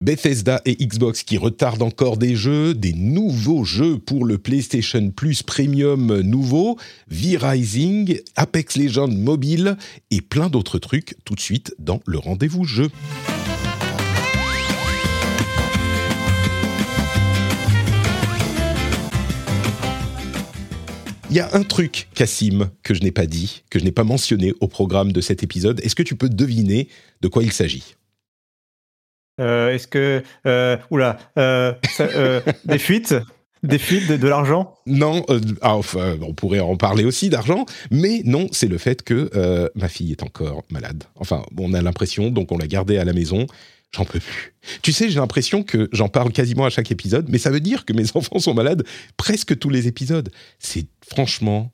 Bethesda et Xbox qui retardent encore des jeux, des nouveaux jeux pour le PlayStation Plus Premium nouveau, V-Rising, Apex Legends Mobile et plein d'autres trucs tout de suite dans le rendez-vous jeu. Il y a un truc, Cassim, que je n'ai pas dit, que je n'ai pas mentionné au programme de cet épisode. Est-ce que tu peux deviner de quoi il s'agit? Euh, Est-ce que. Euh, oula. euh, ça, euh, des fuites? Des fuites de, de l'argent? Non, euh, ah, enfin, on pourrait en parler aussi d'argent, mais non, c'est le fait que euh, ma fille est encore malade. Enfin, on a l'impression, donc on l'a gardée à la maison. J'en peux plus. Tu sais, j'ai l'impression que j'en parle quasiment à chaque épisode, mais ça veut dire que mes enfants sont malades presque tous les épisodes. C'est franchement,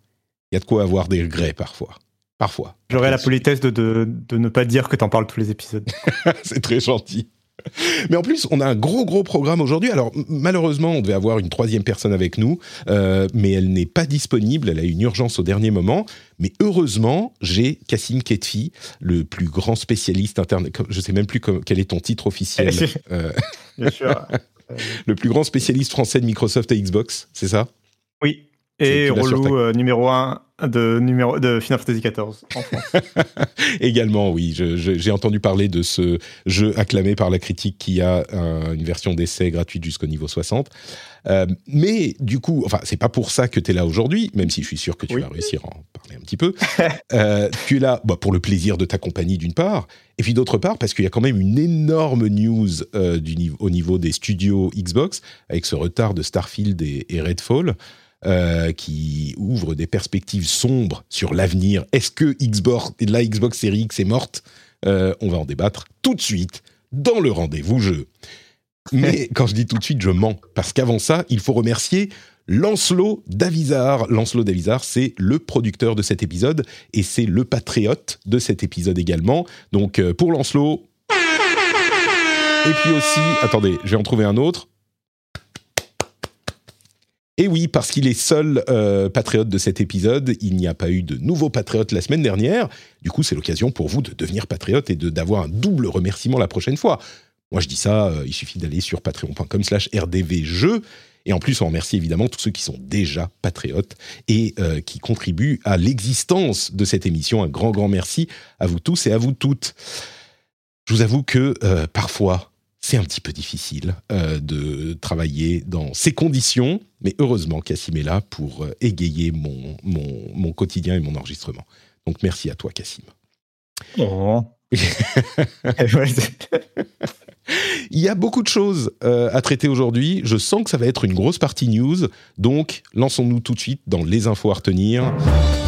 il y a de quoi avoir des regrets parfois. Parfois. J'aurais la politesse de, de, de ne pas dire que t'en parles tous les épisodes. c'est très gentil. Mais en plus, on a un gros, gros programme aujourd'hui. Alors, malheureusement, on devait avoir une troisième personne avec nous, euh, mais elle n'est pas disponible. Elle a eu une urgence au dernier moment. Mais heureusement, j'ai Cassim Ketfi, le plus grand spécialiste internet. Je sais même plus quel est ton titre officiel. Euh, Bien sûr. le plus grand spécialiste français de Microsoft et Xbox, c'est ça? Oui. Et relou euh, numéro 1 de, numéro, de Final Fantasy XIV en France. Également, oui. J'ai entendu parler de ce jeu acclamé par la critique qui a un- une version d'essai gratuite jusqu'au niveau 60. Euh, mais du coup, enfin, c'est pas pour ça que tu es là aujourd'hui, même si je suis sûr que tu Oui. vas réussir à en parler un petit peu. Euh, tu es là bah, pour le plaisir de ta compagnie d'une part, et puis d'autre part parce qu'il y a quand même une énorme news euh, du au niveau des studios Xbox, avec ce retard de Starfield et, et Redfall. Euh, qui ouvre des perspectives sombres sur l'avenir. Est-ce que Xbox, la Xbox Series X est morte? Euh, On va en débattre tout de suite dans le rendez-vous jeu. Mais quand je dis tout de suite, je mens. Parce qu'avant ça, il faut remercier Lancelot Davizard. Lancelot Davizard, c'est le producteur de cet épisode et c'est le patriote de cet épisode également. Donc euh, pour Lancelot. Et puis aussi, attendez, je vais en trouver un autre. Et oui, parce qu'il est seul euh, patriote de cet épisode, il n'y a pas eu de nouveau patriote la semaine dernière. Du coup, c'est l'occasion pour vous de devenir patriote et d'avoir un double remerciement la prochaine fois. Moi, je dis ça, euh, il suffit d'aller sur patreon.com slash rdvjeux. Et en plus, on remercie évidemment tous ceux qui sont déjà patriotes et euh, qui contribuent à l'existence de cette émission. Un grand, grand merci à vous tous et à vous toutes. Je vous avoue que parfois, c'est un petit peu difficile euh, de travailler dans ces conditions, mais heureusement Cassim est là pour euh, égayer mon, mon, mon quotidien et mon enregistrement. Donc merci à toi, Cassim. Oh. Il y a beaucoup de choses euh, à traiter aujourd'hui. Je sens que ça va être une grosse partie news. Donc, lançons-nous tout de suite dans les infos à retenir.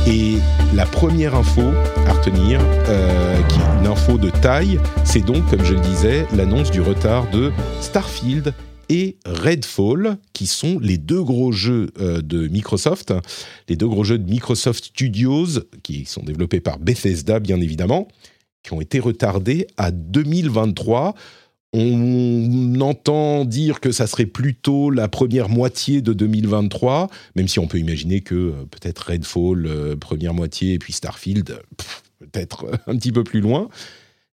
Et la première info à retenir, euh, qui est une info de taille, c'est donc, comme je le disais, l'annonce du retard de Starfield et Redfall, qui sont les deux gros jeux euh, de Microsoft, les deux gros jeux de Microsoft Studios, qui sont développés par Bethesda, bien évidemment, qui ont été retardés à 2023. On entend dire que ça serait plutôt la première moitié de 2023, même si on peut imaginer que euh, peut-être Redfall, euh, première moitié, et puis Starfield, euh, peut-être un petit peu plus loin.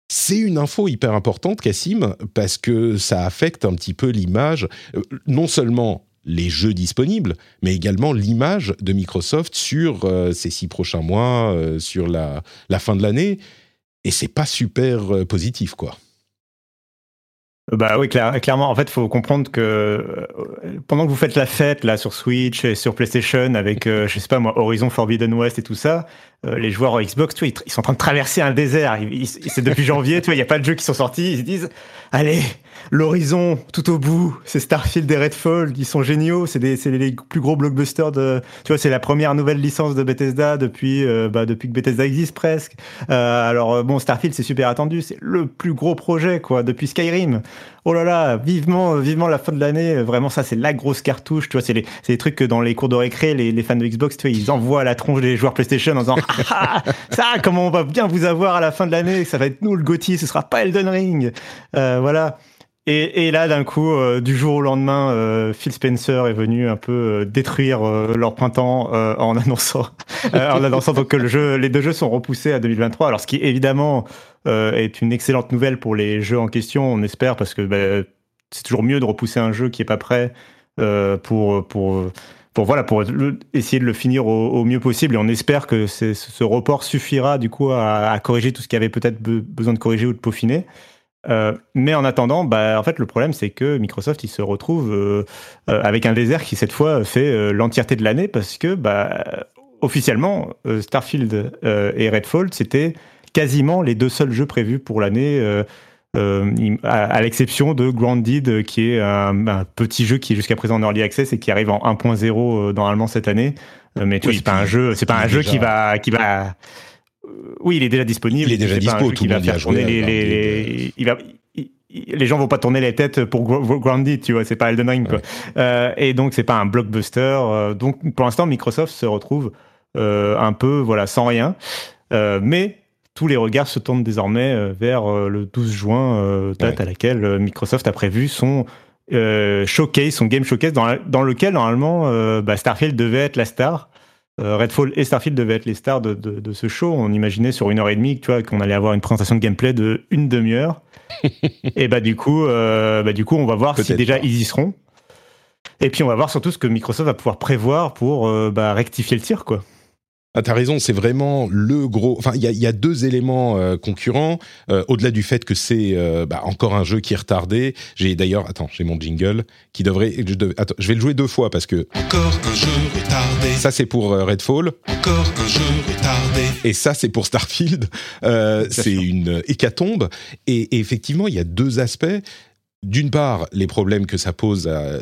C'est une info hyper importante, Cassim, parce que ça affecte un petit peu l'image, non seulement les jeux disponibles, mais également l'image de Microsoft sur ces six prochains mois, sur la, la fin de l'année. Et c'est pas super positif, quoi. Bah oui, clair- clairement. En fait, il faut comprendre que euh, pendant que vous faites la fête là sur Switch et sur PlayStation avec, euh, je sais pas moi, Horizon Forbidden West et tout ça, euh, les joueurs Xbox, tu vois, ils, sont en train de traverser un désert. C'est depuis janvier, tu vois, il n'y a pas de jeux qui sont sortis. Ils se disent, allez, l'horizon tout au bout, c'est Starfield et Redfall, ils sont géniaux, c'est les plus gros blockbusters de, tu vois, c'est la première nouvelle licence de Bethesda depuis, euh, bah, depuis que Bethesda existe presque. Euh, alors euh, bon, Starfield c'est super attendu, c'est le plus gros projet quoi depuis Skyrim. Oh là là, vivement, vivement la fin de l'année, vraiment ça c'est la grosse cartouche, tu vois, c'est les, les trucs que dans les cours de récré, les, les fans de Xbox, tu vois, ils envoient la tronche des joueurs PlayStation en disant ah, ah, ça, comment on va bien vous avoir à la fin de l'année, ça va être nous le Gotti, ce sera pas Elden Ring, voilà. Et, et, là, d'un coup, euh, du jour au lendemain, euh, Phil Spencer est venu un peu euh, détruire leur printemps en annonçant, en annonçant donc que le jeu, les deux jeux sont repoussés à 2023. Alors, ce qui évidemment est une excellente nouvelle pour les jeux en question, on espère, parce que bah, c'est toujours mieux de repousser un jeu qui est pas prêt pour pour pour voilà pour essayer de le finir au, mieux possible. Et on espère que ce report suffira du coup à, à corriger tout ce qui avait peut-être besoin de corriger ou de peaufiner. Euh, mais en attendant, bah, en fait, le problème, c'est que Microsoft, il se retrouve euh, euh, avec un désert qui, cette fois, fait l'entièreté de l'année parce que, bah, officiellement, Starfield et Redfall, c'était quasiment les deux seuls jeux prévus pour l'année, à, l'exception de Grounded, qui est un, petit jeu qui est jusqu'à présent en early access et qui arrive en 1.0 normalement cette année. mais tu vois, c'est pas un jeu, c'est pas un jeu qui va, qui va oui, il est déjà disponible. Il est déjà dispo, tout le monde va tourner les, les, il va, les gens vont pas tourner les têtes pour Grounded, tu vois, c'est pas Elden Ring, quoi. Euh, et donc, c'est pas un blockbuster. Euh, donc, pour l'instant, Microsoft se retrouve euh, un peu, voilà, sans rien. mais tous les regards se tournent désormais vers le 12 juin, date à laquelle Microsoft a prévu son showcase, son game showcase, dans, dans lequel, normalement, bah, Starfield devait être la star. Euh, Redfall et Starfield devaient être les stars de, de, ce show. On imaginait sur une heure et demie, tu vois, qu'on allait avoir une présentation de gameplay de une demi-heure. et bah du coup, euh, bah du coup, on va voir si déjà ils y seront. Et puis on va voir surtout ce que Microsoft va pouvoir prévoir pour euh, bah, rectifier le tir, quoi. Ah, t'as raison, c'est vraiment le gros. Enfin, il y a, deux éléments euh, concurrents. Euh, au-delà du fait que c'est euh, bah, encore un jeu qui est retardé. J'ai d'ailleurs, attends, j'ai mon jingle qui devrait. Je, attends, je vais le jouer deux fois parce que. Encore un jeu retardé. Ça c'est pour Redfall. Encore un jeu retardé. Et ça c'est pour Starfield. c'est une hécatombe. et effectivement, il y a deux aspects d'une part, les problèmes que ça pose à,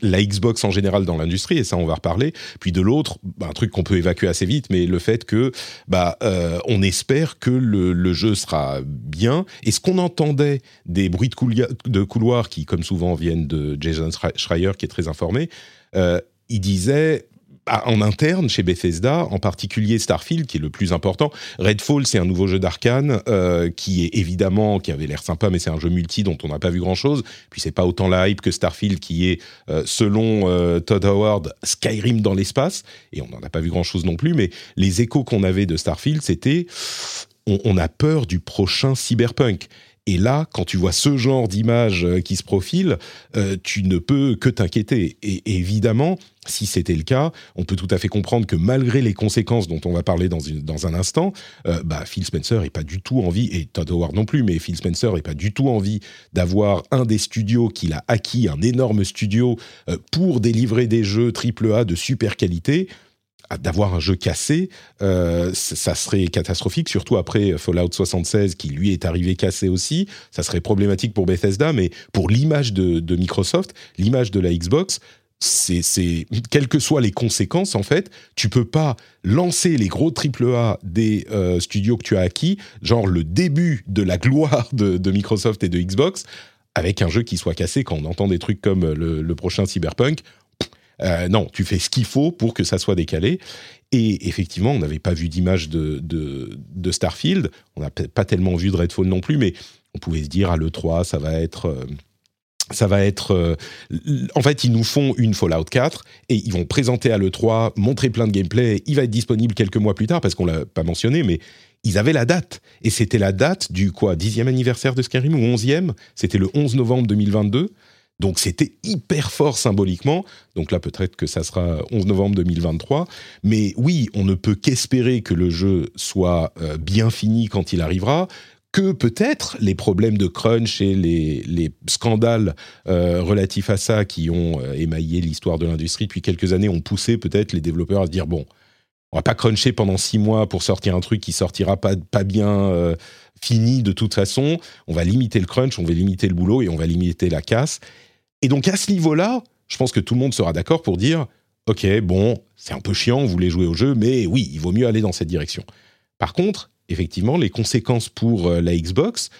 la Xbox en général dans l'industrie, et ça on va reparler. Puis de l'autre, bah, un truc qu'on peut évacuer assez vite, mais le fait que bah euh, on espère que le, jeu sera bien. Et ce qu'on entendait des bruits de, couloir qui, comme souvent, viennent de Jason Schreier, qui est très informé, euh, il disait en interne chez Bethesda, en particulier Starfield, qui est le plus important. Redfall, c'est un nouveau jeu d'arcane euh, qui est évidemment, qui avait l'air sympa, mais c'est un jeu multi dont on n'a pas vu grand-chose. Puis c'est pas autant la hype que Starfield, qui est, euh, selon euh, Todd Howard, Skyrim dans l'espace. Et on n'en a pas vu grand-chose non plus, mais les échos qu'on avait de Starfield, c'était on, a peur du prochain cyberpunk. Et là, quand tu vois ce genre d'image euh, qui se profile, euh, tu ne peux que t'inquiéter. Et, évidemment, si c'était le cas, on peut tout à fait comprendre que malgré les conséquences dont on va parler dans, dans un instant, euh, bah, Phil Spencer n'est pas du tout envie, et Todd Howard non plus, mais Phil Spencer n'est pas du tout envie d'avoir un des studios qu'il a acquis, un énorme studio, pour délivrer des jeux AAA de super qualité d'avoir un jeu cassé, euh, ça serait catastrophique, surtout après Fallout 76 qui lui est arrivé cassé aussi. Ça serait problématique pour Bethesda, mais pour l'image de, Microsoft, l'image de la Xbox, c'est quelles que soient les conséquences en fait, tu peux pas lancer les gros AAA des euh, studios que tu as acquis, genre le début de la gloire de, Microsoft et de Xbox, avec un jeu qui soit cassé. Quand on entend des trucs comme le prochain Cyberpunk, euh, non, tu fais ce qu'il faut pour que ça soit décalé. Et effectivement, on n'avait pas vu d'image de, Starfield. On n'a pas tellement vu de Redfall non plus, mais on pouvait se dire à l'E3, ça va être. Euh, ça va être. Euh, en fait, ils nous font une Fallout 4 et ils vont présenter à l'E3, montrer plein de gameplay. Il va être disponible quelques mois plus tard parce qu'on l'a pas mentionné, mais ils avaient la date. Et c'était la date du quoi, 10e anniversaire de Skyrim ou 11e C'était le 11 novembre 2022. Donc c'était hyper fort symboliquement. Donc là peut-être que ça sera 11 novembre 2023. Mais oui, on ne peut qu'espérer que le jeu soit euh, bien fini quand il arrivera que peut-être les problèmes de crunch et les, scandales euh, relatifs à ça qui ont euh, émaillé l'histoire de l'industrie depuis quelques années ont poussé peut-être les développeurs à se dire bon, on va pas cruncher pendant six mois pour sortir un truc qui sortira pas, pas bien fini de toute façon. On va limiter le crunch, on va limiter le boulot et on va limiter la casse. Et donc à ce niveau-là, je pense que tout le monde sera d'accord pour dire, ok, bon, c'est un peu chiant, vous voulez jouer au jeu, mais oui, il vaut mieux aller dans cette direction. Par contre, effectivement, les conséquences pour euh, la Xbox,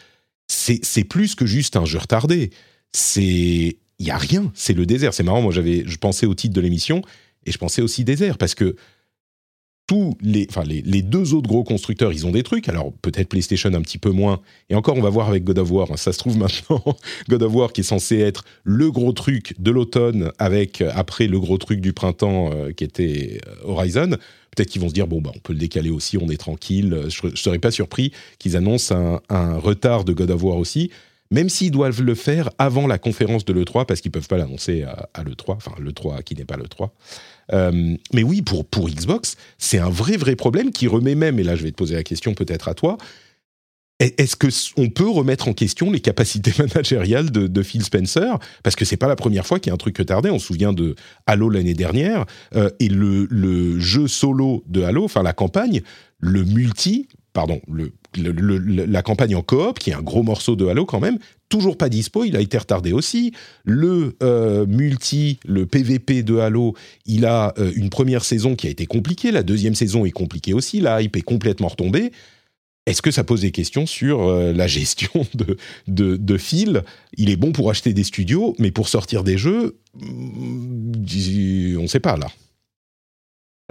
c'est plus que juste un jeu retardé. C'est il y a rien, c'est le désert. C'est marrant, moi j'avais je pensais au titre de l'émission et je pensais aussi désert parce que tous les, enfin les, les, deux autres gros constructeurs, ils ont des trucs. Alors peut-être PlayStation un petit peu moins. Et encore, on va voir avec God of War. Ça se trouve maintenant, God of War qui est censé être le gros truc de l'automne avec après le gros truc du printemps euh, qui était euh, Horizon. Peut-être qu'ils vont se dire bon bah on peut le décaler aussi, on est tranquille. Je, ne serais pas surpris qu'ils annoncent un, retard de God of War aussi. Même s'ils doivent le faire avant la conférence de l'E3, parce qu'ils peuvent pas l'annoncer à, à l'E3, enfin l'E3 qui n'est pas l'E3. Euh, mais oui, pour, pour Xbox, c'est un vrai, vrai problème qui remet même, et là je vais te poser la question peut-être à toi, est-ce que on peut remettre en question les capacités managériales de, Phil Spencer? Parce que c'est pas la première fois qu'il y a un truc que tardait. On se souvient de Halo l'année dernière euh, et le, le, jeu solo de Halo, enfin la campagne, le multi, pardon, le, la campagne en coop, qui est un gros morceau de Halo quand même, toujours pas dispo, il a été retardé aussi. Le euh, multi, le PVP de Halo, il a euh, une première saison qui a été compliquée, la deuxième saison est compliquée aussi, la hype est complètement retombée. Est-ce que ça pose des questions sur euh, la gestion de, de, de Phil? Il est bon pour acheter des studios, mais pour sortir des jeux, mm, on ne sait pas là.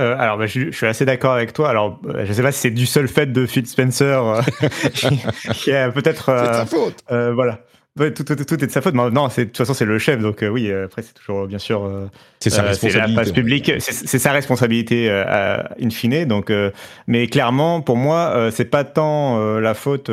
Euh, alors, bah, je, je, suis assez d'accord avec toi. Alors, je sais pas si c'est du seul fait de Phil Spencer euh, qui, est peut-être. Euh, c'est sa faute. voilà. Ouais, tout, tout, tout, est de sa faute. Non, de toute façon, c'est le chef. Donc, oui, après, c'est toujours, bien sûr. c'est sa responsabilité. la place publique. C'est sa responsabilité, in fine. Donc, mais clairement, pour moi, c'est pas tant la faute.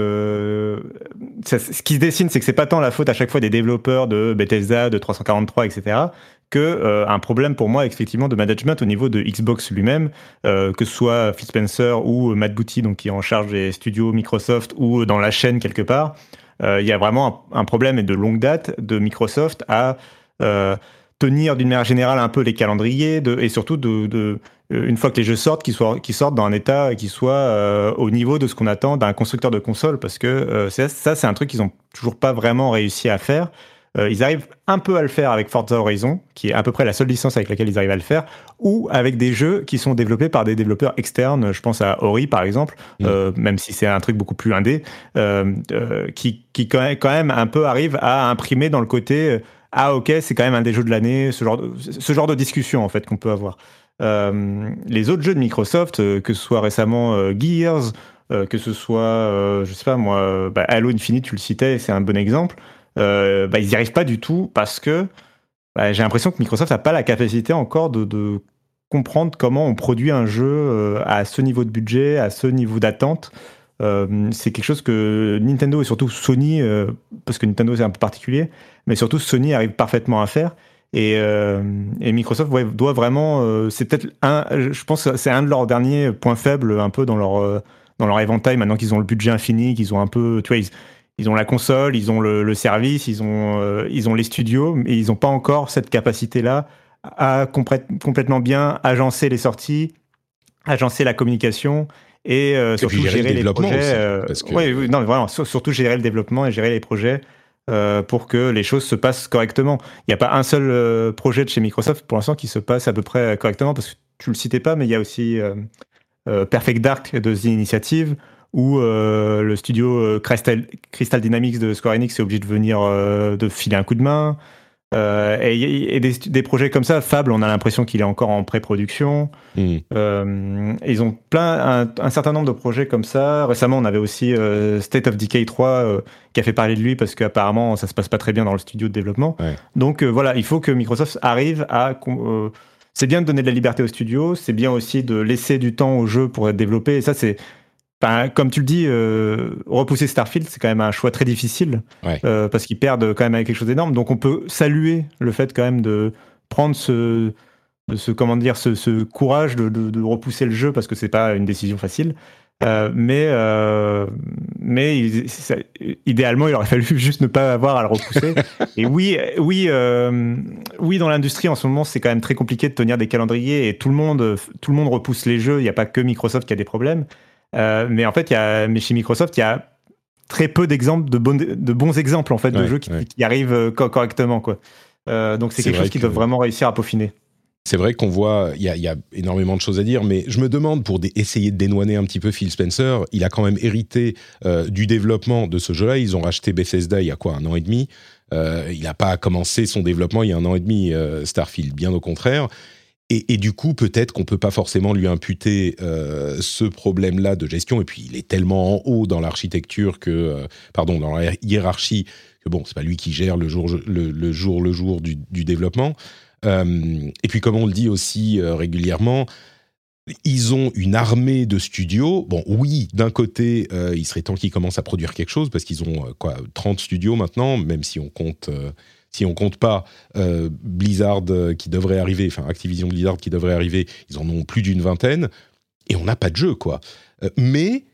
Ça, ce qui se dessine, c'est que c'est pas tant la faute à chaque fois des développeurs de Bethesda, de 343, etc que euh, un problème pour moi effectivement de management au niveau de Xbox lui-même, euh, que ce soit Phil Spencer ou Matt Booty, donc qui est en charge des studios Microsoft ou dans la chaîne quelque part. Euh, il y a vraiment un, problème et de longue date de Microsoft à tenir d'une manière générale un peu les calendriers et surtout de, une fois que les jeux sortent, qu'ils sortent dans un état qui soit au niveau de ce qu'on attend d'un constructeur de console, parce que ça, c'est un truc qu'ils ont toujours pas vraiment réussi à faire. Euh, ils arrivent un peu à le faire avec Forza Horizon, qui est à peu près la seule licence avec laquelle ils arrivent à le faire, ou avec des jeux qui sont développés par des développeurs externes. Je pense à Ori, par exemple, mm. euh, même si c'est un truc beaucoup plus indé, euh, euh qui, qui quand, même, un peu arrive à imprimer dans le côté ah ok, c'est quand même un des jeux de l'année, ce genre de, ce genre de discussion en fait qu'on peut avoir. Les autres jeux de Microsoft, que ce soit récemment Gears, que ce soit, je sais pas moi, bah, Halo Infinite, tu le citais, c'est un bon exemple euh, bah, ils n'y arrivent pas du tout parce que bah, j'ai l'impression que Microsoft n'a pas la capacité encore de, comprendre comment on produit un jeu euh, à ce niveau de budget, à ce niveau d'attente. Euh, c'est quelque chose que Nintendo et surtout Sony, euh, parce que Nintendo c'est un peu particulier, mais surtout Sony arrive parfaitement à faire. Et, euh, Microsoft doit vraiment, c'est peut-être un, je pense que c'est un de leurs derniers points faibles un peu dans leur dans leur éventail. Maintenant qu'ils ont le budget infini, qu'ils ont un peu, tu vois, ils, ils ont la console, ils ont le, service, ils ont, euh, ils ont les studios, mais ils n'ont pas encore cette capacité-là à complètement bien agencer les sorties, agencer la communication et, euh, surtout gérer, les projets. Euh, oui, non, vraiment, surtout gérer le développement et gérer les projets pour que les choses se passent correctement. Il n'y a pas un seul projet de chez Microsoft pour l'instant qui se passe à peu près correctement parce que tu le citais pas, mais il y a aussi Perfect Dark de The Initiative où euh, le studio euh, Crystal, Crystal, Dynamics de Square Enix est obligé de venir euh, de filer un coup de main. Euh, et, et des, des, projets comme ça, Fable, on a l'impression qu'il est encore en pré-production. Mm. Euh, ils ont plein, un, un, certain nombre de projets comme ça. Récemment, on avait aussi euh, State of Decay 3 qui a fait parler de lui parce qu'apparemment, ça se passe pas très bien dans le studio de développement. Ouais. Donc voilà, il faut que Microsoft arrive à c'est bien de donner de la liberté au studio, c'est bien aussi de laisser du temps au jeu pour être développé. Et ça, c'est comme tu le dis, euh, repousser Starfield, c'est quand même un choix très difficile ouais. euh, parce qu'ils perdent quand même avec quelque chose d'énorme. Donc on peut saluer le fait quand même de prendre ce, de ce comment dire, ce, ce courage de, de, de, repousser le jeu parce que c'est pas une décision facile. Euh, mais mais il, ça, idéalement, il aurait fallu juste ne pas avoir à le repousser. et oui, oui, oui, dans l'industrie en ce moment, c'est quand même très compliqué de tenir des calendriers et tout le monde, tout le monde repousse les jeux. Il n'y a pas que Microsoft qui a des problèmes. Euh, mais en fait, y a, mais chez Microsoft, il y a très peu d'exemples, de, de bons exemples en fait, de jeux qui, arrivent correctement. Quoi. donc c'est quelque chose qu'ils doivent vraiment réussir à peaufiner. C'est vrai qu'on voit, il y, a énormément de choses à dire, mais je me demande, pour essayer de dénoiner un petit peu Phil Spencer, il a quand même hérité du développement de ce jeu-là. Ils ont racheté Bethesda il y a quoi, un an et demi? Il n'a pas commencé son développement il y a un an et demi, Starfield, bien au contraire. Et, du coup, peut-être qu'on peut pas forcément lui imputer euh, ce problème-là de gestion. Et puis, il est tellement en haut dans l'architecture que, euh, pardon, dans la hiérarchie que bon, c'est pas lui qui gère le jour le, jour le jour du, développement. Euh, et puis, comme on le dit aussi régulièrement, ils ont une armée de studios. Bon, oui, d'un côté, il serait temps qu'ils commencent à produire quelque chose parce qu'ils ont quoi, 30 studios maintenant, même si on compte si on compte pas euh, Blizzard euh, qui devrait arriver, enfin Activision Blizzard qui devrait arriver, ils en ont plus d'une vingtaine, et on n'a pas de jeu, quoi. Euh, mais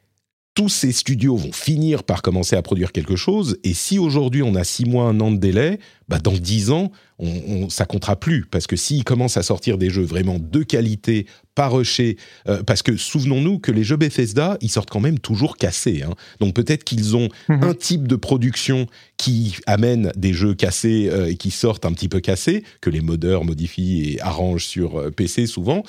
tous ces studios vont finir par commencer à produire quelque chose. Et si aujourd'hui on a six mois, un an de délai, bah dans dix ans, on, ça comptera plus. Parce que s'ils commencent à sortir des jeux vraiment de qualité, pas rushés, euh, parce que souvenons-nous que les jeux Bethesda, ils sortent quand même toujours cassés. Hein. Donc peut-être qu'ils ont mhm. un type de production qui amène des jeux cassés euh, et qui sortent un petit peu cassés, que les modeurs modifient et arrangent sur euh, PC souvent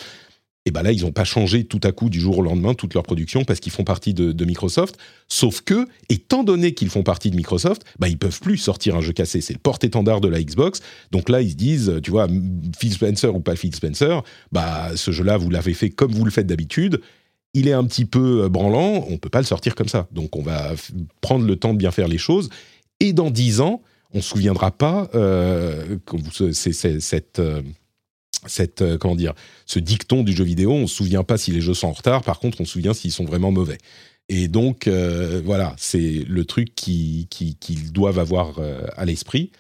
et ben là, ils n'ont pas changé tout à coup du jour au lendemain toute leur production parce qu'ils font partie de, Microsoft. Sauf que, étant donné qu'ils font partie de Microsoft, bah, ils peuvent plus sortir un jeu cassé. C'est le porte-étendard de la Xbox. Donc là, ils se disent, tu vois, Phil Spencer ou pas Phil Spencer, bah, ce jeu-là, vous l'avez fait comme vous le faites d'habitude. Il est un petit peu euh, branlant, on peut pas le sortir comme ça. Donc on va prendre le temps de bien faire les choses. Et dans dix ans, on se souviendra pas, euh, cette... Euh, cette euh, comment dire ce dicton du jeu vidéo. On se souvient pas si les jeux sont en retard. Par contre, on se souvient s'ils sont vraiment mauvais. Et donc euh, voilà, c'est le truc qu'ils qui, doivent avoir euh, à l'esprit.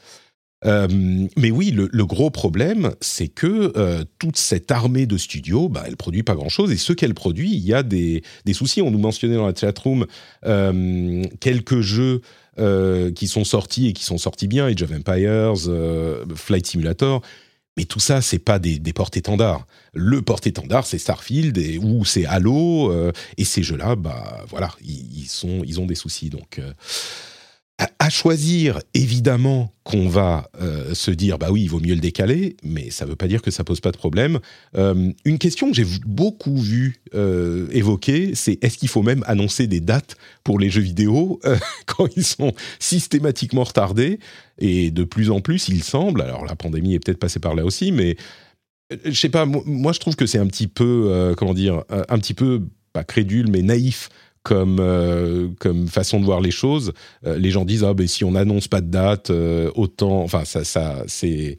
mais oui, le, gros problème, c'est que toute cette armée de studios, bah, elle produit pas grand-chose. Et ce qu'elle produit, il y a des, des, soucis. On nous mentionnait dans la chatroom quelques jeux qui sont sortis et qui sont sortis bien, Age of Empires, Flight Simulator mais tout ça, c'est pas des, porte-étendards. Le porte-étendard, c'est Starfield ou c'est Halo. Euh, et ces jeux-là, bah voilà, ils, ils ont des soucis. Donc, euh, à, choisir, évidemment qu'on va euh, se dire, bah oui, il vaut mieux le décaler, mais ça ne veut pas dire que ça pose pas de problème. Euh, une question que j'ai beaucoup vu euh, évoquer, c'est est-ce qu'il faut même annoncer des dates pour les jeux vidéo quand ils sont systématiquement retardés? Et de plus en plus, il semble, alors la pandémie est peut-être passée par là aussi, mais je sais pas, moi je trouve que c'est un petit peu, comment dire, un petit peu, pas crédule, mais naïf comme, euh, comme façon de voir les choses. Euh, les gens disent ah ben si on n'annonce pas de date, euh, autant, enfin ça, ça c'est,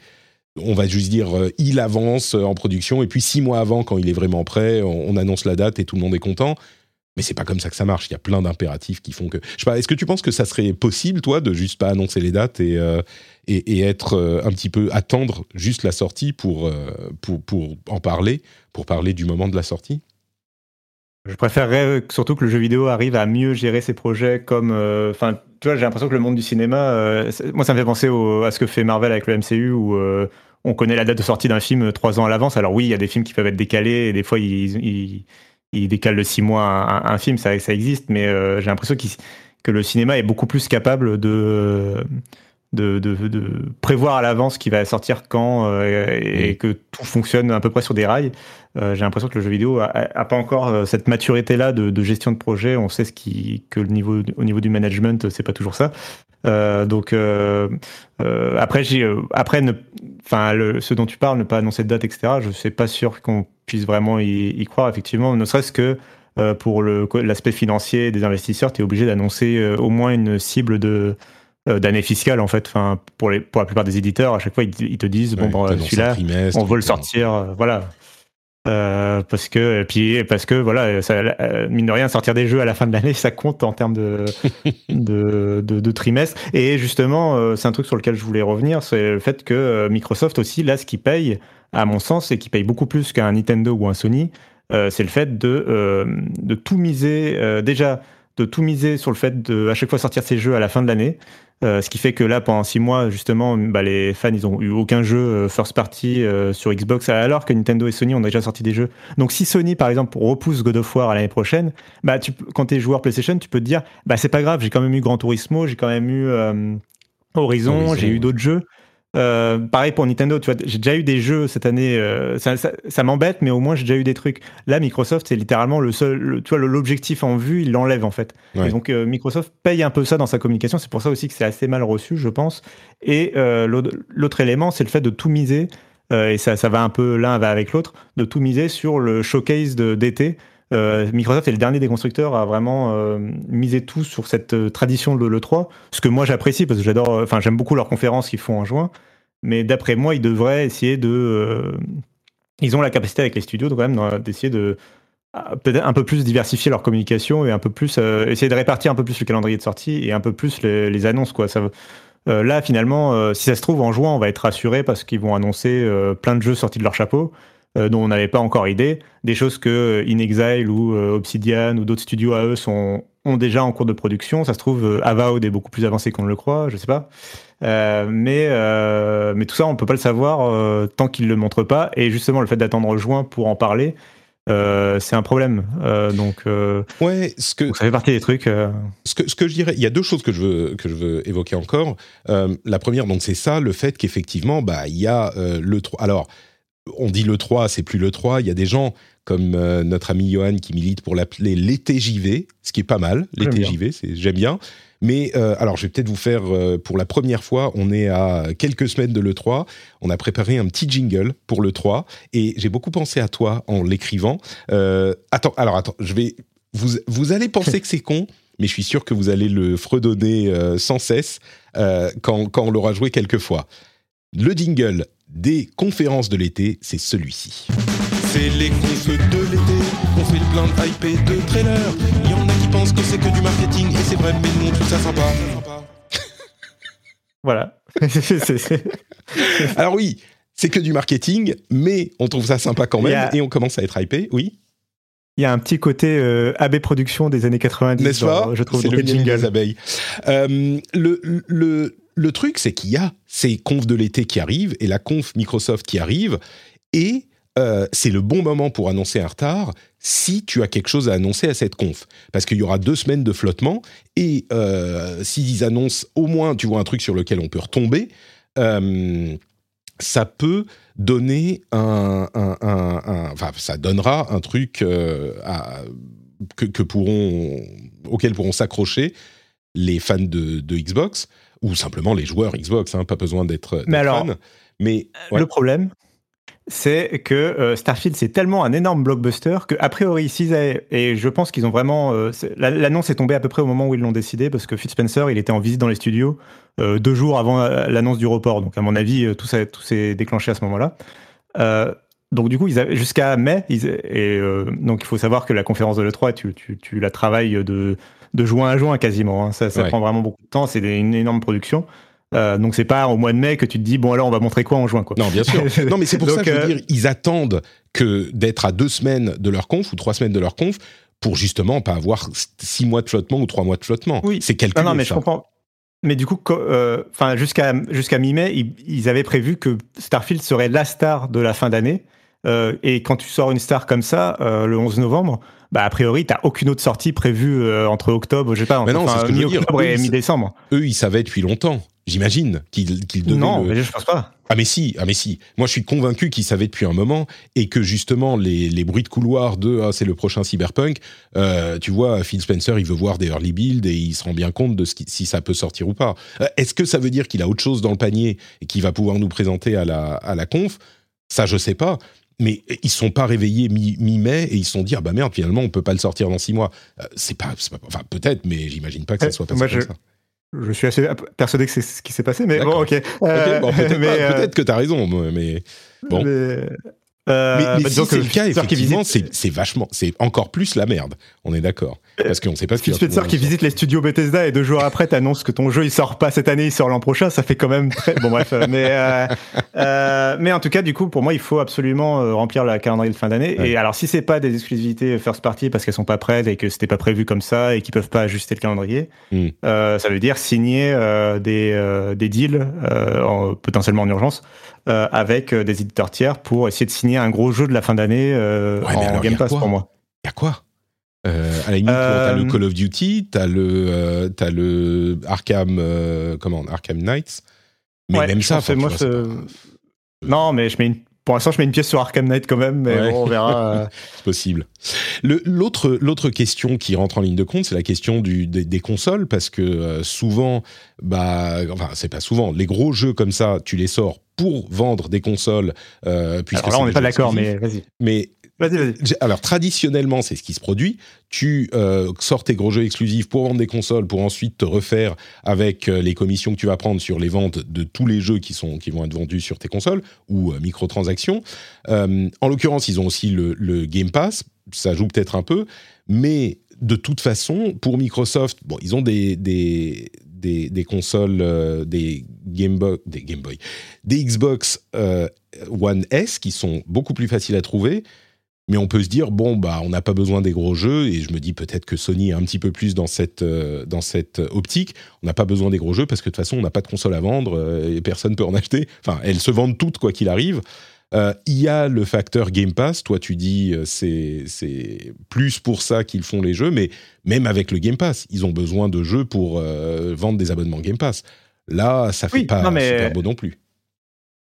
on va juste dire il avance en production et puis six mois avant quand il est vraiment prêt, on, annonce la date et tout le monde est content. Mais c'est pas comme ça que ça marche. Il y a plein d'impératifs qui font que. Je sais pas. Est-ce que tu penses que ça serait possible, toi, de juste pas annoncer les dates et et, et, être un petit peu attendre juste la sortie pour pour pour en parler, pour parler du moment de la sortie? Je préférerais surtout que le jeu vidéo arrive à mieux gérer ses projets comme. Euh, enfin, tu vois, j'ai l'impression que le monde du cinéma. Euh, moi, ça me fait penser à ce que fait Marvel avec le MCU où euh, on connaît la date de sortie d'un film trois ans à l'avance. Alors, oui, il y a des films qui peuvent être décalés et des fois, ils, ils, décalent de six mois un, un, film, ça, ça existe, mais j'ai l'impression que le cinéma est beaucoup plus capable de de, prévoir à l'avance qui va sortir quand euh, et, que tout fonctionne à peu près sur des rails. Euh, j'ai l'impression que le jeu vidéo a, pas encore euh, cette maturité là de, gestion de projet. On sait ce qui que le niveau au niveau du management c'est pas toujours ça. donc après j'ai après ne enfin ce dont tu parles ne pas annoncer de date etc. Je suis pas sûr qu'on puisse vraiment y, y, croire effectivement ne serait-ce que pour l'aspect financier des investisseurs, tu es obligé d'annoncer au moins une cible de euh, d'année fiscale en fait. Enfin, pour, les, pour la plupart des éditeurs, à chaque fois ils, te disent bon, bon celui-là, on veut le sortir, euh, voilà. Euh, parce que et puis parce que voilà, ça, mine de rien, sortir des jeux à la fin de l'année, ça compte en termes de de, de, trimestre. Et justement, c'est un truc sur lequel je voulais revenir, c'est le fait que Microsoft aussi, là, ce qui paye, à mon sens, et qui paye beaucoup plus qu'un Nintendo ou un Sony, c'est le fait de de tout miser déjà de tout miser sur le fait de à chaque fois sortir ces jeux à la fin de l'année. Euh, ce qui fait que là, pendant six mois, justement, bah, les fans, ils ont eu aucun jeu euh, first party euh, sur Xbox, alors que Nintendo et Sony ont déjà sorti des jeux. Donc, si Sony, par exemple, repousse God of War à l'année prochaine, bah, tu, quand t'es joueur PlayStation, tu peux te dire, bah, c'est pas grave, j'ai quand même eu Gran Turismo, j'ai quand même eu Horizon, Horizon, j'ai eu d'autres jeux. Euh, pareil pour Nintendo, tu vois, j'ai déjà eu des jeux cette année. euh, ça ça, ça m'embête, mais au moins j'ai déjà eu des trucs. Là, Microsoft, c'est littéralement le seul, le- tu vois, l'objectif en vue, il l'enlève en fait. Ouais. Et donc euh, Microsoft paye un peu ça dans sa communication. C'est pour ça aussi que c'est assez mal reçu, je pense. Et l'autre élément, c'est le fait de tout miser. et ça, ça va un peu l'un va avec l'autre, de tout miser sur le showcase d'été. Euh, Microsoft est le dernier des constructeurs à vraiment euh, miser tout sur cette euh, tradition de l'E3, ce que moi j'apprécie parce que j'adore, enfin j'aime beaucoup leurs conférences qu'ils font en juin, mais d'après moi ils devraient essayer de, ils ont la capacité avec les studios de quand même d'essayer de ah, peut-être un peu plus diversifier leur communication et un peu plus essayer de répartir un peu plus le calendrier de sortie et un peu plus les, annonces quoi. Ça, là finalement, si ça se trouve en juin, on va être rassuré parce qu'ils vont annoncer plein de jeux sortis de leur chapeau dont on n'avait pas encore idée, des choses que euh, In Exile ou euh, Obsidian ou d'autres studios à eux sont, ont déjà en cours de production. Ça se trouve, euh, Avowed est beaucoup plus avancé qu'on ne le croit, je sais pas. Euh, mais, euh, mais tout ça, on peut pas le savoir euh, tant qu'ils le montrent pas. Et justement, le fait d'attendre juin pour en parler, euh, c'est un problème. Euh, donc, euh, Ouais, ce que, donc ça fait partie des trucs. euh, ce que, ce que je dirais, il y a deux choses que je veux, que je veux évoquer encore. Euh, la première, donc, c'est ça, le fait qu'effectivement, bah, il y a euh, le 3. Alors, on dit le 3, c'est plus le 3. Il y a des gens comme euh, notre ami Johan qui milite pour l'appeler l'été JV, ce qui est pas mal. J'aime L'été bien. JV, c'est j'aime bien. Mais euh, alors, je vais peut-être vous faire euh, pour la première fois. On est à quelques semaines de le 3. On a préparé un petit jingle pour le 3 et j'ai beaucoup pensé à toi en l'écrivant. Attends, alors attends, je vais. Vous, vous allez penser que c'est con, mais je suis sûr que vous allez le fredonner sans cesse quand, quand on l'aura joué quelques fois. Le jingle des conférences de l'été, c'est celui-ci. C'est les confs de l'été, on fait le plein de hype et de trailers. Il y en a qui pensent que c'est que du marketing, et c'est vrai, mais nous on trouve ça sympa. voilà. Alors oui, c'est que du marketing, mais on trouve ça sympa quand même a- et on commence à être hypé, oui. Il y a un petit côté euh, AB Production des années 90. N'est-ce dans- pas Je trouve C'est dans le les jingle des jingles. abeilles. Euh, le, le, le truc, c'est qu'il y a ces confs de l'été qui arrivent et la conf Microsoft qui arrive, et euh, c'est le bon moment pour annoncer un retard si tu as quelque chose à annoncer à cette conf. Parce qu'il y aura deux semaines de flottement, et euh, s'ils annoncent au moins, tu vois, un truc sur lequel on peut retomber, euh, ça peut donner un, enfin, ça donnera un truc euh, à- que, pourront, auquel pourront s'accrocher les fans de Xbox ou simplement les joueurs Xbox. hein, pas besoin d'être Mais alors, fan. Mais ouais. Le problème, c'est que euh, Starfield, c'est tellement un énorme blockbuster que, a priori, s'ils avaient- et je pense qu'ils ont vraiment. euh, L'annonce est tombée à peu près au moment où ils l'ont décidé, parce que Phil Spencer, il était en visite dans les studios euh, deux jours avant euh, l'annonce du report. Donc, à mon avis, euh, tout, ça, tout s'est déclenché à ce moment-là. Euh, donc, du coup, ils avaient- jusqu'à mai, ils- et euh, donc il faut savoir que la conférence de l'E3, tu, tu, tu la travailles de, de juin à juin quasiment. hein. Ça, ça Ouais. prend vraiment beaucoup de temps. C'est une énorme production. Euh, donc c'est pas au mois de mai que tu te dis bon alors on va montrer quoi en juin quoi. Non, bien sûr. Non, mais c'est pour ça que je veux euh, dire, ils attendent que d'être à deux semaines de leur conf ou trois semaines de leur conf pour justement pas avoir six mois de flottement ou trois mois de flottement. Oui. c'est calculé. Non, non, mais je comprends. Mais du coup, co- euh, enfin jusqu'à jusqu'à mi-mai, ils, ils avaient prévu que Starfield serait la star de la fin d'année. Euh, et quand tu sors une star comme ça, le 11 novembre, bah a priori, t'as aucune autre sortie prévue euh, entre octobre, je sais pas, Mais non, enfin, mi-octobre et mi-décembre. Eux, ils savaient depuis longtemps. J'imagine qu'ils qu'ils devaient Non, le- mais je pense pas. Ah mais si, ah mais si. Moi je suis convaincu qu'ils savaient depuis un moment et que justement les, les bruits de couloir de ah, c'est le prochain cyberpunk, euh, tu vois Phil Spencer il veut voir des early builds et il se rend bien compte de ce qui, si ça peut sortir ou pas. Euh, Est-ce que ça veut dire qu'il a autre chose dans le panier et qu'il va pouvoir nous présenter à la, à la conf? Ça je sais pas. Mais ils se sont pas réveillés mi- mi-mai et ils se sont dit ah bah merde finalement on peut pas le sortir dans six mois. Euh, c'est pas, enfin peut-être mais j'imagine pas que ça Ouais, soit passé moi, comme je- ça. Je suis assez persuadé que c'est ce qui s'est passé, mais bon, ok. Euh, bon, peut-être euh, peut-être que t'as raison moi, mais bon. mais- Euh, mais mais bah, si c'est le cas, Spencer effectivement, c'est vachement, c'est encore plus la merde. On est d'accord, parce qu'on sait pas ce qu'il va Spencer trouver qui visite les studios Bethesda et deux jours après t'annonces que ton jeu il sort pas cette année, il sort l'an prochain, ça fait quand même très bon bref. euh, mais euh, euh, mais en tout cas du coup pour moi il faut absolument euh, remplir la calendrier de fin d'année. Ouais. Et alors si c'est pas des exclusivités first party parce qu'elles sont pas prêtes et que c'était pas prévu comme ça et qu'ils peuvent pas ajuster le calendrier, Mm. euh, ça veut dire signer euh, des euh, des deals euh, en- potentiellement en urgence. Euh, avec euh, des éditeurs tiers pour essayer de signer un gros jeu de la fin d'année euh, Ouais, en Game Pass pour moi. Il y a quoi? Euh, À la limite, Euh, t'as le Call of Duty, t'as le, t'as le Arkham, comment, Arkham Knights. Mais Ouais, même ça, moi, vois, pas- Non, mais je mets une... pour l'instant, je mets une pièce sur Arkham Knight quand même, mais Ouais. bon, on verra. c'est possible. Le- L'autre l'autre question qui rentre en ligne de compte, c'est la question du, des, des consoles, parce que souvent, bah, enfin, c'est pas souvent, les gros jeux comme ça, tu les sors pour vendre des consoles. Euh, puisque Alors là, on n'est pas d'accord, mais vas-y. Mais Vas-y, vas-y. Alors traditionnellement, c'est ce qui se produit. Tu euh, sors tes gros jeux exclusifs pour vendre des consoles, pour ensuite te refaire avec euh, les commissions que tu vas prendre sur les ventes de tous les jeux qui sont qui vont être vendus sur tes consoles ou euh, microtransactions. Euh, en l'occurrence, ils ont aussi le, le Game Pass. Ça joue peut-être un peu, mais de toute façon, pour Microsoft, bon, ils ont des des des, consoles, euh, des Game Boy, des Game Boy, des Xbox euh, One S qui sont beaucoup plus faciles à trouver. Mais on peut se dire bon bah on n'a pas besoin des gros jeux et je me dis peut-être que Sony est un petit peu plus dans cette euh, dans cette optique. On n'a pas besoin des gros jeux parce que de toute façon on n'a pas de console à vendre et personne peut en acheter. Enfin elles se vendent toutes quoi qu'il arrive. Euh, Il y a le facteur Game Pass. Toi tu dis euh, c'est c'est plus pour ça qu'ils font les jeux, mais même avec le Game Pass ils ont besoin de jeux pour euh, vendre des abonnements Game Pass. Là ça fait Oui, pas non, mais- super beau non plus.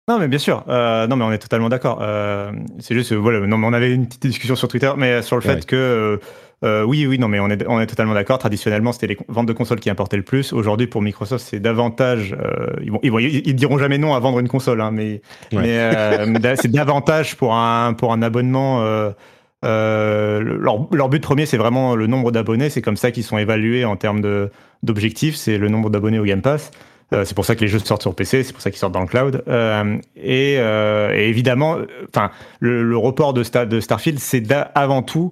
Non, mais bien sûr. Euh, non, mais on est totalement d'accord. Euh, c'est juste, euh, voilà. Non, mais on avait une petite discussion sur Twitter, mais sur le fait que, euh, oui, oui, non, mais on est, on est totalement d'accord. Traditionnellement, c'était les ventes de consoles qui importaient le plus. Aujourd'hui, pour Microsoft, c'est davantage. ils, vont, ils, vont- ils diront jamais non à vendre une console, hein, mais, Ouais. c'est davantage pour un pour un abonnement. Leur, leur but premier, c'est vraiment le nombre d'abonnés. C'est comme ça qu'ils sont évalués en termes d'objectifs. C'est le nombre d'abonnés au Game Pass. Euh, c'est pour ça que les jeux sortent sur PC, c'est pour ça qu'ils sortent dans le cloud. Euh, et, euh, et évidemment, enfin, le, le report de, Star- de Starfield, c'est avant tout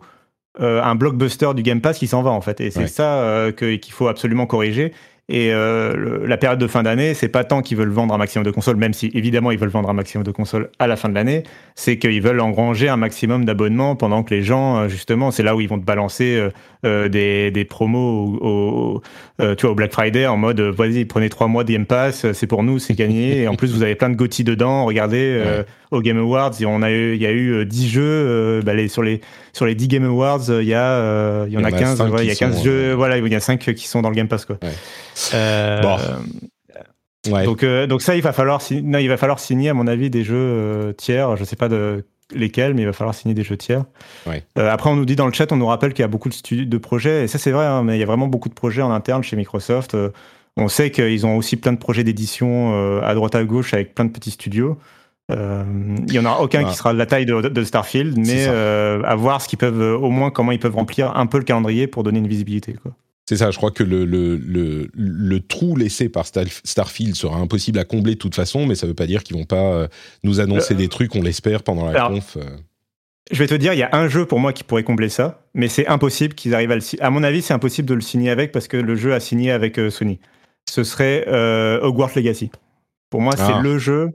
un blockbuster du Game Pass qui s'en va en fait. Et c'est Ouais. ça qu'il faut absolument corriger. Et euh, le- la période de fin d'année, c'est pas tant qu'ils veulent vendre un maximum de consoles, même si évidemment ils veulent vendre un maximum de consoles à la fin de l'année, c'est qu'ils veulent engranger un maximum d'abonnements pendant que les gens, justement, c'est là où ils vont te balancer euh, des, des promos au, au- euh, tu vois, au Black Friday en mode euh, vas-y, prenez trois mois de Game Pass, c'est pour nous, c'est gagné. Et en plus, vous avez plein de GOTY dedans. Regardez, au Game Awards, il y a eu, il y a eu euh, 10 jeux. bah, les, sur, les, sur les 10 Game Awards, il y, a, il y en a 15, cinq ouais, il y a 15 sont, jeux. Voilà, il y a 5 qui sont dans le Game Pass. Quoi. Ouais. Bon. Ouais. donc, euh, donc ça, il va falloir, non, il va falloir signer, à mon avis, des jeux euh, tiers. Je sais pas de lesquels, mais il va falloir signer des jeux tiers. Ouais. Euh, après, on nous dit dans le chat, on nous rappelle qu'il y a beaucoup de, de projets, et ça c'est vrai, hein, mais il y a vraiment beaucoup de projets en interne chez Microsoft. Euh, on sait qu'ils ont aussi plein de projets d'édition euh, à droite à gauche avec plein de petits studios. Il y en aura aucun qui sera de la taille de, de Starfield, mais à voir ce qu'ils peuvent, au moins comment ils peuvent remplir un peu le calendrier pour donner une visibilité. Quoi. C'est ça, je crois que le, le, le, le trou laissé par Star- Starfield sera impossible à combler de toute façon, mais ça ne veut pas dire qu'ils vont pas euh, nous annoncer des trucs, on l'espère, pendant la alors, conf. euh. Je vais te dire, il y a un jeu pour moi qui pourrait combler ça, mais c'est impossible qu'ils arrivent à le signer. À mon avis, c'est impossible de le signer avec parce que le jeu a signé avec euh, Sony. Ce serait euh, Hogwarts Legacy. Pour moi, Ah. c'est le jeu.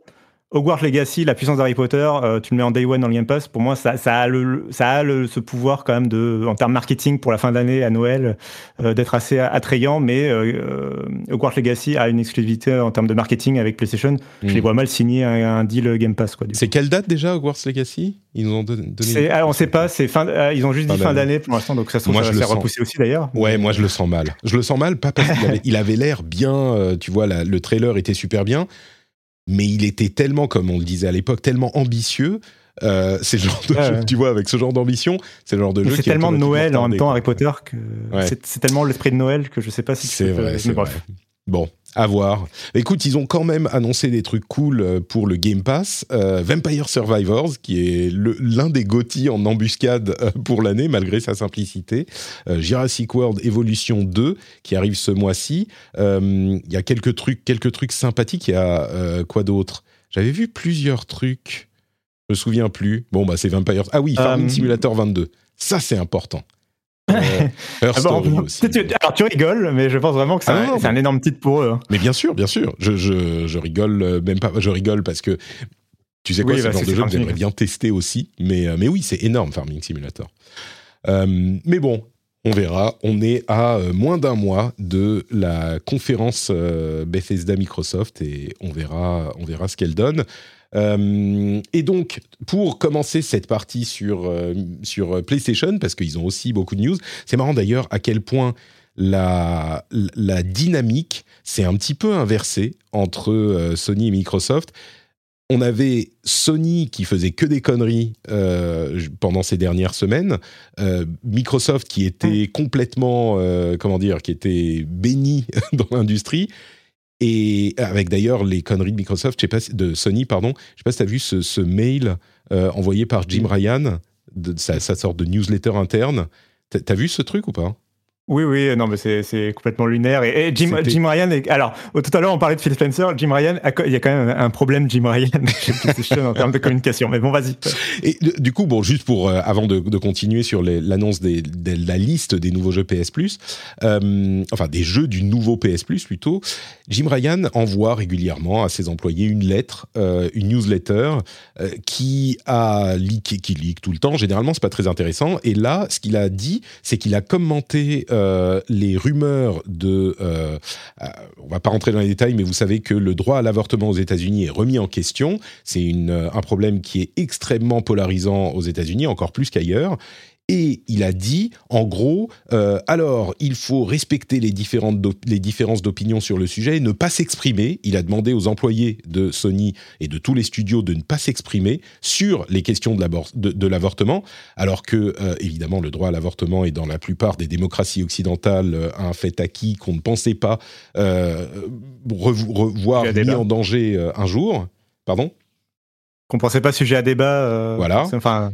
Hogwarts Legacy, la puissance d'Harry Potter, euh, tu le mets en day one dans le Game Pass. Pour moi, ça, ça a, le, ça a le, ce pouvoir quand même de, en termes marketing pour la fin d'année à Noël, euh, d'être assez attrayant. Mais euh, Hogwarts Legacy a une exclusivité en termes de marketing avec PlayStation. Je Mm. les vois mal signer un, un deal Game Pass. C'est quelle date déjà, Hogwarts Legacy? Ils nous ont don- donné. Ah, on sait pas, c'est fin, ils ont juste Fin dit fin d'année. pour l'instant, donc ça se Moi, ça je repousser aussi d'ailleurs. Ouais, moi je le sens mal. Je le sens mal, pas parce qu'il avait, il avait l'air bien, tu vois, la- le trailer était super bien, mais il était tellement, comme on le disait à l'époque, tellement ambitieux. euh, c'est le genre de Ouais, jeu, ouais. tu vois, avec ce genre d'ambition, c'est le genre de Mais jeu c'est qui est tellement de Noël en même temps. Harry Potter que Ouais. c'est tellement l'esprit de Noël que je sais pas si C'est peux- vrai, mais c'est bref. vrai. Bon, à voir. Écoute, ils ont quand même annoncé des trucs cool euh, pour le Game Pass. Euh, Vampire Survivors, qui est l'un des GOTY en embuscade euh, pour l'année, malgré sa simplicité. Euh, Jurassic World Evolution 2, qui arrive ce mois-ci. Euh, Il y a quelques trucs, quelques trucs sympathiques. Il y a quoi d'autre? J'avais vu plusieurs trucs. Je me souviens plus. Bon, bah c'est Vampire. Ah oui, Farming Simulator 22. Ça, c'est important. Euh, Ah bon, Story aussi. tu- alors tu rigoles, mais je pense vraiment que c'est Ah un, énorme titre pour eux. hein. Mais bien sûr, bien sûr. Je, je, je rigole euh, même pas. Je rigole parce que tu sais quoi, Oui, c'est bah, genre de jeu que j'aimerais bien tester aussi. Mais, euh, mais oui, c'est énorme, Farming Simulator. Euh, mais bon, on verra. On est à moins d'un mois de la conférence Bethesda Microsoft et on verra, on verra ce qu'elle donne. Euh, et donc, pour commencer cette partie sur, euh, sur PlayStation, parce qu'ils ont aussi beaucoup de news, c'est marrant d'ailleurs à quel point la, la dynamique s'est un petit peu inversée entre euh, Sony et Microsoft. On avait Sony qui faisait que des conneries euh, pendant ces dernières semaines, euh, Microsoft qui était complètement, euh, comment dire, qui était béni dans l'industrie, et avec d'ailleurs les conneries de Microsoft, je sais pas, de Sony, pardon, je sais pas si tu as vu ce, ce mail euh, envoyé par Jim Ryan, de, sa, sa sorte de newsletter interne. T'as t'as vu ce truc ou pas? Oui, oui, non, mais c'est complètement lunaire. Et, et Jim, Ryan, est- alors tout à l'heure on parlait de Phil Spencer, Jim Ryan, il y a quand même un problème Jim Ryan en termes de communication. Mais bon, vas-y. Et du coup, bon, juste pour euh, avant de, de continuer sur l'annonce de la liste des nouveaux jeux PS Plus, euh, enfin des jeux du nouveau PS Plus plutôt, Jim Ryan envoie régulièrement à ses employés une lettre, euh, une newsletter qui a leaké, qui leak tout le temps. Généralement, c'est pas très intéressant. Et là, ce qu'il a dit, c'est qu'il a commenté euh, les rumeurs de. euh, euh, on va pas rentrer dans les détails, mais vous savez que le droit à l'avortement aux États-Unis est remis en question. C'est euh, un problème qui est extrêmement polarisant aux États-Unis, encore plus qu'ailleurs. Et il a dit, en gros, euh, alors il faut respecter les, différentes les différences d'opinion sur le sujet et ne pas s'exprimer. Il a demandé aux employés de Sony et de tous les studios de ne pas s'exprimer sur les questions de l'avortement, alors que, euh, évidemment, le droit à l'avortement est dans la plupart des démocraties occidentales euh, un fait acquis qu'on ne pensait pas euh, revo- revoir mis en danger un jour. Pardon? Qu'on pensait pas sujet à débat. Voilà. Enfin,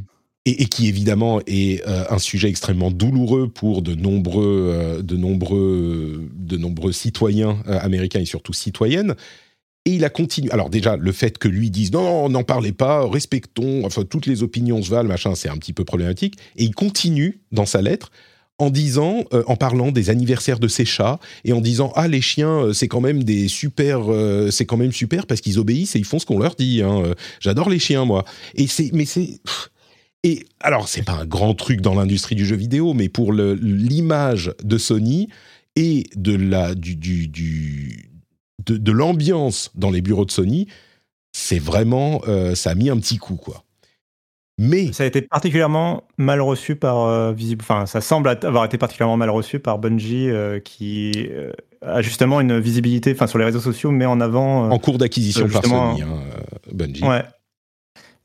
et, qui évidemment est euh, un sujet extrêmement douloureux pour de nombreux, euh, de nombreux, de nombreux citoyens euh, américains et surtout citoyennes. Et il a continué. Alors déjà, le fait que lui dise non, n'en parlez pas, respectons, enfin toutes les opinions se valent, machin, c'est un petit peu problématique. Et il continue dans sa lettre en disant, en parlant des anniversaires de ses chats et en disant ah les chiens c'est quand même des super, c'est quand même super parce qu'ils obéissent et ils font ce qu'on leur dit. hein. J'adore les chiens moi. Et c'est, mais c'est et alors, c'est pas un grand truc dans l'industrie du jeu vidéo, mais pour l'image de Sony et de la du, du, du- de, de l'ambiance dans les bureaux de Sony, c'est vraiment euh, ça a mis un petit coup quoi. Mais ça a été particulièrement mal reçu par euh, visible. Enfin, ça semble avoir été particulièrement mal reçu par Bungie, euh, qui euh, a justement une visibilité, enfin sur les réseaux sociaux, met en avant. en cours d'acquisition par Sony, hein, Bungie. Ouais.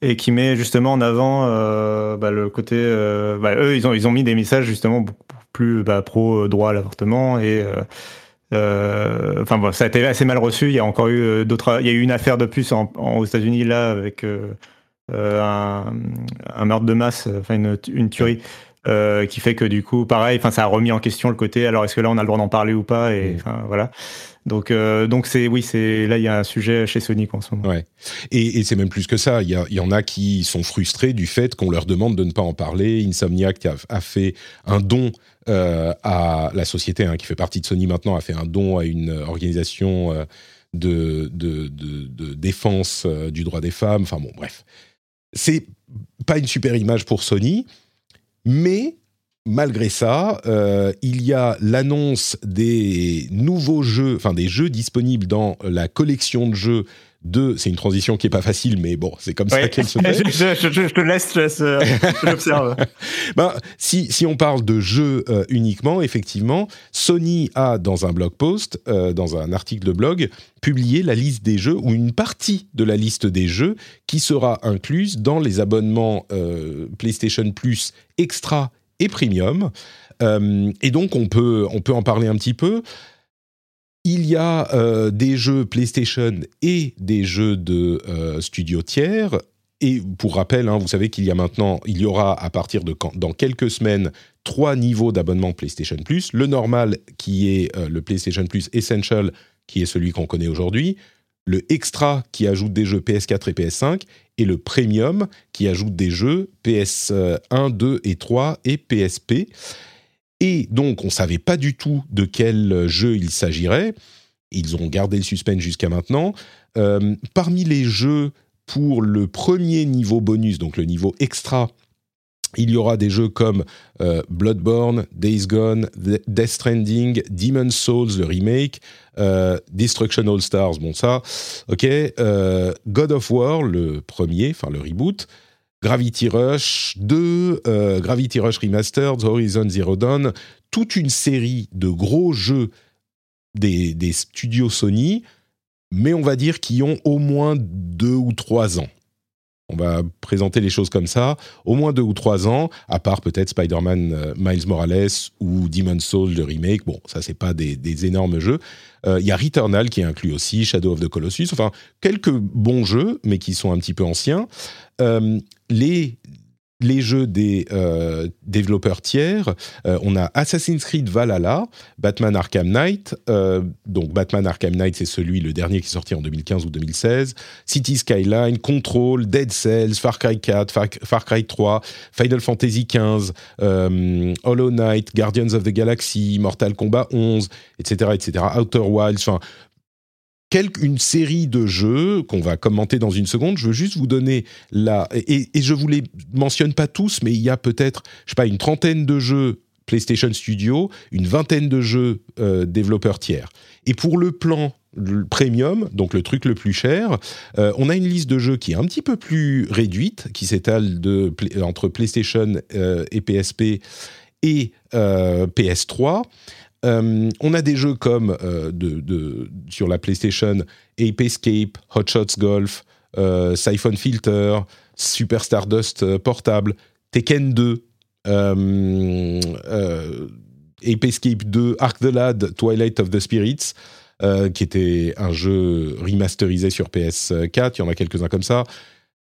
Et qui met justement en avant euh, bah, le côté. euh, bah, eux, ils ont, ils ont mis des messages justement beaucoup plus bah, pro droit à l'avortement et. euh, Enfin bon, ça a été assez mal reçu. Il y a encore eu d'autres. Il y a eu une affaire de plus en, en- aux États-Unis là avec un, un meurtre de masse, enfin une, une tuerie. euh, qui fait que du coup, pareil, enfin, ça a remis en question le côté. Alors, est-ce que là, on a le droit d'en parler ou pas Et voilà. Donc, euh, donc c'est oui, c'est là, il y a un sujet chez Sony en ce moment. Et, c'est même plus que ça. Il y, en a qui sont frustrés du fait qu'on leur demande de ne pas en parler. Insomniac a, a fait un don euh, à la société hein, qui fait partie de Sony maintenant, a fait un don à une organisation euh, de, de, défense du droit des femmes. Enfin bon, bref. C'est pas une super image pour Sony, mais malgré ça, euh, il y a l'annonce des nouveaux jeux, enfin des jeux disponibles dans la collection de jeux de. C'est une transition qui est pas facile, mais bon, c'est comme ça qu'elle se fait. je, je- je- je te laisse, je, laisse, euh, je l'observe. Ben, si, si on parle de jeux euh, uniquement, effectivement, Sony a, dans un blog post, euh, dans un article de blog, publié la liste des jeux, ou une partie de la liste des jeux, qui sera incluse dans les abonnements PlayStation Plus Extra Premium. Euh, et donc, on peut, on peut en parler un petit peu. Il y a euh, des jeux PlayStation et des jeux de euh, studio tiers. Et pour rappel, hein, vous savez qu'il y a maintenant, il y aura à partir de quand, dans quelques semaines trois niveaux d'abonnement PlayStation Plus. Le normal qui est le PlayStation Plus Essential, qui est celui qu'on connaît aujourd'hui. le Extra qui ajoute des jeux PS4 et PS5 et le Premium qui ajoute des jeux PS1, 2 et 3 et PSP. Et donc, on ne savait pas du tout de quel jeu il s'agirait. Ils ont gardé le suspense jusqu'à maintenant. Euh, parmi les jeux pour le premier niveau bonus, donc le niveau extra, il y aura des jeux comme euh, Bloodborne, Days Gone, Death Stranding, Demon's Souls, le remake, euh, Destruction All Stars, bon ça, ok, euh, God of War, le premier, enfin le reboot, Gravity Rush 2, Gravity Rush Remastered, Horizon Zero Dawn, toute une série de gros jeux des, des studios Sony, mais on va dire qui ont au moins deux ou trois ans on va présenter les choses comme ça, au moins deux ou trois ans, à part peut-être Spider-Man euh, Miles Morales ou Demon's Souls, le remake. Bon, ça, c'est pas des, énormes jeux. Euh, il y a Returnal qui est inclus aussi, Shadow of the Colossus, enfin, quelques bons jeux, mais qui sont un petit peu anciens. Euh, les les jeux des euh, développeurs tiers, euh, on a Assassin's Creed Valhalla, Batman Arkham Knight, euh, donc Batman Arkham Knight c'est celui, le dernier qui est sorti en 2015 ou 2016, City Skyline, Control, Dead Cells, Far Cry 4, Far, Cry 3, Final Fantasy 15, Hollow Knight, Guardians of the Galaxy, Mortal Kombat 11, etc., etc., Outer Wilds, enfin une série de jeux qu'on va commenter dans une seconde. Je veux juste vous donner la et, je vous les mentionne pas tous, mais il y a peut-être je sais pas une trentaine de jeux PlayStation Studio, une vingtaine de jeux euh, développeurs tiers. Et pour le plan premium, donc le truc le plus cher, euh, on a une liste de jeux qui est un petit peu plus réduite, qui s'étale de entre PlayStation euh, et PSP et PS3. Euh, on a des jeux comme euh, sur la PlayStation Ape Escape, Hot Shots Golf, euh, Siphon Filter, Super Stardust Portable, Tekken 2, Ape Escape 2, Arc the Lad, Twilight of the Spirits, qui était un jeu remasterisé sur PS4. Il y en a quelques-uns comme ça.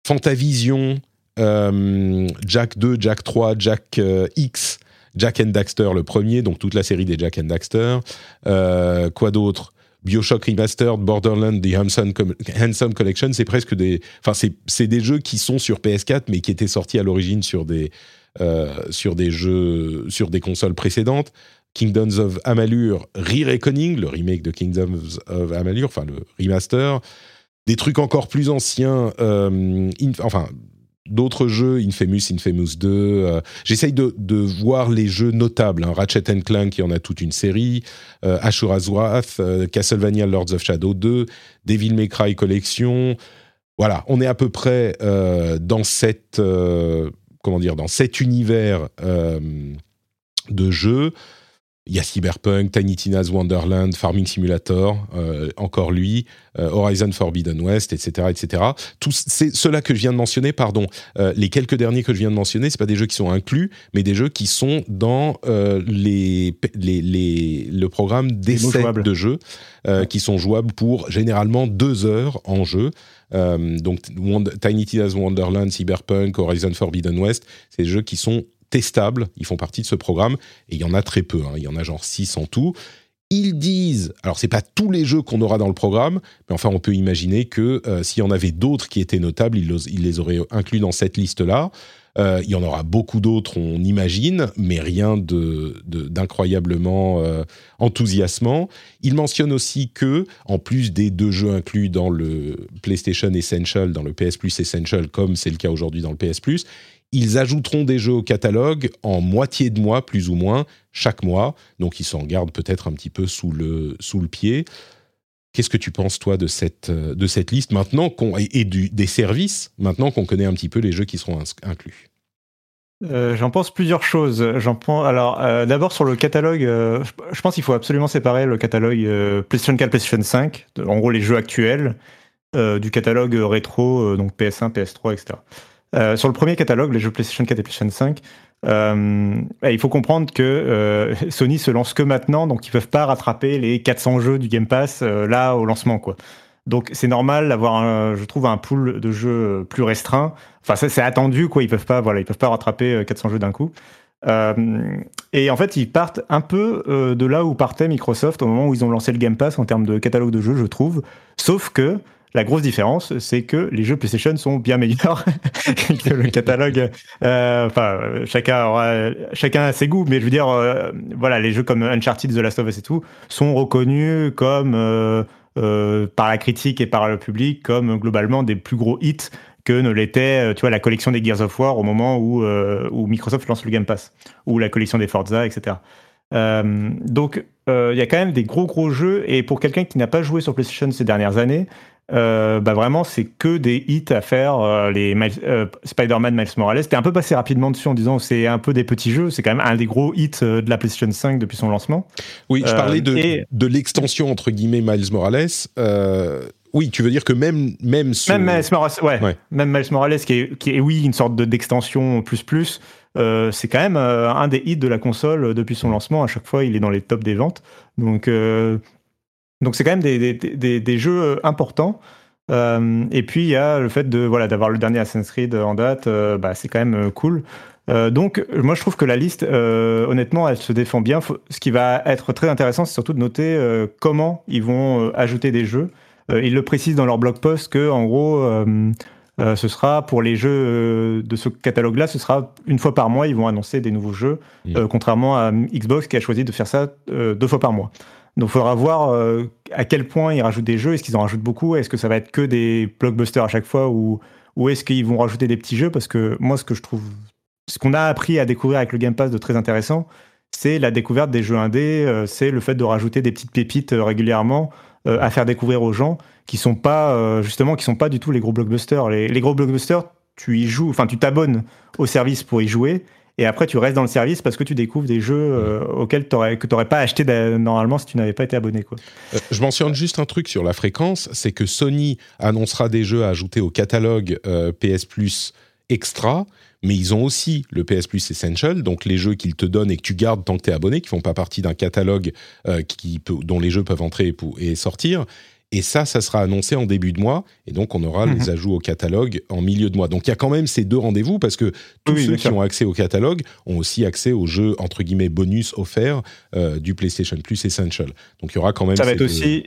Fantavision, Jack 2, Jack 3, Jack X. Jack and Daxter le premier, donc toute la série des Jack and Daxter. Euh, quoi d'autre? Bioshock Remastered, Borderlands, The Handsome, Collection, c'est presque des, enfin c'est des jeux qui sont sur PS4 mais qui étaient sortis à l'origine sur des euh, sur des jeux sur des consoles précédentes. Kingdoms of Amalur Re-Reckoning, le remake de Kingdoms of Amalur, enfin le remaster. Des trucs encore plus anciens, euh, enfin d'autres jeux, Infamous, Infamous 2. Euh, j'essaye de, voir les jeux notables. Hein. Ratchet Clank, il y en a toute une série. Euh, Ashura's Wrath, euh, Castlevania Lords of Shadow 2, Devil May Cry Collection. Voilà, on est à peu près dans cette comment dire dans cet univers de jeux. Il y a Cyberpunk, Tiny Tina's Wonderland, Farming Simulator, euh, encore lui, euh, Horizon Forbidden West, etc., etc. Tous ceux-là que je viens de mentionner, pardon, euh, les quelques derniers que je viens de mentionner, c'est pas des jeux qui sont inclus, mais des jeux qui sont dans les, les, les, le programme d'essai de jeux, qui sont jouables pour généralement deux heures en jeu. donc Tiny Tina's Wonderland, Cyberpunk, Horizon Forbidden West, c'est des jeux qui sont testables, ils font partie de ce programme, et il y en a très peu, hein. il y en a genre 6 en tout. Ils disent, alors c'est pas tous les jeux qu'on aura dans le programme, mais enfin on peut imaginer que euh, s'il y en avait d'autres qui étaient notables, ils, les auraient inclus dans cette liste-là. Euh, il y en aura beaucoup d'autres, on imagine, mais rien d'incroyablement euh, enthousiasmant. Il mentionne aussi que, en plus des deux jeux inclus dans le PlayStation Essential, dans le PS Plus Essential, comme c'est le cas aujourd'hui dans le PS Plus, ils ajouteront des jeux au catalogue en moitié de mois, plus ou moins, chaque mois. Donc ils s'en gardent peut-être un petit peu sous le, sous le pied. Qu'est-ce que tu penses, toi, de cette, de cette liste maintenant et, des services, maintenant qu'on connaît un petit peu les jeux qui seront inclus? Euh, J'en pense plusieurs choses. Alors, euh, d'abord sur le catalogue, euh, je pense qu'il faut absolument séparer le catalogue PlayStation 4, PlayStation 5, en gros les jeux actuels, du catalogue rétro, donc PS1, PS3, etc. Euh, sur le premier catalogue, les jeux PlayStation 4 et PlayStation 5, euh, bah, il faut comprendre que euh, Sony se lance que maintenant, donc ils peuvent pas rattraper les 400 jeux du Game Pass là au lancement, quoi. Donc c'est normal d'avoir, je trouve, un pool de jeux plus restreint. Enfin, ça c'est attendu, quoi. Ils peuvent pas, voilà, ils peuvent pas rattraper 400 jeux d'un coup. et en fait, ils partent un peu de là où partait Microsoft au moment où ils ont lancé le Game Pass en termes de catalogue de jeux, je trouve. Sauf que la grosse différence, c'est que les jeux PlayStation sont bien meilleurs que le catalogue. Euh, enfin, chacun chacun a ses goûts, mais je veux dire, euh, voilà, les jeux comme Uncharted, The Last of Us et tout sont reconnus comme euh, par la critique et par le public comme globalement des plus gros hits que ne l'était, tu vois, la collection des Gears of War au moment où, où Microsoft lance le Game Pass, ou la collection des Forza, etc. donc, il y a quand même des gros gros jeux, et pour quelqu'un qui n'a pas joué sur PlayStation ces dernières années, euh, bah vraiment, c'est que des hits à faire. Euh, les euh, Spider-Man Miles Morales, t'es un peu passé rapidement dessus en disant c'est un peu des petits jeux. C'est quand même un des gros hits de la PlayStation 5 depuis son lancement. Oui, je parlais de, de l'extension entre guillemets Miles Morales. oui, tu veux dire que même même même Miles Morales, ouais, même Miles Morales qui est, qui est oui une sorte d'extension plus plus. c'est quand même un des hits de la console depuis son lancement. À chaque fois, il est dans les tops des ventes. Donc donc c'est quand même des, des, des, jeux euh, importants. Euh, et puis il y a le fait de voilà d'avoir le dernier Assassin's Creed en date, euh, bah, c'est quand même cool. donc moi je trouve que la liste, honnêtement, elle se défend bien. ce qui va être très intéressant, c'est surtout de noter comment ils vont ajouter des jeux. ils le précisent dans leur blog post que en gros ce sera pour les jeux de ce catalogue-là, ce sera une fois par mois, ils vont annoncer des nouveaux jeux, mmh. contrairement à Xbox qui a choisi de faire ça deux fois par mois. Donc, il faudra voir euh, à quel point ils rajoutent des jeux. Est-ce qu'ils en rajoutent beaucoup? Est-ce que ça va être que des blockbusters à chaque fois? Ou, est-ce qu'ils vont rajouter des petits jeux? Parce que moi, ce que je trouve. Ce qu'on a appris à découvrir avec le Game Pass de très intéressant, c'est la découverte des jeux indés, euh, c'est le fait de rajouter des petites pépites euh, régulièrement à faire découvrir aux gens qui sont pas justement qui sont pas du tout les gros blockbusters. Les, les gros blockbusters, tu y joues, enfin tu t'abonnes au service pour y jouer et après, tu restes dans le service parce que tu découvres des jeux euh, auxquels que tu n'aurais pas acheté normalement si tu n'avais pas été abonné. Quoi. Euh, je mentionne juste un truc sur la fréquence, c'est que Sony annoncera des jeux à ajouter au catalogue euh, PS Plus Extra, mais ils ont aussi le PS Plus Essential, donc les jeux qu'ils te donnent et que tu gardes tant que tu es abonné, qui font pas partie d'un catalogue qui dont les jeux peuvent entrer et sortir. Et ça, ça sera annoncé en début de mois. Et donc, on aura les mhm. ajouts au catalogue en milieu de mois. Donc, il y a quand même ces deux rendez-vous parce que tous ceux qui ont accès au catalogue ont aussi accès aux jeux, entre guillemets, bonus offerts euh, du PlayStation Plus Essential. Donc, il y aura quand même. Ça va être aussi.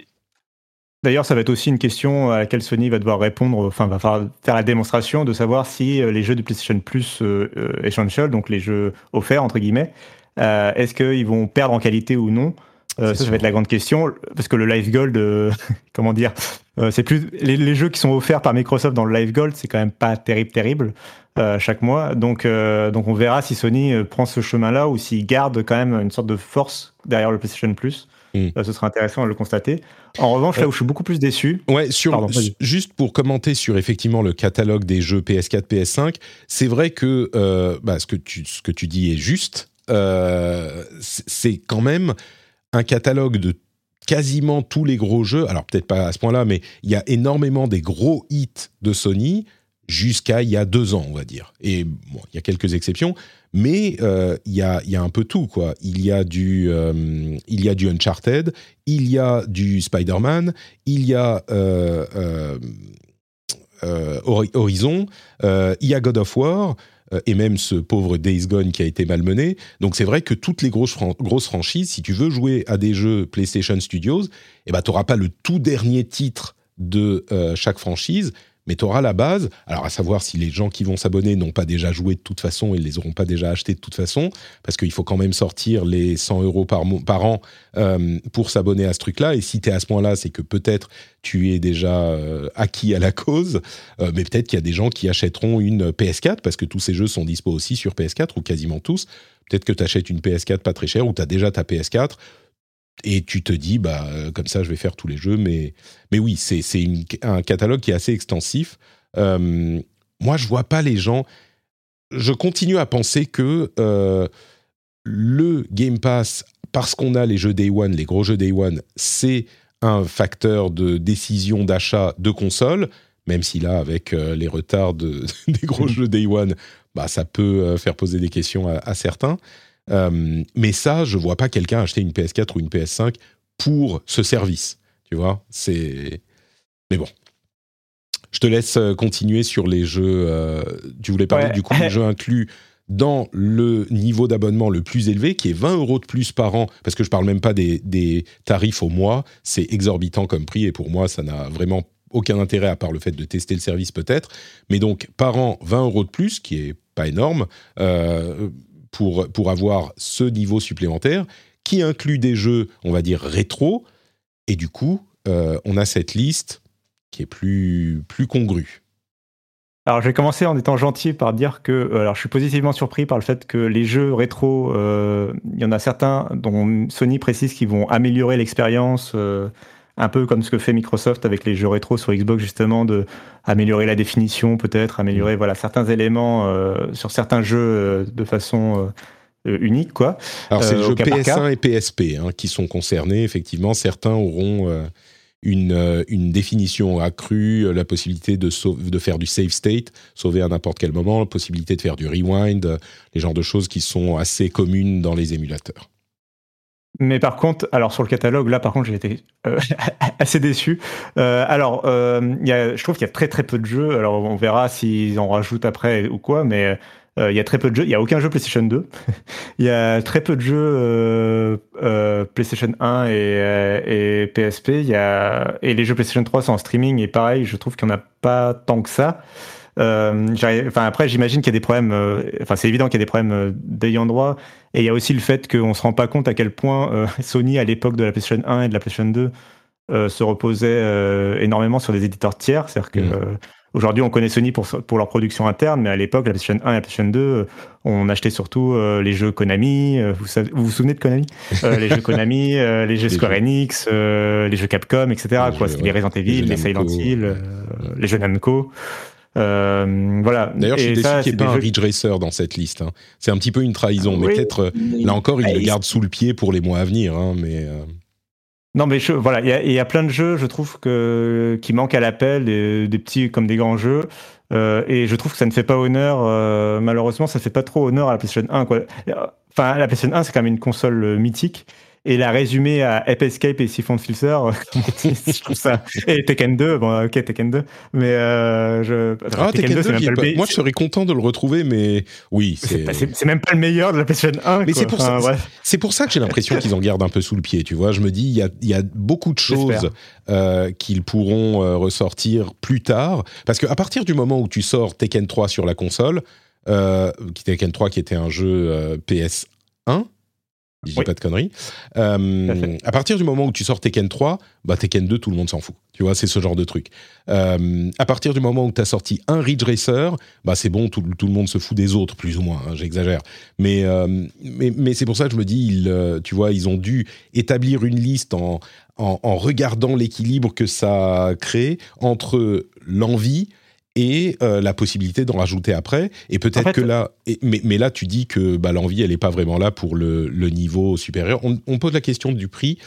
D'ailleurs, ça va être aussi une question à laquelle Sony va devoir répondre, enfin, va faire la démonstration de savoir si euh, les jeux du PlayStation Plus euh, Essential, donc les jeux offerts, entre guillemets, est-ce qu'ils vont perdre en qualité ou non euh, ça, ça va être la grande question, parce que le Live Gold, euh, comment dire, euh, c'est plus les, jeux qui sont offerts par Microsoft dans le Live Gold, c'est quand même pas terrible, terrible chaque mois. Donc, donc on verra si Sony prend ce chemin-là ou s'il garde quand même une sorte de force derrière le PlayStation Plus. Hmm. ce sera intéressant à le constater. En revanche, là où je suis beaucoup plus déçu. Ouais, sur, juste pour commenter sur effectivement le catalogue des jeux PS4, PS5, c'est vrai que bah, ce, que tu, ce que tu dis est juste. c'est quand même un catalogue de quasiment tous les gros jeux. Alors peut-être pas à ce point-là, mais il y a énormément des gros hits de Sony jusqu'à il y a deux ans, on va dire. Et bon, il y a quelques exceptions, mais euh, il, y a, il y a un peu tout, quoi. Il y a du, euh, il y a du Uncharted, il y a du Spider-Man, il y a euh, Horizon, il y a God of War. Euh, et même ce pauvre Days Gone qui a été malmené. Donc c'est vrai que toutes les grosses, grosses franchises, si tu veux jouer à des jeux PlayStation Studios, eh ben, tu n'auras pas le tout dernier titre de euh, chaque franchise, mais tu auras la base. Alors, à savoir si les gens qui vont s'abonner n'ont pas déjà joué de toute façon et les auront pas déjà achetés de toute façon, parce qu'il faut quand même sortir les 100 euros par, par an euh, pour s'abonner à ce truc-là. Et si tu es à ce point-là, c'est que peut-être tu es déjà euh, acquis à la cause, euh, mais peut-être qu'il y a des gens qui achèteront une PS4, parce que tous ces jeux sont dispo aussi sur PS4, ou quasiment tous. Peut-être que tu achètes une PS4 pas très chère, ou tu as déjà ta PS4 et tu te dis bah euh, comme ça je vais faire tous les jeux mais mais oui c'est un catalogue qui est assez extensif. Euh, moi je vois pas les gens je continue à penser que euh, le Game Pass parce qu'on a les jeux Day One les gros jeux Day One c'est un facteur de décision d'achat de console même si là avec les retards de, des gros jeux Day One bah ça peut faire poser des questions à certains euh, mais ça, je vois pas quelqu'un acheter une PS4 ou une PS5 pour ce service. Tu vois, c'est. Mais bon. Je te laisse euh, continuer sur les jeux. Euh, tu voulais parler du coup des jeux inclus dans le niveau d'abonnement le plus élevé, qui est 20 euros de plus par an, parce que je parle même pas des, des tarifs au mois, c'est exorbitant comme prix, et pour moi, ça n'a vraiment aucun intérêt à part le fait de tester le service peut-être. Mais donc, par an, 20 euros de plus, qui est pas énorme, euh, pour, pour avoir ce niveau supplémentaire, qui inclut des jeux, on va dire, rétro, et du coup, euh, on a cette liste qui est plus, plus congrue. Alors, je vais commencer en étant gentil par dire que euh, alors, je suis positivement surpris par le fait que les jeux rétro, euh, il y en a certains dont Sony précise qu'ils vont améliorer l'expérience, un peu comme ce que fait Microsoft avec les jeux rétro sur Xbox, justement, de améliorer la définition, peut-être, améliorer voilà, certains éléments sur certains jeux de façon unique. Quoi, alors, c'est les jeux PS1 et PSP hein, qui sont concernés, effectivement. Certains auront une, euh, une définition accrue, euh, la possibilité de, de faire du save state, sauver à n'importe quel moment, la possibilité de faire du rewind, euh, les genres de choses qui sont assez communes dans les émulateurs. Mais par contre, alors sur le catalogue, là par contre j'ai été assez déçu. alors, y a, je trouve qu'il y a très très peu de jeux. Alors on verra s'ils en rajoutent après ou quoi, mais euh, il y a très peu de jeux. Il y a aucun jeu PlayStation 2. Il y a très peu de jeux euh, euh, PlayStation 1 et, et PSP. Il y a, et les jeux PlayStation 3 sont en streaming. Et pareil, je trouve qu'il n'y en a pas tant que ça. Enfin après, j'imagine qu'il y a des problèmes. Enfin, c'est évident qu'il y a des problèmes d'ayant droit. Et il y a aussi le fait qu'on se rend pas compte à quel point Sony, à l'époque de la PlayStation 1 et de la PlayStation 2, se reposait énormément sur des éditeurs tiers. C'est-à-dire que mmh. Aujourd'hui, on connaît Sony pour, pour leur production interne, mais à l'époque, la PlayStation 1 et la PlayStation 2, euh, on achetait surtout euh, les jeux Konami. Euh, vous, vous, vous souvenez de Konami? Les jeux Konami, les jeux Square Enix, les jeux Capcom, etc. Les, quoi, jeux, les Resident Evil, les, Silent Hill, les jeux Namco. Voilà. D'ailleurs, je suis déçu qu'il n'y ait pas un Ridge Racer dans cette liste. Hein. C'est un petit peu une trahison, mais peut-être là encore, il le garde sous le pied pour les mois à venir. Hein, mais non, mais je, voilà, il y, a plein de jeux, je trouve, que, qui manquent à l'appel, des, petits comme des grands jeux. Euh, et je trouve que ça ne fait pas honneur, euh, malheureusement, ça ne fait pas trop honneur à la PlayStation 1. Quoi. Enfin, la PlayStation 1, c'est quand même une console euh, mythique et la résumer à Ape Escape et Siphon Filter, je trouve ça. Et Tekken 2, bon, ok, Tekken 2, mais euh, je. ah, Tekken, 2, c'est même pas, le Moi, je serais content de le retrouver, mais oui, c'est. Même pas le meilleur de la PlayStation 1. Mais c'est pour, ça, c'est pour ça que j'ai l'impression qu'ils en gardent un peu sous le pied, tu vois. Je me dis, il y a, y a beaucoup de choses euh, qu'ils pourront euh, ressortir plus tard, parce qu'à partir du moment où tu sors Tekken 3 sur la console, Tekken 3 qui était un jeu euh, PS1, je dis pas de conneries. Euh, à partir du moment où tu sors Tekken 3, bah Tekken 2, tout le monde s'en fout. Tu vois, c'est ce genre de truc. Euh, à partir du moment où tu as sorti un Ridge Racer, bah c'est bon, tout, tout, le monde se fout des autres, plus ou moins, hein, j'exagère. Mais, euh, mais, mais c'est pour ça que je me dis, ils, tu vois, ils ont dû établir une liste en, en, en regardant l'équilibre que ça crée entre l'envie et euh, la possibilité d'en rajouter après. Et peut-être que là, mais, mais, là, tu dis que bah, l'envie, elle n'est pas vraiment là pour le, le niveau supérieur. On, pose la question du prix.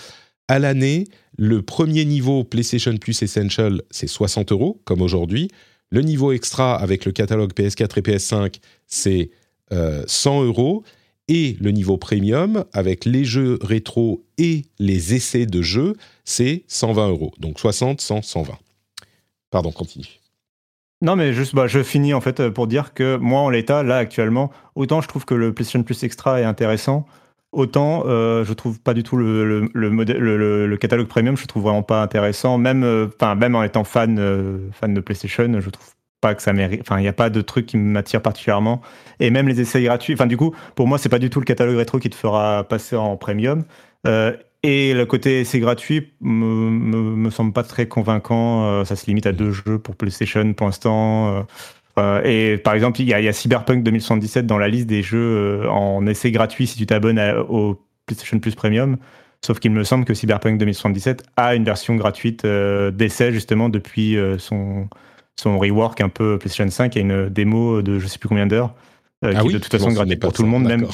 À l'année, le premier niveau PlayStation Plus Essential, c'est 60 euros, comme aujourd'hui. Le niveau extra avec le catalogue PS4 et PS5, c'est 100 euh, euros. Et le niveau premium, avec les jeux rétro et les essais de jeux, c'est 120 euros. Donc 60, 100, 120. Pardon, continue. Non, mais juste, bah, je finis en fait euh, pour dire que moi, en l'état, là, actuellement, autant je trouve que le PlayStation Plus Extra est intéressant, autant euh, je trouve pas du tout le, catalogue premium, je trouve vraiment pas intéressant. Même, euh, en étant fan, de PlayStation, je trouve pas que ça mérite. Enfin, il n'y a pas de truc qui m'attire particulièrement. Et même les essais gratuits. Enfin, du coup, pour moi, c'est pas du tout le catalogue rétro qui te fera passer en premium. Et le côté c'est gratuit me, me, me, semble pas très convaincant. Euh, ça se limite à deux jeux pour PlayStation pour l'instant. Euh, euh et par exemple, il y, y, a Cyberpunk 2077 dans la liste des jeux euh, en essai gratuit si tu t'abonnes au PlayStation Plus Premium. Sauf qu'il me semble que Cyberpunk 2077 a une version gratuite d'essai justement depuis son, son rework un peu PlayStation 5. Il y a une démo de je sais plus combien d'heures ah qui oui, de toute façon gratuite pour tout le monde, même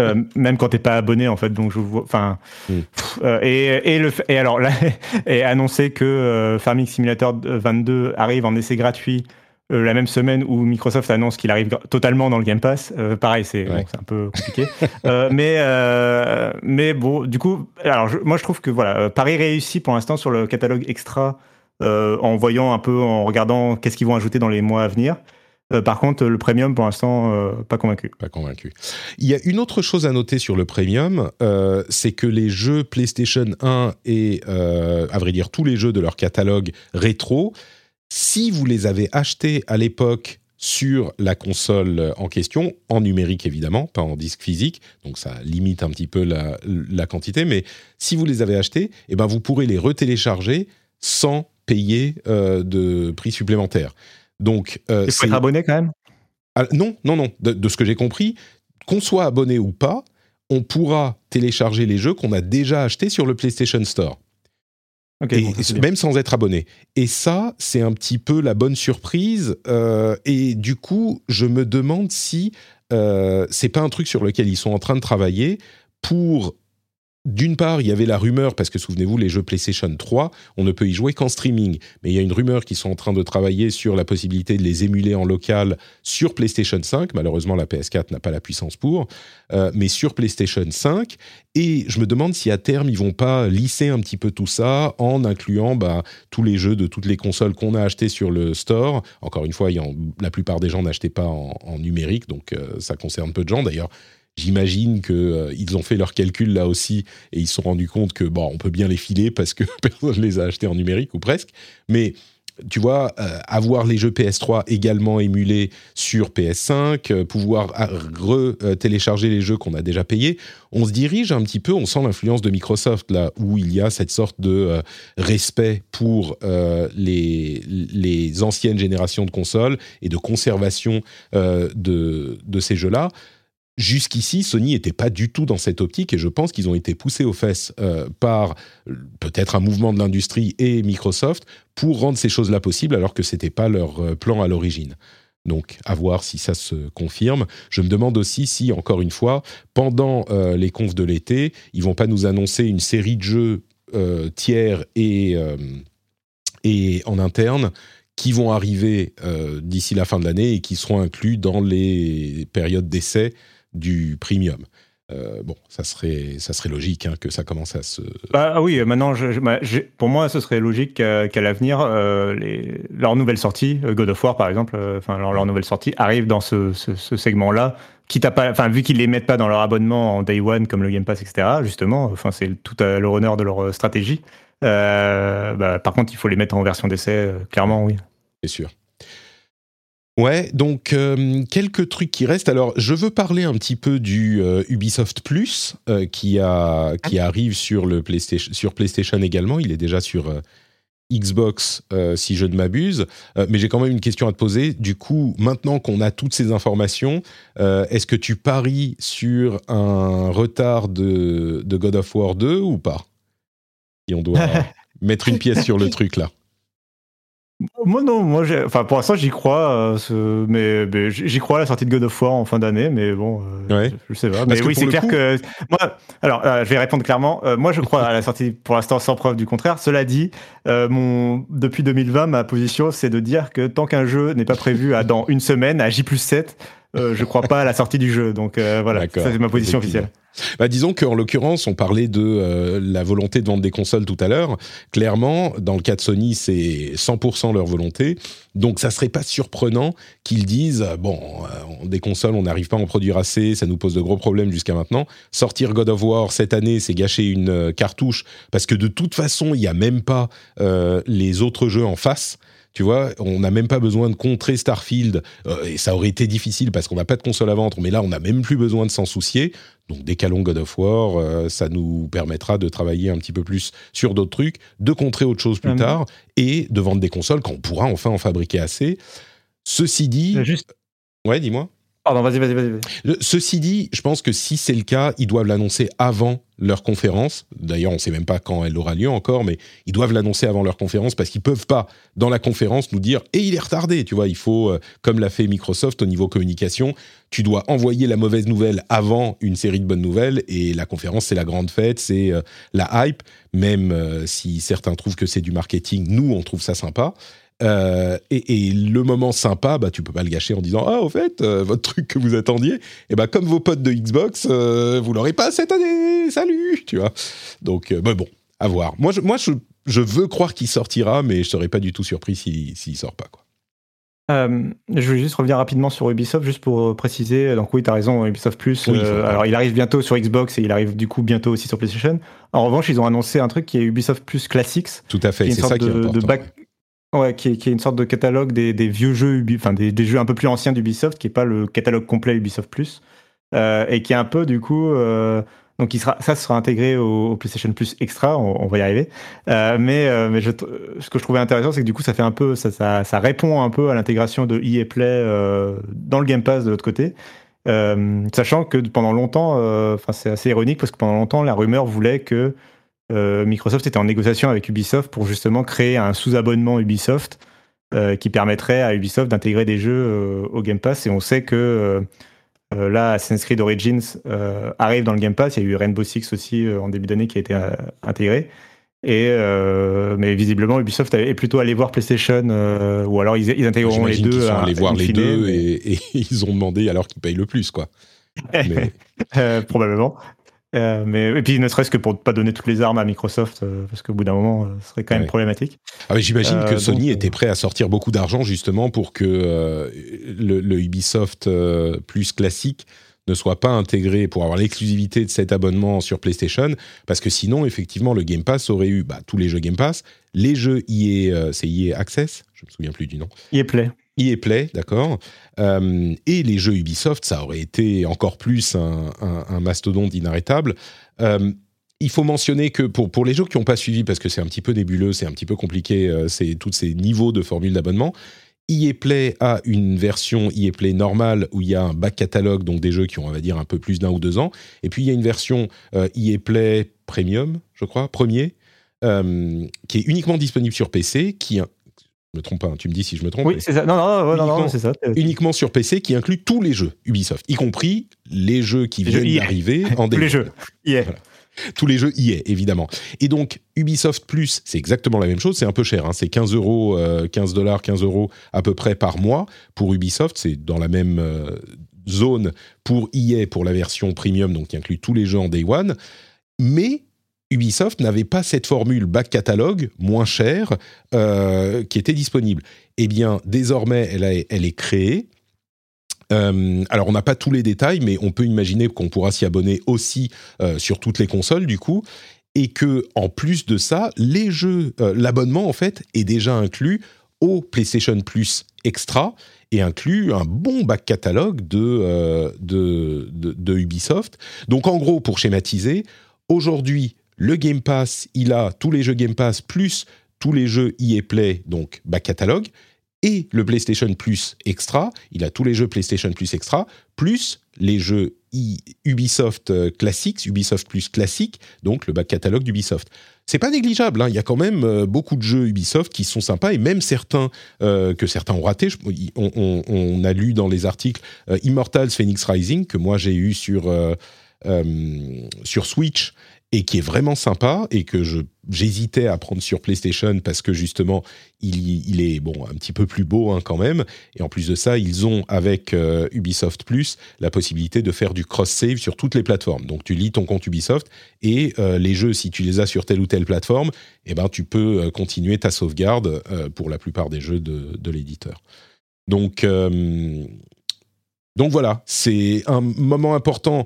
euh, même quand t'es pas abonné en fait. Donc je vois, enfin, mm. euh, et, et, le et alors là, et annoncer que euh, Farming Simulator 22 arrive en essai gratuit la même semaine où Microsoft annonce qu'il arrive totalement dans le Game Pass. pareil, c'est bon, un peu compliqué. mais mais bon, du coup, alors moi je trouve que voilà, Paris réussit pour l'instant sur le catalogue extra en voyant un peu, en regardant qu'est-ce qu'ils vont ajouter dans les mois à venir. Euh, par contre, le premium, pour l'instant, euh, pas convaincu. Pas convaincu. Il y a une autre chose à noter sur le premium, euh, c'est que les jeux PlayStation 1 et, à vrai dire, tous les jeux de leur catalogue rétro, si vous les avez achetés à l'époque sur la console en question, en numérique évidemment, pas en disque physique, donc ça limite un petit peu la, quantité, mais si vous les avez achetés, eh ben vous pourrez les retélécharger sans payer de prix supplémentaire. Donc, euh, Il faut être abonné quand même ah, Non, non, non. De, ce que j'ai compris, qu'on soit abonné ou pas, on pourra télécharger les jeux qu'on a déjà achetés sur le PlayStation Store. même sans être abonné. Et ça, c'est un petit peu la bonne surprise. Euh, et du coup, je me demande si euh, c'est pas un truc sur lequel ils sont en train de travailler pour d'une part, il y avait la rumeur, parce que souvenez-vous, les jeux PlayStation 3, on ne peut y jouer qu'en streaming. Mais il y a une rumeur qu'ils sont en train de travailler sur la possibilité de les émuler en local sur PlayStation 5. Malheureusement, la PS4 n'a pas la puissance pour, euh, mais sur PlayStation 5. Et je me demande si à terme, ils vont pas lisser un petit peu tout ça en incluant bah, tous les jeux de toutes les consoles qu'on a achetées sur le store. Encore une fois, la plupart des gens n'achetaient pas en, numérique, donc euh, ça concerne peu de gens. D'ailleurs, J'imagine qu'ils euh, ont fait leurs calculs là aussi et ils se sont rendus compte que bon, on peut bien les filer parce que personne ne les a achetés en numérique ou presque. Mais tu vois, euh, avoir les jeux PS3 également émulés sur PS5, euh, pouvoir re-télécharger les jeux qu'on a déjà payés, on se dirige un petit peu, on sent l'influence de Microsoft là, où il y a cette sorte de respect pour les, les, anciennes générations de consoles et de conservation de, de, ces jeux-là. Jusqu'ici, Sony n'était pas du tout dans cette optique et je pense qu'ils ont été poussés aux fesses euh, par peut-être un mouvement de l'industrie et Microsoft pour rendre ces choses-là possibles alors que ce n'était pas leur euh, plan à l'origine. Donc, à voir si ça se confirme. Je me demande aussi si, encore une fois, pendant euh, les confs de l'été, ils vont pas nous annoncer une série de jeux tiers et, et en interne qui vont arriver d'ici la fin de l'année et qui seront inclus dans les périodes d'essai du premium. Euh, bon, ça serait, ça serait logique hein, que ça commence à se. Bah ah oui, maintenant, bah, pour moi, ce serait logique qu'à l'avenir, euh, leur nouvelle sortie, euh, God of War par exemple, enfin leur, nouvelle sortie arrive dans ce, segment-là, quitte à pas, enfin vu qu'ils les mettent pas dans leur abonnement en day one comme le Game Pass, etc. Justement, enfin c'est tout à l'honneur de leur stratégie. Bah, par contre, il faut les mettre en version d'essai, clairement, oui. C'est sûr. Ouais, donc euh, quelques trucs qui restent. Alors, je veux parler un petit peu du euh, Ubisoft Plus euh, qui a qui arrive sur le PlayStation sur PlayStation également. Il est déjà sur Xbox si je ne m'abuse. mais j'ai quand même une question à te poser. Du coup, maintenant qu'on a toutes ces informations, est-ce que tu paries sur un retard de, de God of War 2 ou pas? Si on doit mettre une pièce sur le truc là. Moi non, moi enfin pour l'instant j'y crois, euh, mais, j'y crois à la sortie de God of War en fin d'année, mais bon, euh, je, sais pas. mais oui, c'est clair que moi, alors euh, je vais répondre clairement. moi je crois à la sortie pour l'instant sans preuve du contraire. Cela dit, mon depuis 2020 ma position c'est de dire que tant qu'un jeu n'est pas prévu à dans une semaine à J 7, je crois pas à la sortie du jeu. Donc voilà, ça c'est ma position officielle. Bah, disons qu'en l'occurrence, on parlait de euh, la volonté de vendre des consoles tout à l'heure. Clairement, dans le cas de Sony, c'est 100% leur volonté. Donc, ça serait pas surprenant qu'ils disent bon, euh, des consoles, on n'arrive pas à en produire assez, ça nous pose de gros problèmes jusqu'à maintenant. Sortir God of War cette année, c'est gâcher une euh, cartouche parce que de toute façon, il n'y a même pas les autres jeux en face. Tu vois, on n'a même pas besoin de contrer Starfield, et ça aurait été difficile parce qu'on n'a pas de console à vendre, mais là, on n'a même plus besoin de s'en soucier. Donc décalons God of War, euh, ça nous permettra de travailler un petit peu plus sur d'autres trucs, de contrer autre chose plus tard et de vendre des consoles quand on pourra enfin en fabriquer assez. Ceci dit, juste... ouais, dis-moi. Pardon, vas-y, vas-y, vas-y. Ceci dit, je pense que si c'est le cas, ils doivent l'annoncer avant leur conférence. D'ailleurs, on ne sait même pas quand elle aura lieu encore, mais ils doivent l'annoncer avant leur conférence parce qu'ils peuvent pas, dans la conférence, nous dire et il est retardé. Tu vois, il faut, euh, comme l'a fait Microsoft au niveau communication, tu dois envoyer la mauvaise nouvelle avant une série de bonnes nouvelles. Et la conférence, c'est la grande fête, c'est euh, la hype. Même euh, si certains trouvent que c'est du marketing, nous, on trouve ça sympa. Euh, et, le moment sympa, bah, tu peux pas le gâcher en disant Ah, au fait, euh, votre truc que vous attendiez, et eh bah, comme vos potes de Xbox, euh, vous l'aurez pas cette année, salut Tu vois Donc, bah, bon, à voir. Moi, je, moi je, je veux croire qu'il sortira, mais je serais pas du tout surpris s'il sort pas. Quoi. Euh, je voulais juste revenir rapidement sur Ubisoft, juste pour préciser. Donc oui, tu as raison, Ubisoft Plus. Oui, euh, alors il arrive bientôt sur Xbox et il arrive du coup bientôt aussi sur PlayStation. En revanche, ils ont annoncé un truc qui est Ubisoft Plus Classics, Tout à fait, c'est ça qui est de. Ouais, qui, est, une sorte de catalogue des, vieux jeux, Ubi- enfin des, jeux un peu plus anciens d'Ubisoft, qui est pas le catalogue complet Ubisoft Plus, euh, et qui est un peu du coup. euh, donc ça sera intégré au, PlayStation Plus Extra, on, va y arriver. Euh, mais ce que je trouvais intéressant, c'est que du coup ça fait un peu, ça, répond un peu à l'intégration de EA Play dans le Game Pass de l'autre côté. Sachant que pendant longtemps, enfin c'est assez ironique parce que pendant longtemps la rumeur voulait que euh, Microsoft était en négociation avec Ubisoft pour justement créer un sous-abonnement Ubisoft euh, qui permettrait à Ubisoft d'intégrer des jeux euh, au Game Pass. Et on sait que là, Assassin's Creed Origins arrive dans le Game Pass. Il y a eu Rainbow Six aussi en début d'année qui a été intégré. Et euh, mais visiblement, Ubisoft est plutôt allé voir PlayStation, euh, ou alors ils, ils intégreront les deux. sont à- allés voir les deux et, et ils ont demandé alors qu'ils payent le plus, quoi. Mais- Euh, probablement. Euh, mais et puis ne serait-ce que pour ne pas donner toutes les armes à Microsoft, euh, parce qu'au bout d'un moment, euh, ce serait quand même Ouais. problématique. Ah, J'imagine Euh, que Sony donc, était prêt à sortir beaucoup d'argent justement pour que le, le Ubisoft plus classique ne soit pas intégré pour avoir l'exclusivité de cet abonnement sur PlayStation, parce que sinon, effectivement, le Game Pass aurait eu bah, tous les jeux Game Pass, les jeux EA, c'est EA Access, je me souviens plus du nom, EA Play. EA Play, d'accord. Euh, et les jeux Ubisoft, ça aurait été encore plus un, mastodonte inarrêtable. Euh, il faut mentionner que pour, pour les jeux qui n'ont pas suivi, parce que c'est un petit peu nébuleux, c'est un petit peu compliqué, euh, c'est tous ces niveaux de formules d'abonnement, EA Play a une version EA Play normale où il y a un back catalogue, donc des jeux qui ont, on va dire, un peu plus d'un ou deux ans. Et puis il y a une version EA Play Premium, je crois, premier, qui est uniquement disponible sur PC, qui... Me trompe pas, hein, tu me dis si je me trompe. Oui, c'est ça. Non, non, non, non, c'est ça. uniquement sur PC qui inclut tous les jeux Ubisoft, y compris les jeux qui Les jeux viennent EA. d'arriver en Tous les jeux. EA. Voilà. Tous les jeux EA, évidemment. Et donc, Ubisoft Plus, c'est exactement la même chose. C'est un peu cher. hein. C'est 15 euros, euh, 15 dollars, 15 euros à peu près par mois pour Ubisoft. C'est dans la même euh, zone pour EA pour la version premium, donc qui inclut tous les jeux en Day One. Mais Ubisoft n'avait pas cette formule back catalogue moins chère euh, qui était disponible. Eh bien, désormais, elle, est créée. Euh, alors, on n'a pas tous les détails, mais on peut imaginer qu'on pourra s'y abonner aussi euh, sur toutes les consoles, du coup, et que en plus de ça, les jeux, l'abonnement en fait est déjà inclus au PlayStation Plus Extra et inclut un bon back catalogue de Ubisoft. Donc, en gros, pour schématiser, aujourd'hui, le Game Pass, il a tous les jeux Game Pass plus tous les jeux EA Play, donc back catalogue, et le PlayStation Plus Extra, il a tous les jeux PlayStation Plus Extra, plus les jeux Ubisoft euh, classiques, Ubisoft Plus classique, donc le back catalogue d'Ubisoft. C'est pas négligeable, hein, il y a quand même euh, beaucoup de jeux Ubisoft qui sont sympas et même certains euh, que certains ont ratés. On, a lu dans les articles Immortals Phoenix Rising que moi j'ai eu sur Switch et qui est vraiment sympa et que je j'hésitais à prendre sur PlayStation parce que justement il, il est bon un petit peu plus beau hein, quand même. Et en plus de ça ils ont avec euh, Ubisoft Plus la possibilité de faire du cross save sur toutes les plateformes. Donc tu lis ton compte Ubisoft et euh, les jeux si tu les as sur telle ou telle plateforme eh ben tu peux euh, continuer ta sauvegarde pour la plupart des jeux de, de l'éditeur. Donc donc voilà c'est un moment important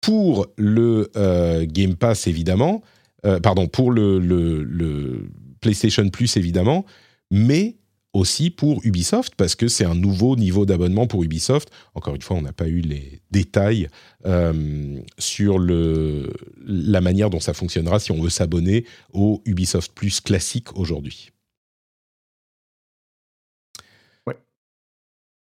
pour le euh, Game Pass évidemment, euh, pardon, pour le, le- le PlayStation Plus évidemment, mais aussi pour Ubisoft parce que c'est un nouveau niveau d'abonnement pour Ubisoft. Encore une fois, on n'a pas eu les détails euh, sur le, la manière dont ça fonctionnera si on veut s'abonner au Ubisoft Plus classique aujourd'hui. Ouais.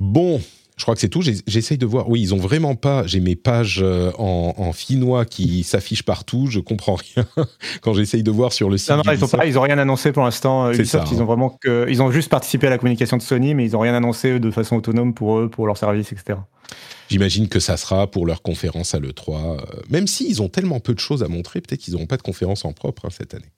Bon, je crois que c'est tout. J'essaye de voir. Oui, ils ont vraiment pas. J'ai mes pages euh, en, en finnois qui s'affichent partout. Je comprends rien quand j'essaye de voir sur le site. Non, non, ils ont, d'Ubisoft. pas, ils ont rien annoncé pour l'instant. euh, C'est Ubisoft, ça, ils hein. ont vraiment que, ils ont juste participé à la communication de Sony, mais ils ont rien annoncé de façon autonome pour eux, pour leur service, etc. J'imagine que ça sera pour leur conférence à l'E3. euh, même s'ils ont tellement peu de choses à montrer, peut-être qu'ils n'auront pas de conférence en propre hein, cette année.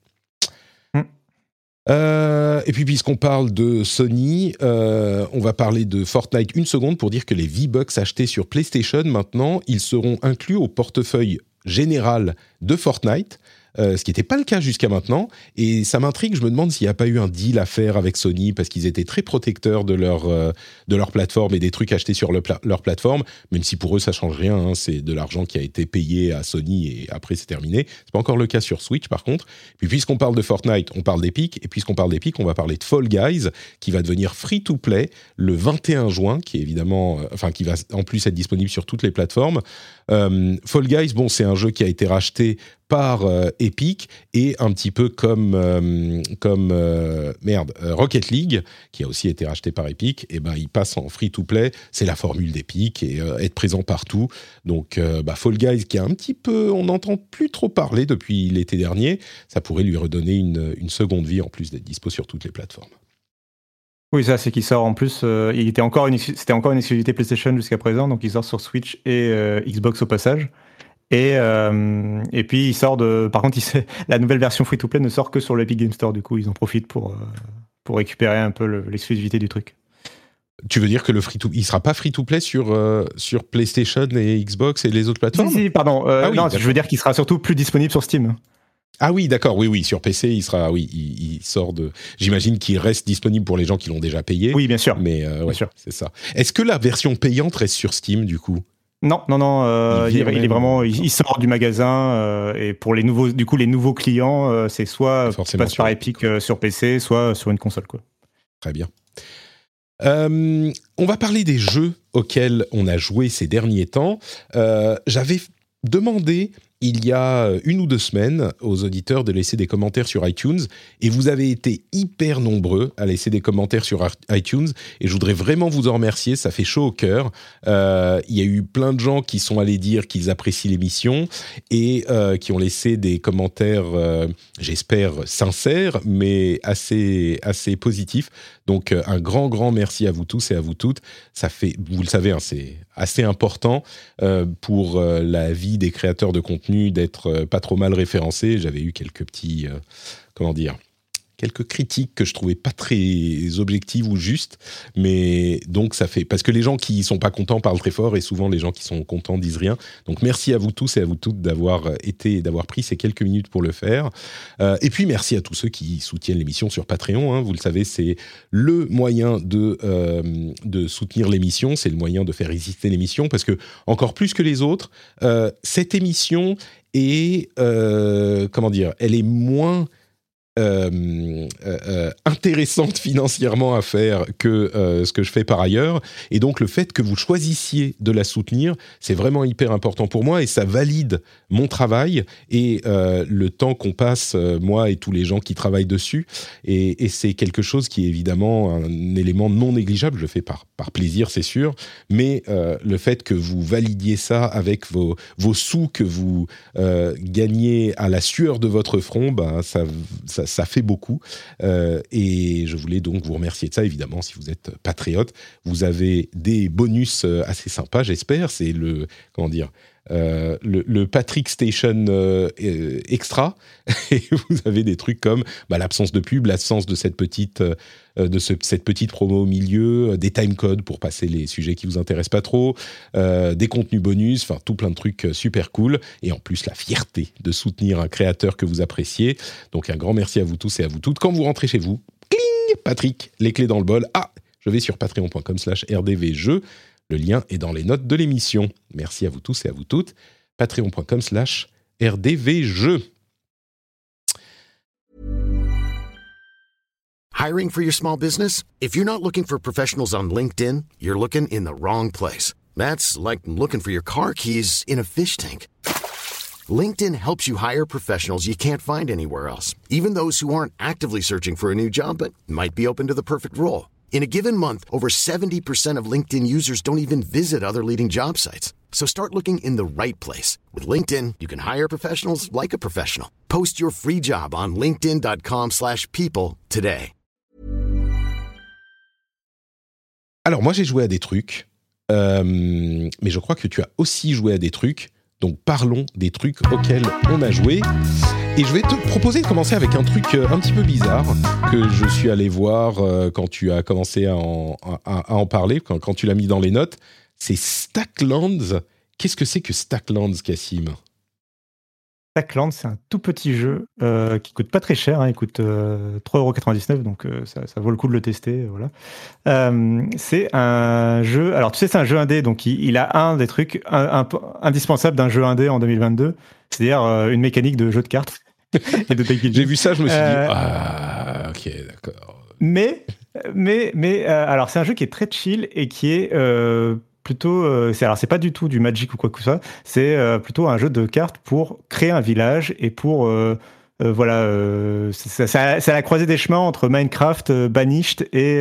Euh, et puis, puisqu'on parle de Sony, euh, on va parler de Fortnite une seconde pour dire que les V-Bucks achetés sur PlayStation, maintenant, ils seront inclus au portefeuille général de Fortnite. Euh, ce qui n'était pas le cas jusqu'à maintenant. Et ça m'intrigue, je me demande s'il n'y a pas eu un deal à faire avec Sony, parce qu'ils étaient très protecteurs de leur, euh, de leur plateforme et des trucs achetés sur leur plateforme, même si pour eux ça change rien, hein. c'est de l'argent qui a été payé à Sony et après c'est terminé. C'est pas encore le cas sur Switch par contre. Puis puisqu'on parle de Fortnite, on parle d'Epic, et puisqu'on parle d'Epic, on va parler de Fall Guys, qui va devenir free-to-play le 21 juin, qui est évidemment, euh, enfin qui va en plus être disponible sur toutes les plateformes. Fall Guys, bon, c'est un jeu qui a été racheté par euh, Epic et un petit peu comme euh, comme euh, merde Rocket League qui a aussi été racheté par Epic et ben il passe en free to play c'est la formule d'Epic et être présent partout donc bah, Fall Guys qui a un petit peu on n'entend plus trop parler depuis l'été dernier ça pourrait lui redonner une, une seconde vie en plus d'être dispo sur toutes les plateformes oui, ça, c'est qu'il sort en plus. il était encore une, c'était encore une exclusivité PlayStation jusqu'à présent, donc il sort sur Switch et Xbox au passage. Et, euh, et puis il sort de. Par contre, il la nouvelle version free-to-play ne sort que sur l'Epic Game Store. Du coup, ils en profitent pour, euh, pour récupérer un peu l'exclusivité du truc. Tu veux dire que le free to il sera pas free to play sur sur sur PlayStation et Xbox et les autres plateformes? Si, pardon. Euh, ah non, je veux dire qu'il sera surtout plus disponible sur Steam. Ah oui, d'accord. Oui, oui, sur PC, il sera. Oui, il, sort de. J'imagine qu'il reste disponible pour les gens qui l'ont déjà payé. Oui, bien sûr. Mais ouais, c'est ça. Est-ce que la version payante reste sur Steam du coup? Non, non, non. Euh, il, est vraiment, il, sort du magasin euh, et pour les nouveaux, du coup, les nouveaux clients, euh, c'est soit passe par Epic sur PC, soit sur une console, quoi. Très bien. on va parler des jeux auxquels on a joué ces derniers temps. J'avais demandé il y a une ou deux semaines aux auditeurs de laisser des commentaires sur iTunes et vous avez été hyper nombreux à laisser des commentaires sur iTunes et je voudrais vraiment vous en remercier, ça fait chaud au cœur. Euh, il y a eu plein de gens qui sont allés dire qu'ils apprécient l'émission et euh, qui ont laissé des commentaires, euh, j'espère, sincères mais assez, assez positifs. Donc un grand, grand merci à vous tous et à vous toutes. Ça fait, vous le savez, hein, c'est assez important pour la vie des créateurs de contenu d'être euh, pas trop mal référencé. J'avais eu quelques petits, euh, comment dire, quelques critiques que je trouvais pas très objectives ou justes, mais donc ça fait parce que les gens qui sont pas contents parlent très fort et souvent les gens qui sont contents disent rien. Donc merci à vous tous et à vous toutes d'avoir euh, été d'avoir pris ces quelques minutes pour le faire. et puis merci à tous ceux qui soutiennent l'émission sur Patreon. Hein. vous le savez, c'est le moyen de de soutenir l'émission, c'est le moyen de faire exister l'émission parce que encore plus que les autres, cette émission est comment dire, elle est moins euh, euh, euh, intéressante financièrement à faire que ce que je fais par ailleurs. Et donc le fait que vous choisissiez de la soutenir, c'est vraiment hyper important pour moi et ça valide mon travail et le temps qu'on passe, moi et tous les gens qui travaillent dessus. Et, c'est quelque chose qui est évidemment un élément non négligeable. Je le fais par, par plaisir, c'est sûr. Mais le fait que vous validiez ça avec vos, vos sous que vous gagnez à la sueur de votre front, ça, ça ça, fait beaucoup. Euh, et je voulais donc vous remercier de ça, évidemment, si vous êtes patriote. Vous avez des bonus euh, assez sympas, j'espère. C'est le, comment dire, euh, le, Patrick Station extra et vous avez des trucs comme bah, l'absence de pub, l'absence de cette petite euh, de cette petite promo au milieu, euh, des timecodes pour passer les sujets qui vous intéressent pas trop, euh, des contenus bonus, enfin tout plein de trucs super cool, et en plus la fierté de soutenir un créateur que vous appréciez. Donc un grand merci à vous tous et à vous toutes. Quand vous rentrez chez vous, cling, Patrick, les clés dans le bol. Ah, je vais sur patreon.com/slash rdvjeux. Le lien est dans les notes de l'émission. Merci à vous tous et à vous toutes. Patreon.com/slash rdvjeux. Hiring for your small business? If you're not looking for professionals on LinkedIn, you're looking in the wrong place. That's like looking for your car keys in a fish tank. LinkedIn helps you hire professionals you can't find anywhere else, even those who aren't actively searching for a new job but might be open to the perfect role. In a given month, over 70% of LinkedIn users don't even visit other leading job sites. So start looking in the right place. With LinkedIn, you can hire professionals like a professional. Post your free job on linkedin.com slash people today. Alors moi j'ai joué à des trucs, euh, mais je crois que tu as aussi joué à des trucs. Donc parlons des trucs auxquels on a joué. Et je vais te proposer de commencer avec un truc euh, un petit peu bizarre que je suis allé voir euh, quand tu as commencé à en, parler, quand, tu l'as mis dans les notes. C'est Stacklands. Qu'est-ce que c'est que Stacklands, Cassim? Stackland, c'est un tout petit jeu euh, qui coûte pas très cher, hein, il coûte euh, 3,99€, donc euh, ça, vaut le coup de le tester. Voilà. C'est un jeu, alors tu sais, c'est un jeu indé, donc il, a un des trucs un, un, indispensable d'un jeu indé en 2022, c'est-à-dire une mécanique de jeu de cartes. J'ai vu ça, je me suis dit, ah, ok, d'accord. Mais, mais, mais, alors c'est un jeu qui est très chill et qui est plutôt, euh, c'est alors c'est pas du tout du Magic ou quoi que ce soit, c'est euh, plutôt un jeu de cartes pour créer un village et pour euh, euh voilà, euh, c'est à la croisée des chemins entre Minecraft, Banished et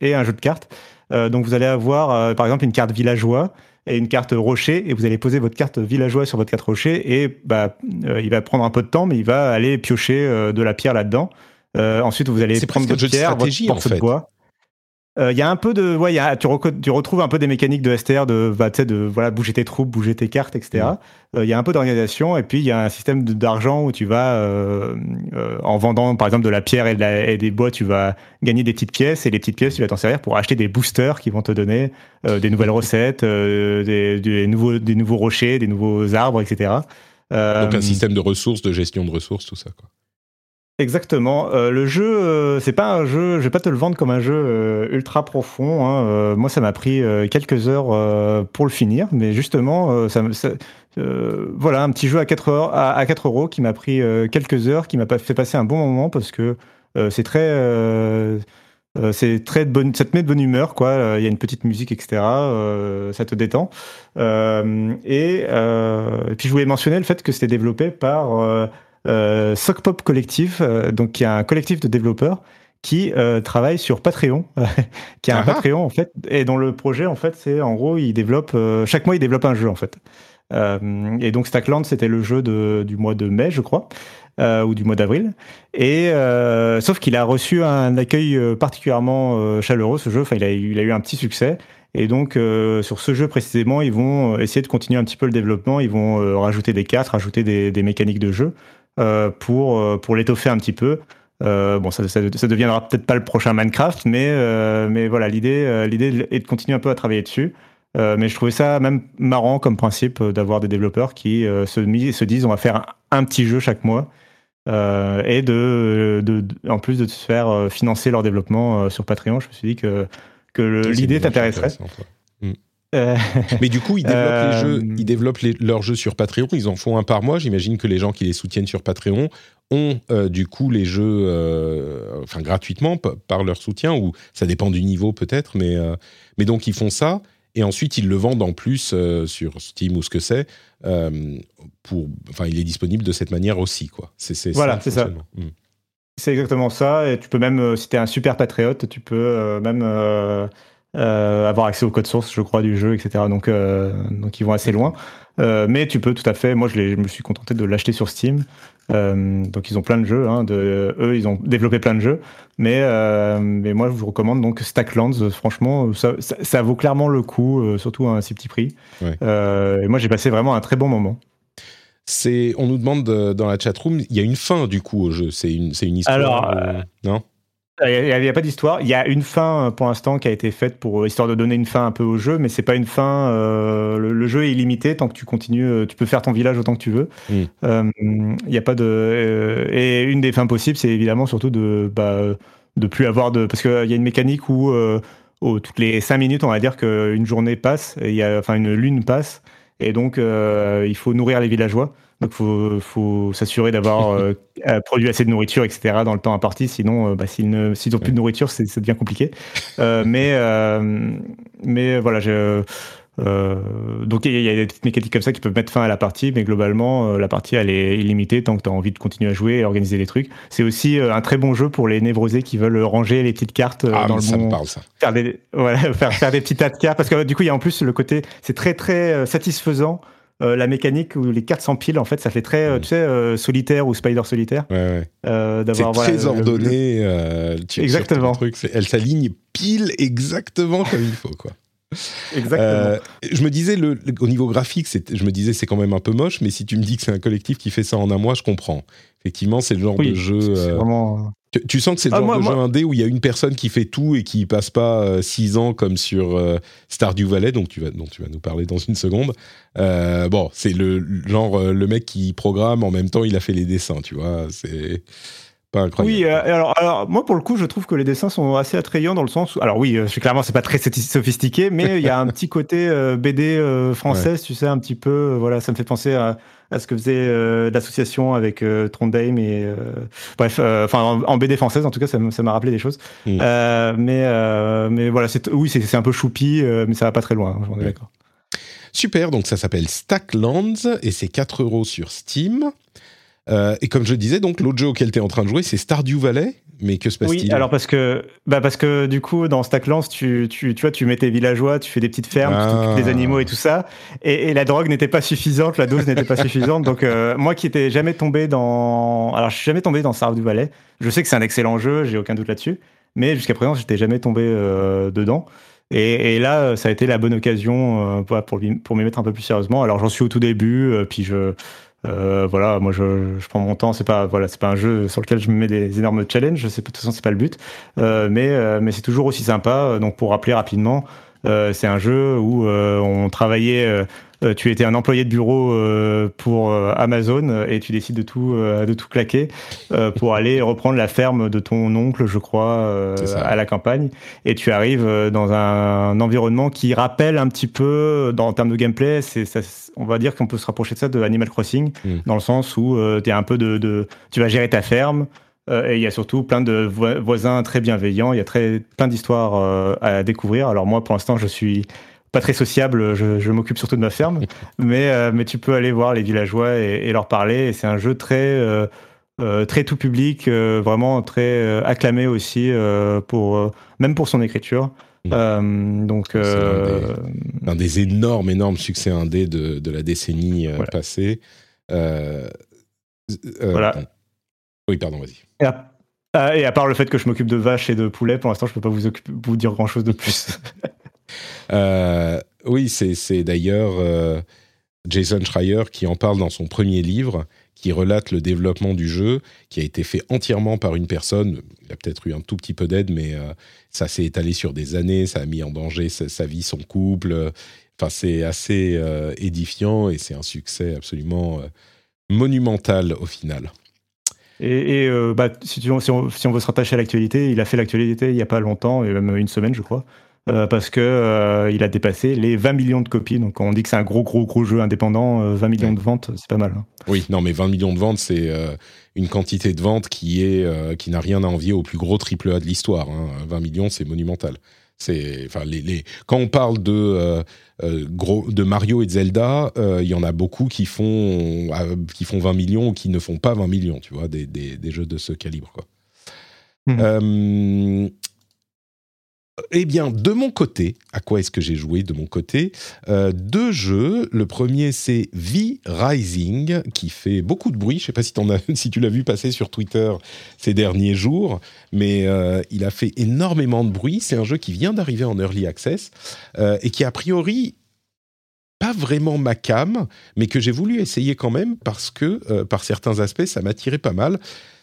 et un jeu de cartes. donc vous allez avoir par exemple une carte villageois et une carte rocher et vous allez poser votre carte villageois sur votre carte rocher et bah il va prendre un peu de temps mais il va aller piocher de la pierre là-dedans. ensuite vous allez prendre votre pierre, votre en fait. de bois. Il euh, y a un peu de, ouais, y a, tu, tu, retrouves un peu des mécaniques de STR, de, bah, de voilà, bouger tes troupes, bouger tes cartes, etc. Il mmh. euh, y a un peu d'organisation et puis il y a un système d'argent où tu vas, euh, en vendant par exemple de la pierre et, de la, et, des bois, tu vas gagner des petites pièces et les petites pièces, tu vas t'en servir pour acheter des boosters qui vont te donner des nouvelles recettes, des, des, nouveaux, des nouveaux rochers, des nouveaux arbres, etc. Donc un système de ressources, de gestion de ressources, tout ça, quoi. Exactement. Euh, le jeu, euh, c'est pas un jeu, je vais pas te le vendre comme un jeu euh, ultra profond. Hein. Euh, moi, ça m'a pris quelques heures pour le finir, mais justement, voilà, un petit jeu à 4 heures, à, à 4 euros qui m'a pris quelques heures, qui m'a fait passer un bon moment parce que c'est très, c'est très de ça te met de bonne humeur, quoi. Il y a une petite musique, etc. ça te détend. Et, et, puis je voulais mentionner le fait que c'était développé par euh, Sockpop Collective, euh, donc qui est un collectif de développeurs qui euh, travaille sur Patreon, qui a un Patreon en fait, et dont le projet en fait c'est en gros il développe euh, chaque mois il développe un jeu en fait. Euh, et donc Stackland c'était le jeu de, du mois de mai je crois. ou du mois d'avril. Et sauf qu'il a reçu un accueil particulièrement chaleureux ce jeu. Enfin, il a, il a eu un petit succès. Et donc, sur ce jeu précisément, ils vont essayer de continuer un petit peu le développement. Ils vont rajouter des cartes, rajouter des, des mécaniques de jeu pour, euh, pour l'étoffer un petit peu. Euh, bon, ça, ça, ça deviendra peut-être pas le prochain Minecraft, mais, euh, mais voilà, l'idée, l'idée est de continuer un peu à travailler dessus. mais je trouvais ça même marrant comme principe d'avoir des développeurs qui se, se, disent on va faire un, un petit jeu chaque mois. Euh, et de, de, de, en plus de se faire financer leur développement euh, sur Patreon, je me suis dit que, que l'idée t'intéresserait. Euh, Mais du coup, ils développent, euh... les jeux, ils développent les, leurs jeux sur Patreon. Ils en font un par mois. J'imagine que les gens qui les soutiennent sur Patreon ont euh, du coup les jeux, euh, enfin gratuitement par leur soutien ou ça dépend du niveau peut-être. Mais euh, mais donc ils font ça et ensuite ils le vendent en plus sur Steam ou ce que c'est. pour, enfin, il est disponible de cette manière aussi quoi. C'est voilà, c'est ça. Mmh. C'est exactement ça. Et tu peux même, si tu es un super patriote, tu peux même euh, avoir accès au code source, je crois, du jeu, etc. Donc, euh, donc ils vont assez loin. Euh, mais tu peux tout à fait. Moi, je, je me suis contenté de l'acheter sur Steam. Donc, ils ont plein de jeux. Hein, de, eux, ils ont développé plein de jeux. Mais, mais moi, je vous recommande donc Stacklands. Franchement, ça, ça, ça vaut clairement le coup, surtout à un si petit prix. Ouais. et moi, j'ai passé vraiment un très bon moment. C'est, on nous demande dans la chatroom, il y a une fin du coup au jeu. C'est une, c'est une histoire. Alors, non? Il n'y a, a, pas d'histoire. Il y a une fin euh, pour l'instant qui a été faite pour euh, histoire de donner une fin un peu au jeu, mais c'est pas une fin. Euh, le, le, jeu est illimité tant que tu continues. Tu peux faire ton village autant que tu veux. Il mm. n'y a pas de. Euh, et une des fins possibles, c'est évidemment surtout de bah, de plus avoir de parce qu'il y a une mécanique où, où, toutes les cinq minutes, on va dire qu'une journée passe, il y a enfin une lune passe, et donc il faut nourrir les villageois. Donc, il faut, faut s'assurer d'avoir euh, produit assez de nourriture, etc., dans le temps imparti. Sinon, euh, bah, s'ils n'ont plus de nourriture, ça devient compliqué. Euh, mais, euh, mais voilà, je, euh, donc, il y, y, a des petites mécaniques comme ça qui peuvent mettre fin à la partie, mais globalement, la partie, elle est illimitée tant que tu as envie de continuer à jouer et organiser des trucs. C'est aussi un très bon jeu pour les névrosés qui veulent ranger les petites cartes ah, dans le ça bon. Me parle, ça. Faire des, voilà, faire, faire des petits tas de cartes. Parce que du coup, il y a en plus le côté, c'est très, très satisfaisant euh, la mécanique où les cartes s'empilent, en fait, ça fait très, euh, tu sais, euh, solitaire ou Spider solitaire. Ouais, ouais. Euh, c'est très ordonné. exactement. Truc, elle s'aligne pile exactement comme il faut, quoi. Exactement. Euh, je me disais, le, le- au niveau graphique, c'est- je me disais c'est quand même un peu moche, mais si tu me dis que c'est un collectif qui fait ça en un mois, je comprends. Effectivement, c'est le genre Oui, de jeu. euh, vraiment. tu, tu sens que c'est le Ah, genre moi- de moi- jeu indé où il y a une personne qui fait tout et qui passe pas euh, six ans comme sur euh, Stardew Valley, donc tu vas, dont tu vas nous parler dans une seconde. Euh, bon, c'est le genre euh, le mec qui programme en même temps, il a fait les dessins, tu vois. C'est pas incroyable. Oui, euh, alors, alors moi pour le coup, je trouve que les dessins sont assez attrayants dans le sens où, alors oui, euh, clairement c'est pas très sophi- sophistiqué, mais il y a un petit côté euh, BD française, tu sais, un petit peu, voilà, ça me fait penser à, à ce que faisait l'association avec Trondheim et bref, enfin en, en BD française en tout cas, ça m'a rappelé des choses. Mm. Mais mais voilà, c'est oui, c'est un peu choupi, mais ça va pas très loin, j'en ai Ouais. d'accord. Super, donc ça s'appelle Stacklands et c'est 4 euros sur Steam. Euh, et comme je disais, donc l'autre jeu auquel tu es en train de jouer, c'est Stardew Valley. Mais que se passe-t-il? Oui, alors parce que, bah parce que du coup, dans Stacklands, tu, tu, tu vois, tu mets tes villageois, tu fais des petites fermes, tu Ah. t'occupes des animaux et tout ça. Et, et la drogue n'était pas suffisante, la dose n'était pas suffisante. Donc, euh, moi qui étais jamais tombé dans. Alors, je suis jamais tombé dans Stardew Valley. Je sais que c'est un excellent jeu, j'ai aucun doute là-dessus. Mais jusqu'à présent, j'étais jamais tombé euh, dedans. Et, et là, ça a été la bonne occasion pour, pour, m'y- mettre un peu plus sérieusement. Alors, j'en suis au tout début, puis je. Euh, voilà, moi je, je prends mon temps. C'est pas voilà, c'est pas un jeu sur lequel je me mets des énormes challenges. C'est de toute façon c'est pas le but. Euh, mais euh, mais c'est toujours aussi sympa. Donc pour rappeler rapidement, euh, c'est un jeu où euh, on travaillait. Euh, tu étais un employé de bureau euh, pour euh, Amazon et tu décides de tout euh, de tout claquer euh, pour aller reprendre la ferme de ton oncle, je crois, euh, à la campagne. Et tu arrives dans un environnement qui rappelle un petit peu, dans, en termes de gameplay, c'est, ça, on va dire qu'on peut se rapprocher de ça de Animal Crossing, Mm. dans le sens où tu es un peu de, de- tu vas gérer ta ferme. euh, et il y a surtout plein de voi- voisins très bienveillants. Il y a très, plein d'histoires euh, à découvrir. Alors moi, pour l'instant, je suis pas très sociable. Je, je m'occupe surtout de ma ferme, mais euh, mais tu peux aller voir les villageois et, et leur parler. Et c'est un jeu très euh, euh, très tout public, euh, vraiment très acclamé aussi pour même pour son écriture. Donc C'est un des énormes, énormes succès indés de, de la décennie Voilà. passée. Voilà. Oui, pardon, vas-y. et, à, ah, et à part le fait que je m'occupe de vaches et de poulets, pour l'instant, je peux pas vous, occuper- vous dire grand chose de plus. Euh, oui, c'est d'ailleurs euh, Jason Schreier qui en parle dans son premier livre, qui relate le développement du jeu, qui a été fait entièrement par une personne. Il a peut-être eu un tout petit peu d'aide, mais euh, ça s'est étalé sur des années, ça a mis en danger sa, vie, son couple. Enfin, c'est assez édifiant et c'est un succès absolument monumental au final. Et, bah, si, on, veut se rattacher à l'actualité, il a fait l'actualité il y a pas longtemps, et même une semaine, je crois, euh, parce que euh, il a dépassé les 20 millions de copies. Donc on dit que c'est un gros, gros, gros jeu indépendant. euh, 20 millions Ouais. de ventes, c'est pas mal. hein. Oui, non, mais 20 millions de ventes, c'est euh, une quantité de ventes qui est euh, qui n'a rien à envier au plus gros triple A de l'histoire. hein. 20 millions, c'est monumental. C'est, enfin, les, les- quand on parle de euh, euh, gros de Mario et de Zelda, euh, il y en a beaucoup qui font euh, qui font 20 millions ou qui ne font pas 20 millions. Tu vois, des, des, des jeux de ce calibre, quoi. Mhm. Eh bien, de mon côté, à quoi est-ce que j'ai joué de mon côté Euh, Deux jeux. Le premier, c'est V-Rising, qui fait beaucoup de bruit. Je ne sais pas si, tu l'as vu passer sur Twitter ces derniers jours, mais euh, il a fait énormément de bruit. C'est un jeu qui vient d'arriver en Early Access euh, et qui, a priori, pas vraiment ma cam, mais que j'ai voulu essayer quand même parce que, par certains aspects, ça m'attirait pas mal.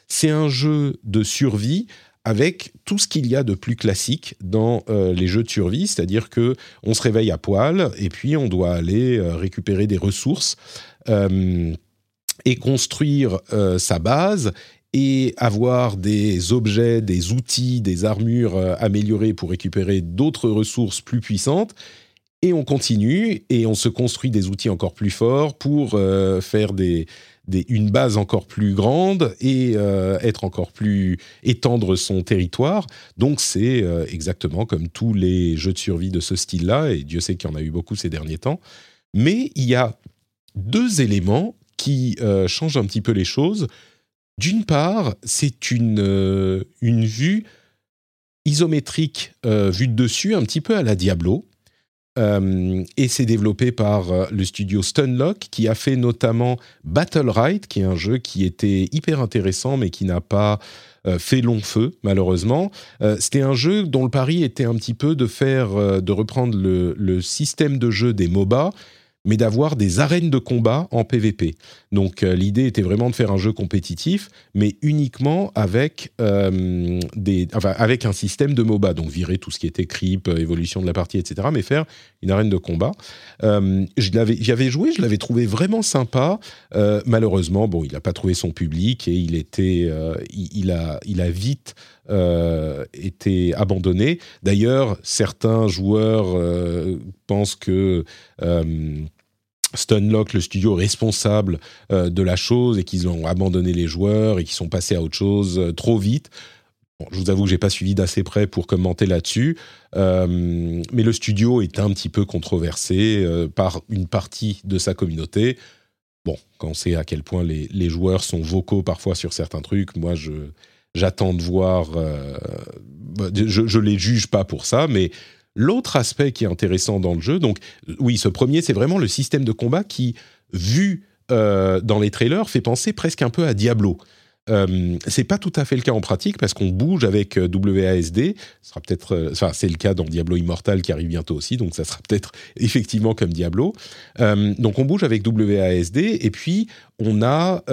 C'est un jeu de survie avec tout ce qu'il y a de plus classique dans euh, les jeux de survie, c'est-à-dire que on se réveille à poil et puis on doit aller euh, récupérer des ressources euh, et construire sa base et avoir des objets, des outils, des armures améliorées pour récupérer d'autres ressources plus puissantes. Et on continue et on se construit des outils encore plus forts pour faire des, une base encore plus grande et euh, être encore plus étendre son territoire. Donc c'est euh, exactement comme tous les jeux de survie de ce style-là, et Dieu sait qu'il y en a eu beaucoup ces derniers temps. Mais il y a deux éléments qui euh, changent un petit peu les choses. D'une part, c'est une, une vue isométrique vue de dessus, un petit peu à la Diablo. Euh, et c'est développé par euh, le studio Stunlock, qui a fait notamment Battle Ride, qui est un jeu qui était hyper intéressant, mais qui n'a pas fait long feu, malheureusement. C'était un jeu dont le pari était un petit peu de faire, de reprendre le, le système de jeu des MOBA mais d'avoir des arènes de combat en PvP. Donc euh, l'idée était vraiment de faire un jeu compétitif, mais uniquement avec, euh, des, avec un système de MOBA, donc virer tout ce qui était creep, euh, évolution de la partie, etc., mais faire une arène de combat. J'y avais joué, je l'avais trouvé vraiment sympa. malheureusement, bon, il n'a pas trouvé son public et il, était, il, a, il a vite été abandonné. D'ailleurs, certains joueurs pensent que Stunlock, le studio responsable euh, de la chose, et qu'ils ont abandonné les joueurs et qu'ils sont passés à autre chose euh, trop vite. je vous avoue que j'ai pas suivi d'assez près pour commenter là-dessus, euh, mais le studio est un petit peu controversé par une partie de sa communauté. Bon, quand on sait à quel point les, joueurs sont vocaux parfois sur certains trucs, moi j'attends de voir. je, je les juge pas pour ça, mais L'autre aspect qui est intéressant dans le jeu, donc oui, ce premier, c'est vraiment le système de combat qui, vu euh, dans les trailers, fait penser presque un peu à Diablo. Euh, c'est pas tout à fait le cas en pratique parce qu'on bouge avec euh, WASD. Ce sera peut-être, euh, enfin, c'est le cas dans Diablo Immortal qui arrive bientôt aussi, donc ça sera peut-être effectivement comme Diablo. donc on bouge avec WASD et puis on a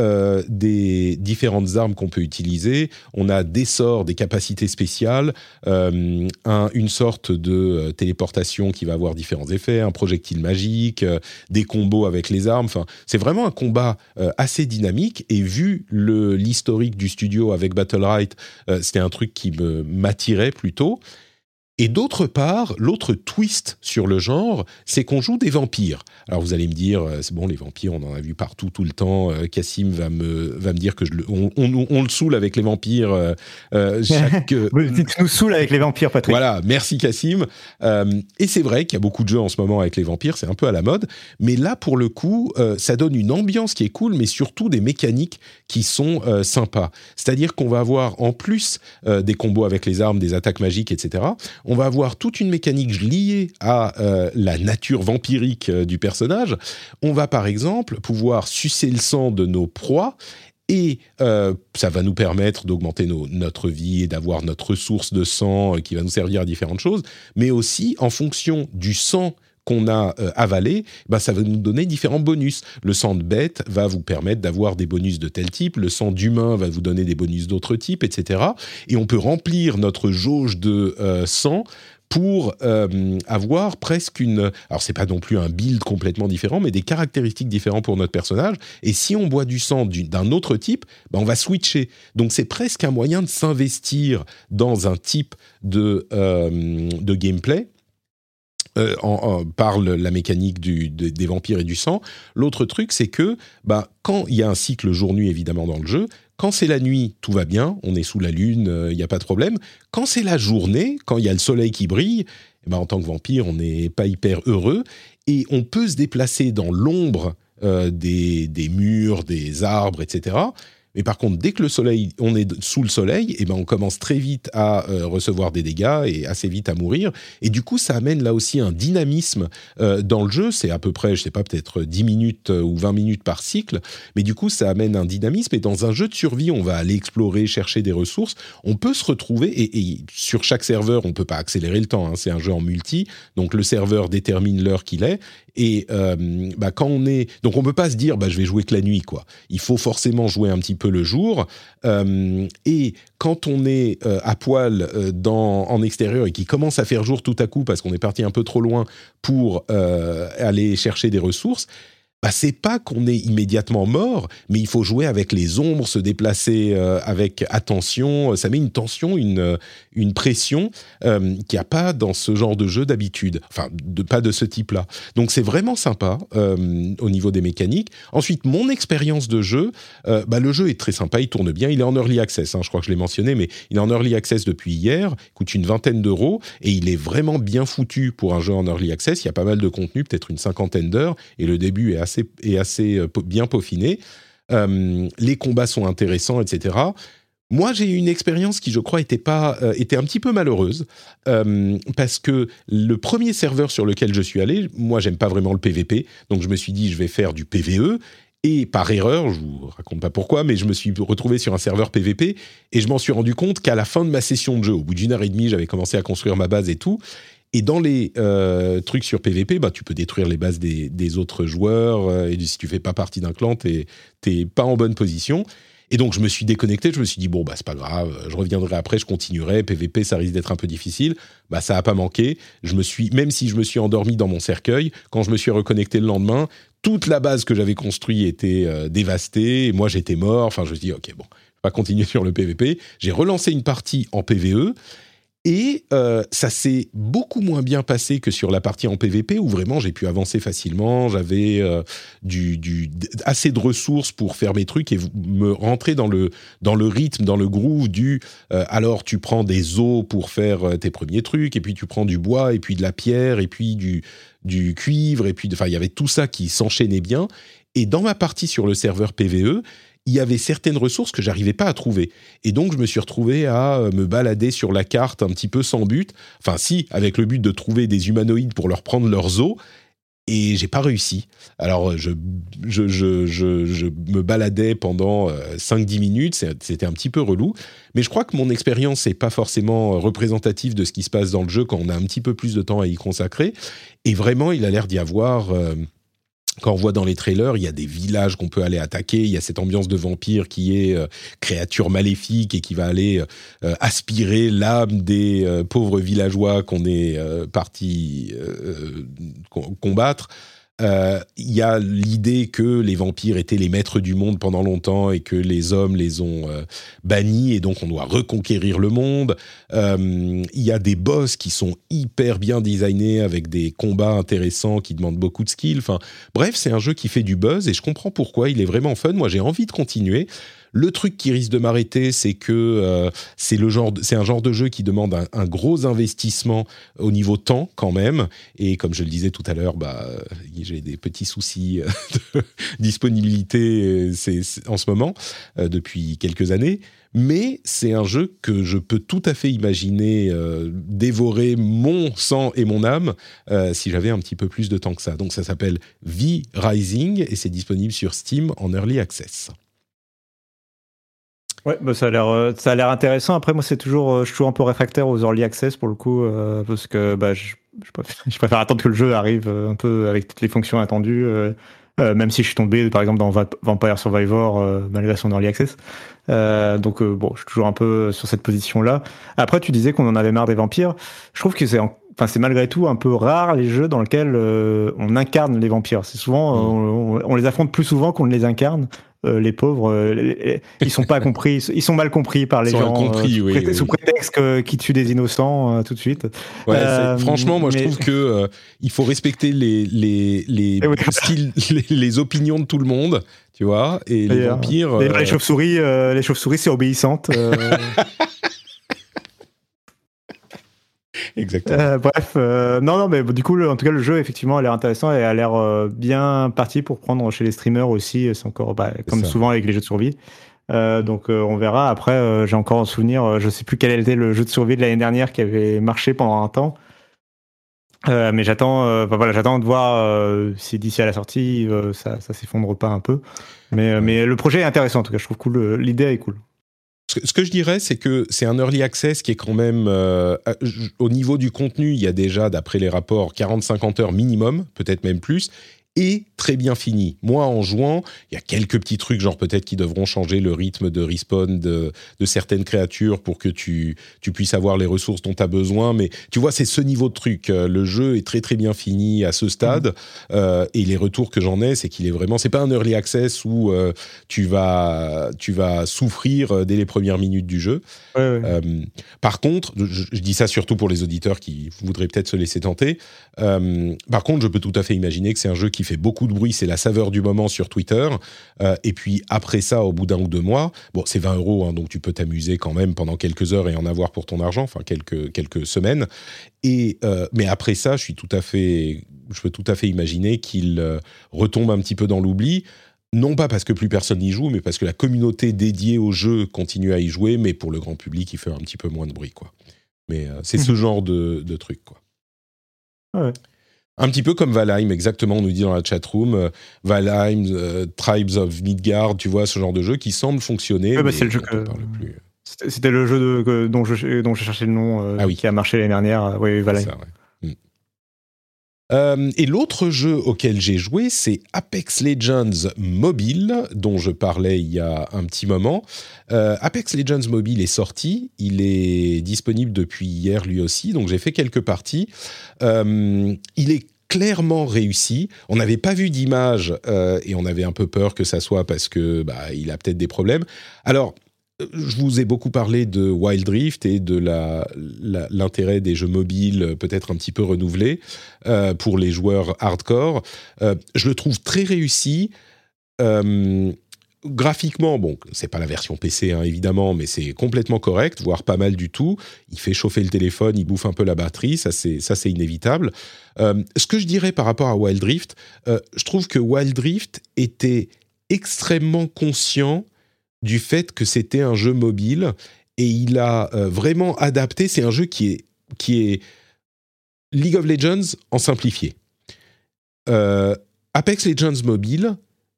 des différentes armes qu'on peut utiliser. On a des sorts, des capacités spéciales, une sorte de téléportation qui va avoir différents effets, un projectile magique, des combos avec les armes. Enfin, c'est vraiment un combat assez dynamique et vu le l'histoire historique du studio avec Battle euh, c'était un truc qui m'attirait plutôt. Et d'autre part, l'autre twist sur le genre, c'est qu'on joue des vampires. Alors vous allez me dire, euh, c'est bon, les vampires, on en a vu partout tout le temps. Euh, Cassim va me, va me dire que je le, on, on, le saoule avec les vampires. Euh, euh chaque... nous saoule avec les vampires, Patrick. Voilà, merci Cassim. et c'est vrai qu'il y a beaucoup de jeux en ce moment avec les vampires, c'est un peu à la mode. Mais là, pour le coup, ça donne une ambiance qui est cool, mais surtout des mécaniques qui sont sympas. C'est-à-dire qu'on va avoir en plus des combos avec les armes, des attaques magiques, etc on va avoir toute une mécanique liée à euh, la nature vampirique euh, du personnage. On va par exemple pouvoir sucer le sang de nos proies et euh, ça va nous permettre d'augmenter notre vie et d'avoir notre ressource de sang qui va nous servir à différentes choses, mais aussi en fonction du sang qu'on a euh, avalé, bah, ça va nous donner différents bonus. Le sang de bête va vous permettre d'avoir des bonus de tel type, le sang d'humain va vous donner des bonus d'autres types, etc. Et on peut remplir notre jauge de euh, sang pour euh, avoir presque une... Alors c'est pas non plus un build complètement différent, mais des caractéristiques différentes pour notre personnage. Et si on boit du sang d'un autre type, bah, on va switcher. Donc c'est presque un moyen de s'investir dans un type de, de gameplay euh, la mécanique des vampires et du sang. L'autre truc, c'est que bah, quand il y a un cycle jour-nuit évidemment dans le jeu, quand c'est la nuit, tout va bien, on est sous la lune, euh, il n'y a pas de problème. Quand c'est la journée, quand il y a le soleil qui brille, eh ben, en tant que vampire, on n'est pas hyper heureux et on peut se déplacer dans l'ombre euh, des, murs, des arbres, etc. Mais par contre, dès que le soleil, on est sous le soleil, eh ben on commence très vite à euh, recevoir des dégâts et assez vite à mourir. Et du coup, ça amène là aussi un dynamisme euh, dans le jeu. C'est à peu près, je sais pas, peut-être 10 minutes euh, ou 20 minutes par cycle. Mais du coup, ça amène un dynamisme. Et dans un jeu de survie, on va aller explorer, chercher des ressources. On peut se retrouver, et, sur chaque serveur, on peut pas accélérer le temps. Hein, c'est un jeu en multi. Donc le serveur détermine l'heure qu'il est. Et bah, quand on est... Donc on peut pas se dire, bah, je vais jouer que la nuit, quoi. Il faut forcément jouer un petit peu le jour. Euh, et quand on est euh, à poil euh, dans, en extérieur et qu'il commence à faire jour tout à coup parce qu'on est parti un peu trop loin pour aller chercher des ressources, bah, c'est pas qu'on est immédiatement mort, mais il faut jouer avec les ombres, se déplacer euh, avec attention. Ça met une tension, une, euh, pression euh, qu'il n'y a pas dans ce genre de jeu d'habitude. Enfin, pas de ce type-là. Donc c'est vraiment sympa au niveau des mécaniques. Ensuite, mon expérience de jeu, bah, le jeu est très sympa, il tourne bien. Il est en early access, hein, je crois que je l'ai mentionné, mais il est en early access depuis hier. Il coûte une vingtaine d'euros et il est vraiment bien foutu pour un jeu en early access. Il y a pas mal de contenu, peut-être une cinquantaine d'heures, et le début est assez, assez euh, bien peaufiné. Euh, les combats sont intéressants, etc. moi, j'ai eu une expérience qui, je crois, était pas euh, était un petit peu malheureuse parce que le premier serveur sur lequel je suis allé, moi, j'aime pas vraiment le PVP, donc je me suis dit, je vais faire du PVE. Et par erreur, je vous raconte pas pourquoi, mais je me suis retrouvé sur un serveur PVP et je m'en suis rendu compte qu'à la fin de ma session de jeu, au bout d'une heure et demie, j'avais commencé à construire ma base et tout. Et dans les euh, trucs sur PVP, bah, tu peux détruire les bases des, autres joueurs. et si tu fais pas partie d'un clan, t'es pas en bonne position. Et donc, je me suis déconnecté. Je me suis dit, bon, bah, c'est pas grave. Je reviendrai après, je continuerai. PVP, ça risque d'être un peu difficile. Bah, ça a pas manqué. Je me suis, même si je me suis endormi dans mon cercueil, quand je me suis reconnecté le lendemain, toute la base que j'avais construite était euh, dévastée. Moi, j'étais mort. Enfin, je me suis dit, OK, bon, je vais continuer sur le PVP. J'ai relancé une partie en PVE. Et euh, ça s'est beaucoup moins bien passé que sur la partie en PVP où vraiment j'ai pu avancer facilement, j'avais euh, assez de ressources pour faire mes trucs et me rentrer dans le, dans le rythme, dans le groove du euh, alors tu prends des os pour faire tes premiers trucs et puis tu prends du bois et puis de la pierre et puis du, du cuivre et puis enfin il y avait tout ça qui s'enchaînait bien. Et dans ma partie sur le serveur PVE, il y avait certaines ressources que j'arrivais pas à trouver. Et donc, je me suis retrouvé à euh, me balader sur la carte un petit peu sans but. Enfin, si, avec le but de trouver des humanoïdes pour leur prendre leurs os. Et j'ai pas réussi. Alors, je, je, je, je, me baladais pendant 5-10 euh, minutes. C'était un petit peu relou. Mais je crois que mon expérience n'est pas forcément représentative de ce qui se passe dans le jeu quand on a un petit peu plus de temps à y consacrer. Et vraiment, il a l'air d'y avoir... Euh, quand on voit dans les trailers, il y a des villages qu'on peut aller attaquer, il y a cette ambiance de vampire qui est euh, créature maléfique et qui va aller euh, aspirer l'âme des euh, pauvres villageois qu'on est parti combattre. Euh, il y a l'idée que les vampires étaient les maîtres du monde pendant longtemps et que les hommes les ont euh, bannis et donc on doit reconquérir le monde. Euh, il y a des boss qui sont hyper bien designés avec des combats intéressants qui demandent beaucoup de skill. Enfin, bref, c'est un jeu qui fait du buzz et je comprends pourquoi. Il est vraiment fun. Moi, j'ai envie de continuer. Le truc qui risque de m'arrêter, c'est que euh, c'est le genre, c'est un genre de jeu qui demande un, gros investissement au niveau temps quand même. Et comme je le disais tout à l'heure, bah, j'ai des petits soucis de disponibilité c'est, en ce moment euh, depuis quelques années. Mais c'est un jeu que je peux tout à fait imaginer euh, dévorer mon sang et mon âme si j'avais un petit peu plus de temps que ça. Donc ça s'appelle V Rising et c'est disponible sur Steam en early access. Ouais, bah ça a l'air, euh, ça a l'air intéressant. Après, moi, c'est toujours, euh, je suis toujours un peu réfractaire aux early access pour le coup, euh, parce que bah, je, je, préfère, attendre que le jeu arrive un peu avec toutes les fonctions attendues, même si je suis tombé, par exemple, dans Vampire Survivor malgré son early access. donc, bon, je suis toujours un peu sur cette position-là. Après, tu disais qu'on en avait marre des vampires. Je trouve que c'est enfin c'est malgré tout un peu rare les jeux dans lesquels on incarne les vampires. C'est souvent mmh. on, les affronte plus souvent qu'on ne les incarne. Euh, les pauvres, euh, ils sont pas compris, ils sont mal compris par les gens. Compris, euh, sous prétexte qu'ils tuent des innocents tout de suite. franchement, moi je trouve que il faut respecter les les les, les, opinions de tout le monde, tu vois, et les vampires. Les, chauves-souris, les chauves-souris, c'est obéissante. Exactement. Euh, bref, euh, non, non, mais du coup, en tout cas, le jeu, effectivement, a l'air intéressant et a l'air euh, bien parti pour prendre chez les streamers aussi. C'est encore, bah, comme souvent avec les jeux de survie. donc, on verra. Après, j'ai encore un souvenir, je sais plus quel était le jeu de survie de l'année dernière qui avait marché pendant un temps. mais j'attends, voilà, j'attends de voir si d'ici à la sortie, ça, ça s'effondre pas un peu. Mais, mais le projet est intéressant, en tout cas, je trouve cool. L'idée est cool. Ce que je dirais, c'est que c'est un early access qui est quand même, euh, au niveau du contenu, il y a déjà, d'après les rapports, 40-50 heures minimum, peut-être même plus, et très bien fini. Moi, en jouant, il y a quelques petits trucs, genre peut-être qui devront changer le rythme de respawn de, de certaines créatures pour que tu, tu puisses avoir les ressources dont tu as besoin. Mais tu vois, c'est ce niveau de truc. Euh, le jeu est très très bien fini à ce stade. Mmh. Euh, et les retours que j'en ai, c'est qu'il est vraiment. C'est pas un early access où euh, tu, vas, tu vas souffrir dès les premières minutes du jeu. Ouais, ouais. par contre, je, je, dis ça surtout pour les auditeurs qui voudraient peut-être se laisser tenter. par contre, je peux tout à fait imaginer que c'est un jeu qui fait beaucoup de bruit, c'est la saveur du moment sur Twitter. Euh, et puis après ça, au bout d'un ou deux mois, bon, c'est 20 euros, hein, donc tu peux t'amuser quand même pendant quelques heures et en avoir pour ton argent, enfin quelques, quelques semaines. Et, euh, mais après ça, je suis tout à fait, je peux tout à fait imaginer qu'il euh, retombe un petit peu dans l'oubli. non pas parce que plus personne n'y joue, mais parce que la communauté dédiée au jeu continue à y jouer, mais pour le grand public, il fait un petit peu moins de bruit, quoi. Mais c'est ce genre de, de truc, quoi. Ouais. Un petit peu comme Valheim, exactement, on nous dit dans la chatroom, euh, Valheim, euh, Tribes of Midgard, tu vois, ce genre de jeu qui semble fonctionner. Ouais, bah, c'est le jeu que-. C'était le jeu de, que- dont, je, dont je cherchais le nom, euh, Ah oui. qui a marché l'année dernière. Oui. C'est ça, ouais. Euh, et l'autre jeu auquel j'ai joué, c'est Apex Legends Mobile, dont je parlais il y a un petit moment. Euh, Apex Legends Mobile est sorti, il est disponible depuis hier lui aussi, donc j'ai fait quelques parties. Euh, il est clairement réussi. On n'avait pas vu d'image et on avait un peu peur que ça soit parce que bah, il a peut-être des problèmes. Alors, je vous ai beaucoup parlé de Wild Rift et de l'intérêt des jeux mobiles euh, peut-être un petit peu renouvelé euh, pour les joueurs hardcore. Euh, je le trouve très réussi. Graphiquement, bon, c'est pas la version PC hein, évidemment, mais c'est complètement correct, voire pas mal du tout. Il fait chauffer le téléphone, il bouffe un peu la batterie, ça c'est inévitable. Ce que je dirais par rapport à Wild Rift, je trouve que Wild Rift était extrêmement conscient du fait que c'était un jeu mobile et il a euh, vraiment adapté. C'est un jeu qui est qui est League of Legends en simplifié. Euh, Apex Legends mobile,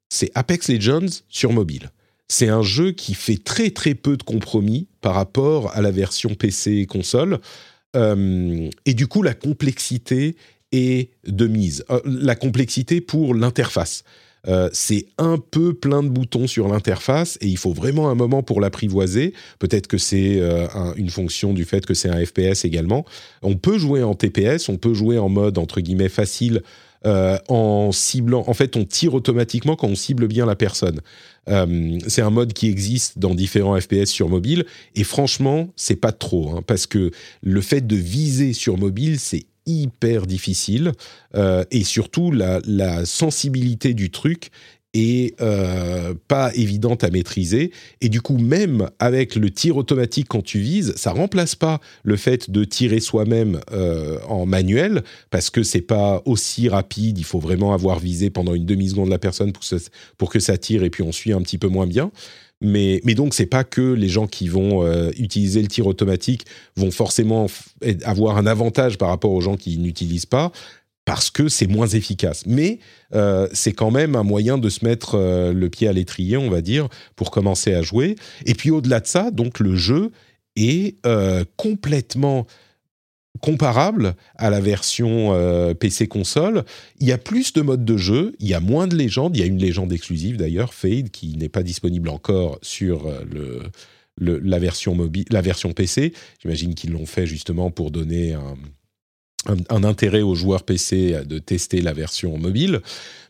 c'est Apex Legends sur mobile. C'est un jeu qui fait très très peu de compromis par rapport à la version PC et console. Euh, et du coup, la complexité est de mise. La complexité pour l'interface. Euh, c'est un peu plein de boutons sur l'interface et il faut vraiment un moment pour l'apprivoiser. Peut-être que c'est euh, un- une fonction du fait que c'est un FPS également. On peut jouer en TPS, on peut jouer en mode entre guillemets facile euh, en ciblant. En fait, on tire automatiquement quand on cible bien la personne. C'est un mode qui existe dans différents FPS sur mobile et franchement, c'est pas trop hein, parce que le fait de viser sur mobile, c'est hyper difficile euh, et surtout la, sensibilité du truc est euh, pas évidente à maîtriser. Et du coup même avec le tir automatique quand tu vises ça remplace pas le fait de tirer soi-même euh, en manuel parce que c'est pas aussi rapide. Il faut vraiment avoir visé pendant une demi seconde la personne pour que ça tire et puis on suit un petit peu moins bien mais, mais donc c'est pas que les gens qui vont euh, utiliser le tir automatique vont forcément avoir un avantage par rapport aux gens qui n'utilisent pas parce que c'est moins efficace. Mais euh, c'est quand même un moyen de se mettre euh, le pied à l'étrier, on va dire, pour commencer à jouer. Et puis au-delà de ça, donc le jeu est complètement comparable à la version euh, PC console. Il y a plus de modes de jeu, il y a moins de légendes, il y a une légende exclusive d'ailleurs, Fade, qui n'est pas disponible encore sur euh, la version la version PC. J'imagine qu'ils l'ont fait justement pour donner un, intérêt aux joueurs PC de tester la version mobile.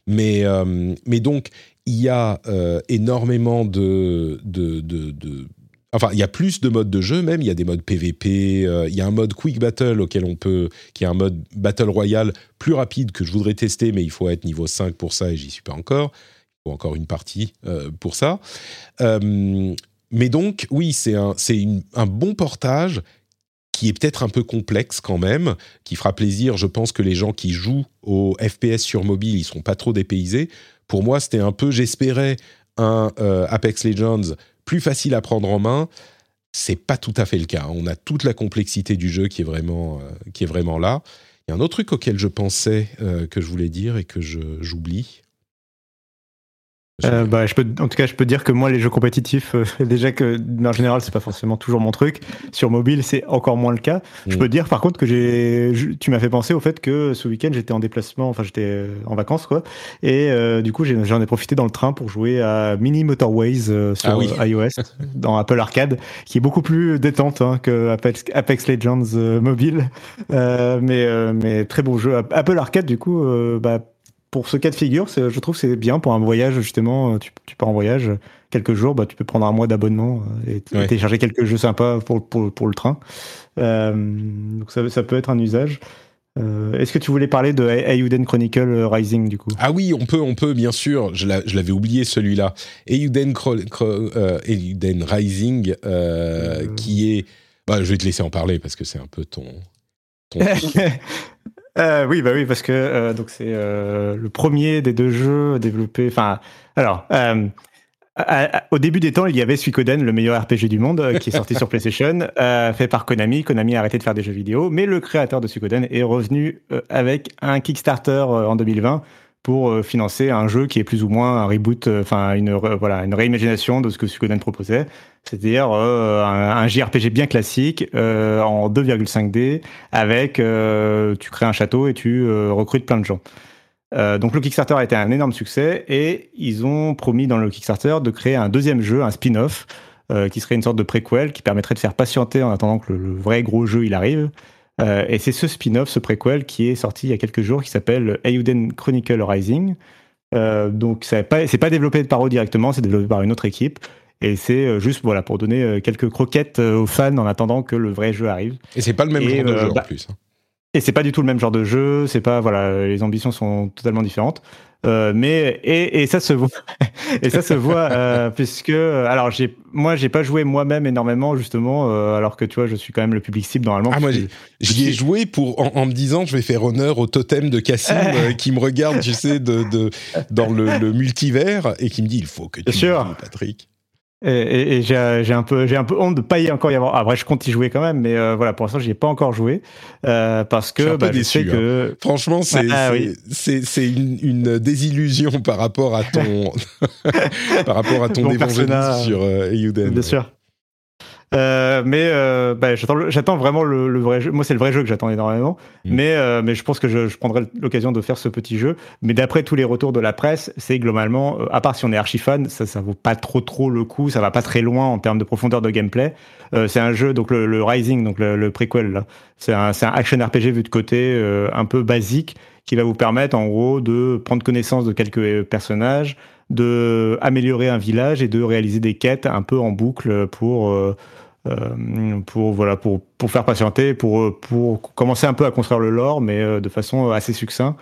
Mais, euh, donc, il y a énormément de- Enfin, il y a plus de modes de jeu même. Il y a des modes PVP. euh, il y a un mode Quick Battle auquel on peut, qui est un mode Battle Royale plus rapide que je voudrais tester, mais il faut être niveau 5 pour ça et j'y suis pas encore. Il faut encore une partie euh, pour ça. Euh, mais donc, oui, c'est un, c'est un bon portage qui est peut-être un peu complexe quand même, qui fera plaisir. Je pense que les gens qui jouent au FPS sur mobile, ils seront pas trop dépaysés. Pour moi, c'était un peu, j'espérais un Apex Legends plus facile à prendre en main. C'est pas tout à fait le cas. On a toute la complexité du jeu qui est vraiment, euh, qui est vraiment là. Il y a un autre truc auquel je pensais euh, que je voulais dire et que j'oublie. Euh, bah, je peux, en tout cas, je peux dire que moi, les jeux compétitifs, euh, déjà que en général, c'est pas forcément toujours mon truc. Sur mobile, c'est encore moins le cas. Je Mm. peux dire, par contre, que j'ai, tu m'as fait penser au fait que ce week-end, j'étais en déplacement, enfin, j'étais euh, en vacances, quoi. Et euh, du coup, j'en ai profité dans le train pour jouer à Mini Motorways euh, sur Ah oui. iOS, dans Apple Arcade, qui est beaucoup plus détente hein, que Apex, Apex Legends mobile. Euh, mais, euh, mais très beau jeu. Apple Arcade, du coup, bah, pour ce cas de figure, je trouve que c'est bien pour un voyage, justement. Tu, tu pars en voyage quelques jours, bah, tu peux prendre un mois d'abonnement euh, et, Ouais. télécharger quelques jeux sympas pour, pour, pour le train. Euh, donc ça, ça peut être un usage. Euh, Est-ce que tu voulais parler de Ayuden Chronicle euh, Rising, du coup? Ah oui, on peut, on peut, bien sûr. Je l'a- je l'avais oublié celui-là. Euh, Eiyuden Rising, euh, Euh. qui est. Bah, je vais te laisser en parler parce que c'est un peu ton. ton... Euh, oui, bah oui, parce que euh, donc c'est euh, le premier des deux jeux développés. Enfin, alors, à- à- au début des temps, il y avait Suikoden, le meilleur RPG du monde, qui est sorti sur PlayStation, fait par Konami. Konami a arrêté de faire des jeux vidéo, mais le créateur de Suikoden est revenu avec un Kickstarter en 2020 pour euh, financer un jeu qui est plus ou moins un reboot, euh, enfin une voilà une réimagination de ce que Suikoden proposait, c'est-à-dire euh, un, JRPG bien classique en 2,5D avec tu crées un château et tu recrutes plein de gens. Donc le Kickstarter a été un énorme succès et ils ont promis dans le Kickstarter de créer un deuxième jeu, un spin-off, qui serait une sorte de préquel qui permettrait de faire patienter en attendant que le, le vrai gros jeu il arrive. Euh, et c'est ce spin-off, ce préquel, qui est sorti il y a quelques jours, qui s'appelle Eiyuden Chronicle Rising. Euh, donc c'est pas, pas développé par eux directement, c'est développé par une autre équipe. Et c'est euh, juste voilà pour donner quelques croquettes aux fans en attendant que le vrai jeu arrive. Et c'est pas le même Et, genre de jeu bah, en plus. hein. Et c'est pas du tout le même genre de jeu, c'est pas voilà, les ambitions sont totalement différentes. Euh, mais et, et ça se voit et ça se voit euh, puisque alors j'ai moi j'ai pas joué moi-même énormément justement euh, alors que tu vois je suis quand même le public cible normalement. Ah, moi, J'y ai joué pour, en, en me disant je vais faire honneur au totem de Cassim euh, qui me regarde, tu sais, de, de, dans le, le multivers et qui me dit il faut que tu Bien sûr. joues, Patrick. Et, et- et j'ai un peu j'ai un peu honte de pas y encore y avoir. Après je compte y jouer quand même, mais euh, voilà pour l'instant j'y ai pas encore joué euh, parce Je suis que peu bah, je sais déçu, hein. que Franchement, c'est Ah, oui. c'est une, une désillusion par rapport à ton, par rapport à ton persona. sur euh, Eiyuden. Bien sûr. Euh, mais euh, bah, j'attends vraiment le, le vrai jeu. Moi, c'est le vrai jeu que j'attends énormément. Mm. Mais, euh, mais je pense que je, je prendrai l'occasion de faire ce petit jeu. Mais d'après tous les retours de la presse, c'est globalement, euh, à part si on est archi fan, ça, ça vaut pas trop trop le coup. Ça va pas très loin en termes de profondeur de gameplay. Euh, c'est un jeu, donc le, le Rising, donc le, le préquel, là. C'est un, c'est un action RPG vu de côté, euh, un peu basique, qui va vous permettre en gros de prendre connaissance de quelques personnages, de améliorer un village et de réaliser des quêtes un peu en boucle pour euh, euh, pour voilà pour pour faire patienter pour euh, pour commencer un peu à construire le lore mais de façon assez succinct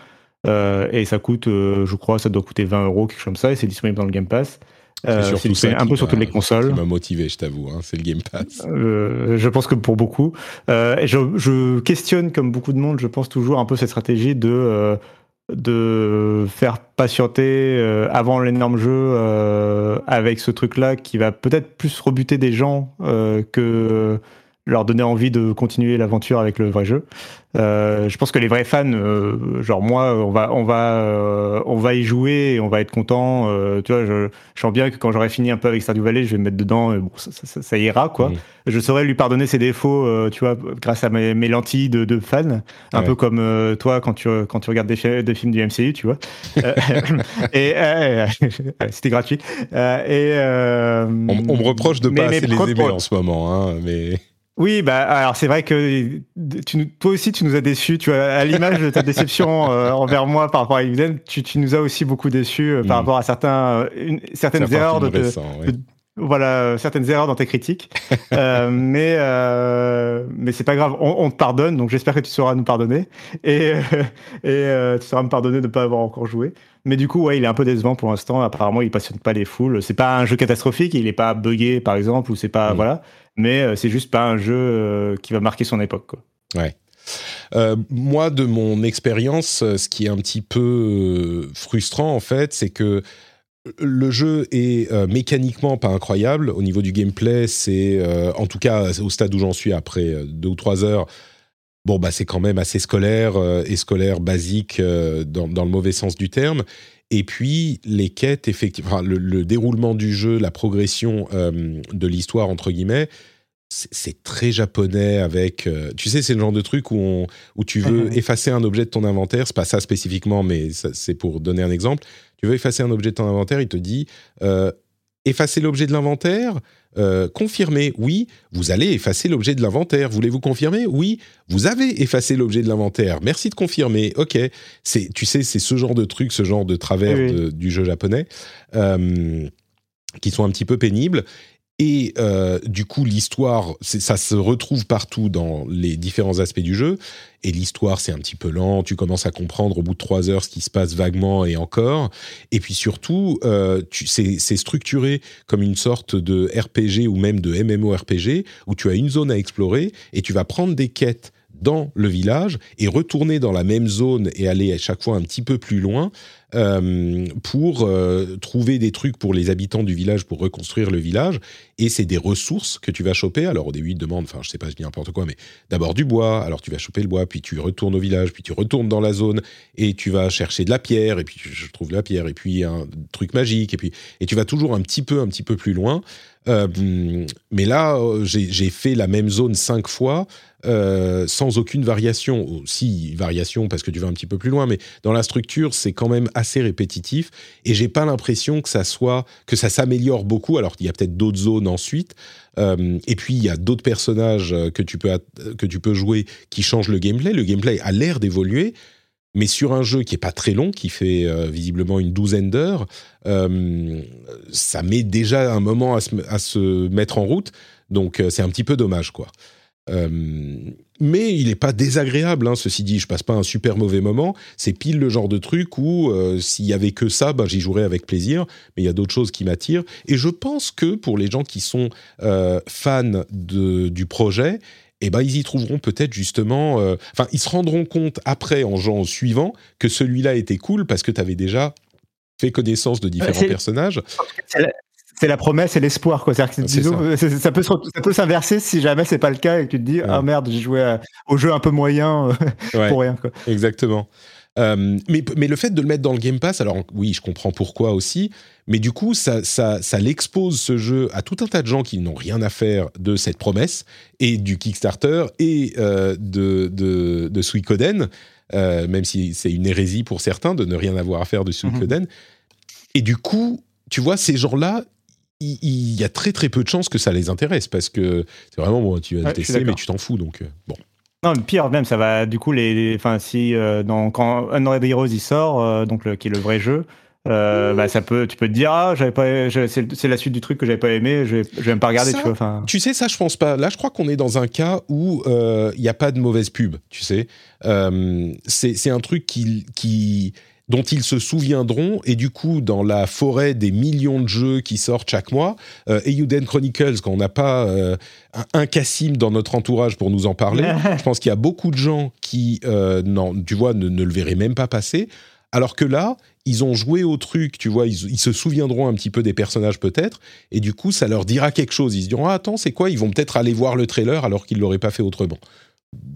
Euh, et ça coûte je crois ça doit coûter 20 euros quelque chose comme ça et c'est disponible dans le Game Pass Euh, c'est un peu sur toutes les consoles m'a motivé, je t'avoue. hein, c'est le Game Pass. euh, je pense que pour beaucoup. Euh, je, je questionne, comme beaucoup de monde, je pense toujours un peu cette stratégie de, de faire patienter euh, avant l'énorme jeu euh, avec ce truc-là qui va peut-être plus rebuter des gens euh, que leur donner envie de continuer l'aventure avec le vrai jeu. Euh, je pense que les vrais fans, euh, genre moi, on va, on va, euh, on va y jouer et on va être content. Tu vois, je, je sens bien que quand j'aurai fini un peu avec Stardew Valley, je vais me mettre dedans. Et bon, ça, ça- ça- ça ira quoi. Je saurais lui pardonner ses défauts, tu vois, grâce à mes, mes lentilles de, de fan, un Ouais. peu comme toi quand tu quand tu regardes des, fi- des films du MCU, tu vois. Et c'était gratuit. Et On, on me reproche de mais- pas mais assez les aimer en ce moment, hein, mais oui, bah alors c'est vrai que tu, nous- toi aussi tu nous as déçus. Tu vois, à l'image de ta déception euh, envers moi par rapport à Eden, tu, tu nous as aussi beaucoup déçus euh, par Mm. rapport à certains, euh, une- certaines erreurs de, voilà euh, certaines erreurs dans tes critiques. Euh, mais euh, mais c'est pas grave, on, on te pardonne. Donc j'espère que tu sauras nous pardonner et euh, et euh, tu sauras me pardonner de ne pas avoir encore joué. Mais du coup, ouais, il est un peu décevant pour l'instant. Apparemment, il passionne pas les foules. C'est pas un jeu catastrophique. Il est pas buggé, par exemple, ou c'est pas Mm. voilà. Mais euh, c'est juste pas un jeu euh, qui va marquer son époque. Quoi. Euh, moi, de mon expérience, ce qui est un petit peu frustrant, en fait, c'est que le jeu est euh, mécaniquement pas incroyable. Au niveau du gameplay, c'est, euh, en tout cas, au stade où j'en suis après deux ou trois heures, bon, bah, c'est quand même assez scolaire euh, et scolaire basique euh, dans, dans le mauvais sens du terme. Et puis, les quêtes, effectivement, le, le déroulement du jeu, la progression euh, de l'histoire, entre guillemets, c'est très japonais avec. euh, tu sais, c'est le genre de truc où, on, où tu veux Mhm. effacer un objet de ton inventaire. C'est pas ça spécifiquement, mais c'est pour donner un exemple. Tu veux effacer un objet de ton inventaire, il te dit euh, effacer l'objet de l'inventaire. Euh, confirmer, oui, vous allez effacer l'objet de l'inventaire. Voulez-vous confirmer? Oui, vous avez effacé l'objet de l'inventaire. Merci de confirmer. Ok, c'est, tu sais, c'est ce genre de truc, ce genre de travers Oui, oui. de- du jeu japonais euh, qui sont un petit peu pénibles. Et euh, du coup, l'histoire, ça se retrouve partout dans les différents aspects du jeu. Et l'histoire, c'est un petit peu lent. Tu commences à comprendre au bout de trois heures ce qui se passe vaguement et encore. Et puis surtout, euh, c'est structuré comme une sorte de RPG ou même de MMORPG où tu as une zone à explorer et tu vas prendre des quêtes dans le village et retourner dans la même zone et aller à chaque fois un petit peu plus loin euh, pour euh, trouver des trucs pour les habitants du village pour reconstruire le village. Et c'est des ressources que tu vas choper. Alors au début, ils te demandent, enfin je sais pas, je dis n'importe quoi, mais d'abord du bois. Alors tu vas choper le bois, puis tu retournes au village, puis tu retournes dans la zone et tu vas chercher de la pierre. Et puis je trouve la pierre et puis un truc magique et puis et tu vas toujours un petit peu, un petit peu plus loin. Euh, mais là, j'ai fait la même zone cinq fois euh, sans aucune variation. Si, variation parce que tu vas un petit peu plus loin, mais dans la structure, c'est quand même assez répétitif. Et j'ai pas l'impression que ça soit que ça s'améliore beaucoup. Alors il y a peut-être d'autres zones ensuite. Euh, et puis il y a d'autres personnages que tu peux que tu peux jouer qui changent le gameplay. Le gameplay a l'air d'évoluer. Mais sur un jeu qui est pas très long, qui fait euh, visiblement une douzaine d'heures, ça met déjà un moment à se, mettre en route. Donc c'est un petit peu dommage, quoi. Euh, mais il n'est pas désagréable, hein, ceci dit, je passe pas un super mauvais moment. C'est pile le genre de truc où euh, s'il y avait que ça, ben, j'y jouerais avec plaisir. Mais il y a d'autres choses qui m'attirent. Et je pense que pour les gens qui sont euh, fans du projet, eh ben, ils y trouveront peut-être justement. Enfin, ils se rendront compte après, en au suivant, que celui-là était cool parce que tu avais déjà fait connaissance de différents personnages c'est la promesse et l'espoir quoi. ça. peut ça peut s'inverser si jamais c'est pas le cas et que tu te dis ah merde j'ai joué au jeu un peu moyen euh, pour rien quoi. Exactement. Euh, mais, mais le fait de le mettre dans le Game Pass, alors oui, je comprends pourquoi aussi, mais du coup, ça, ça, ça l'expose ce jeu à tout un tas de gens qui n'ont rien à faire de cette promesse et du Kickstarter et euh, de, de, de Suikoden, même si c'est une hérésie pour certains de ne rien avoir à faire de Suikoden. Mhm. Et du coup, tu vois, ces gens-là, il, y a très très peu de chances que ça les intéresse parce que c'est vraiment bon, tu vas tester mais tu t'en fous donc euh, bon. Non, le pire même, ça va du coup les, enfin si euh, dans, quand Unreal Heroes il sort, euh, donc le, qui est le vrai jeu, bah, ça peut, tu peux te dire ah j'avais pas, c'est la suite du truc que j'avais pas aimé, je vais, même pas regarder, tu vois. Tu sais ça, je pense pas. Là, je crois qu'on est dans un cas où il n'y a pas de mauvaise pub, tu sais. c'est un truc qui qui dont ils se souviendront. Et du coup, dans la forêt des millions de jeux qui sortent chaque mois, euh, Eiyuden Chronicles, quand on n'a pas euh, un, Cassim dans notre entourage pour nous en parler, je pense qu'il y a beaucoup de gens qui, euh, non, tu vois, ne, le verraient même pas passer. Alors que là, ils ont joué au truc, tu vois, ils, se souviendront un petit peu des personnages peut-être, et du coup, ça leur dira quelque chose. Ils se diront, ah, attends, c'est quoi? Ils vont peut-être aller voir le trailer alors qu'ils l'auraient pas fait autrement.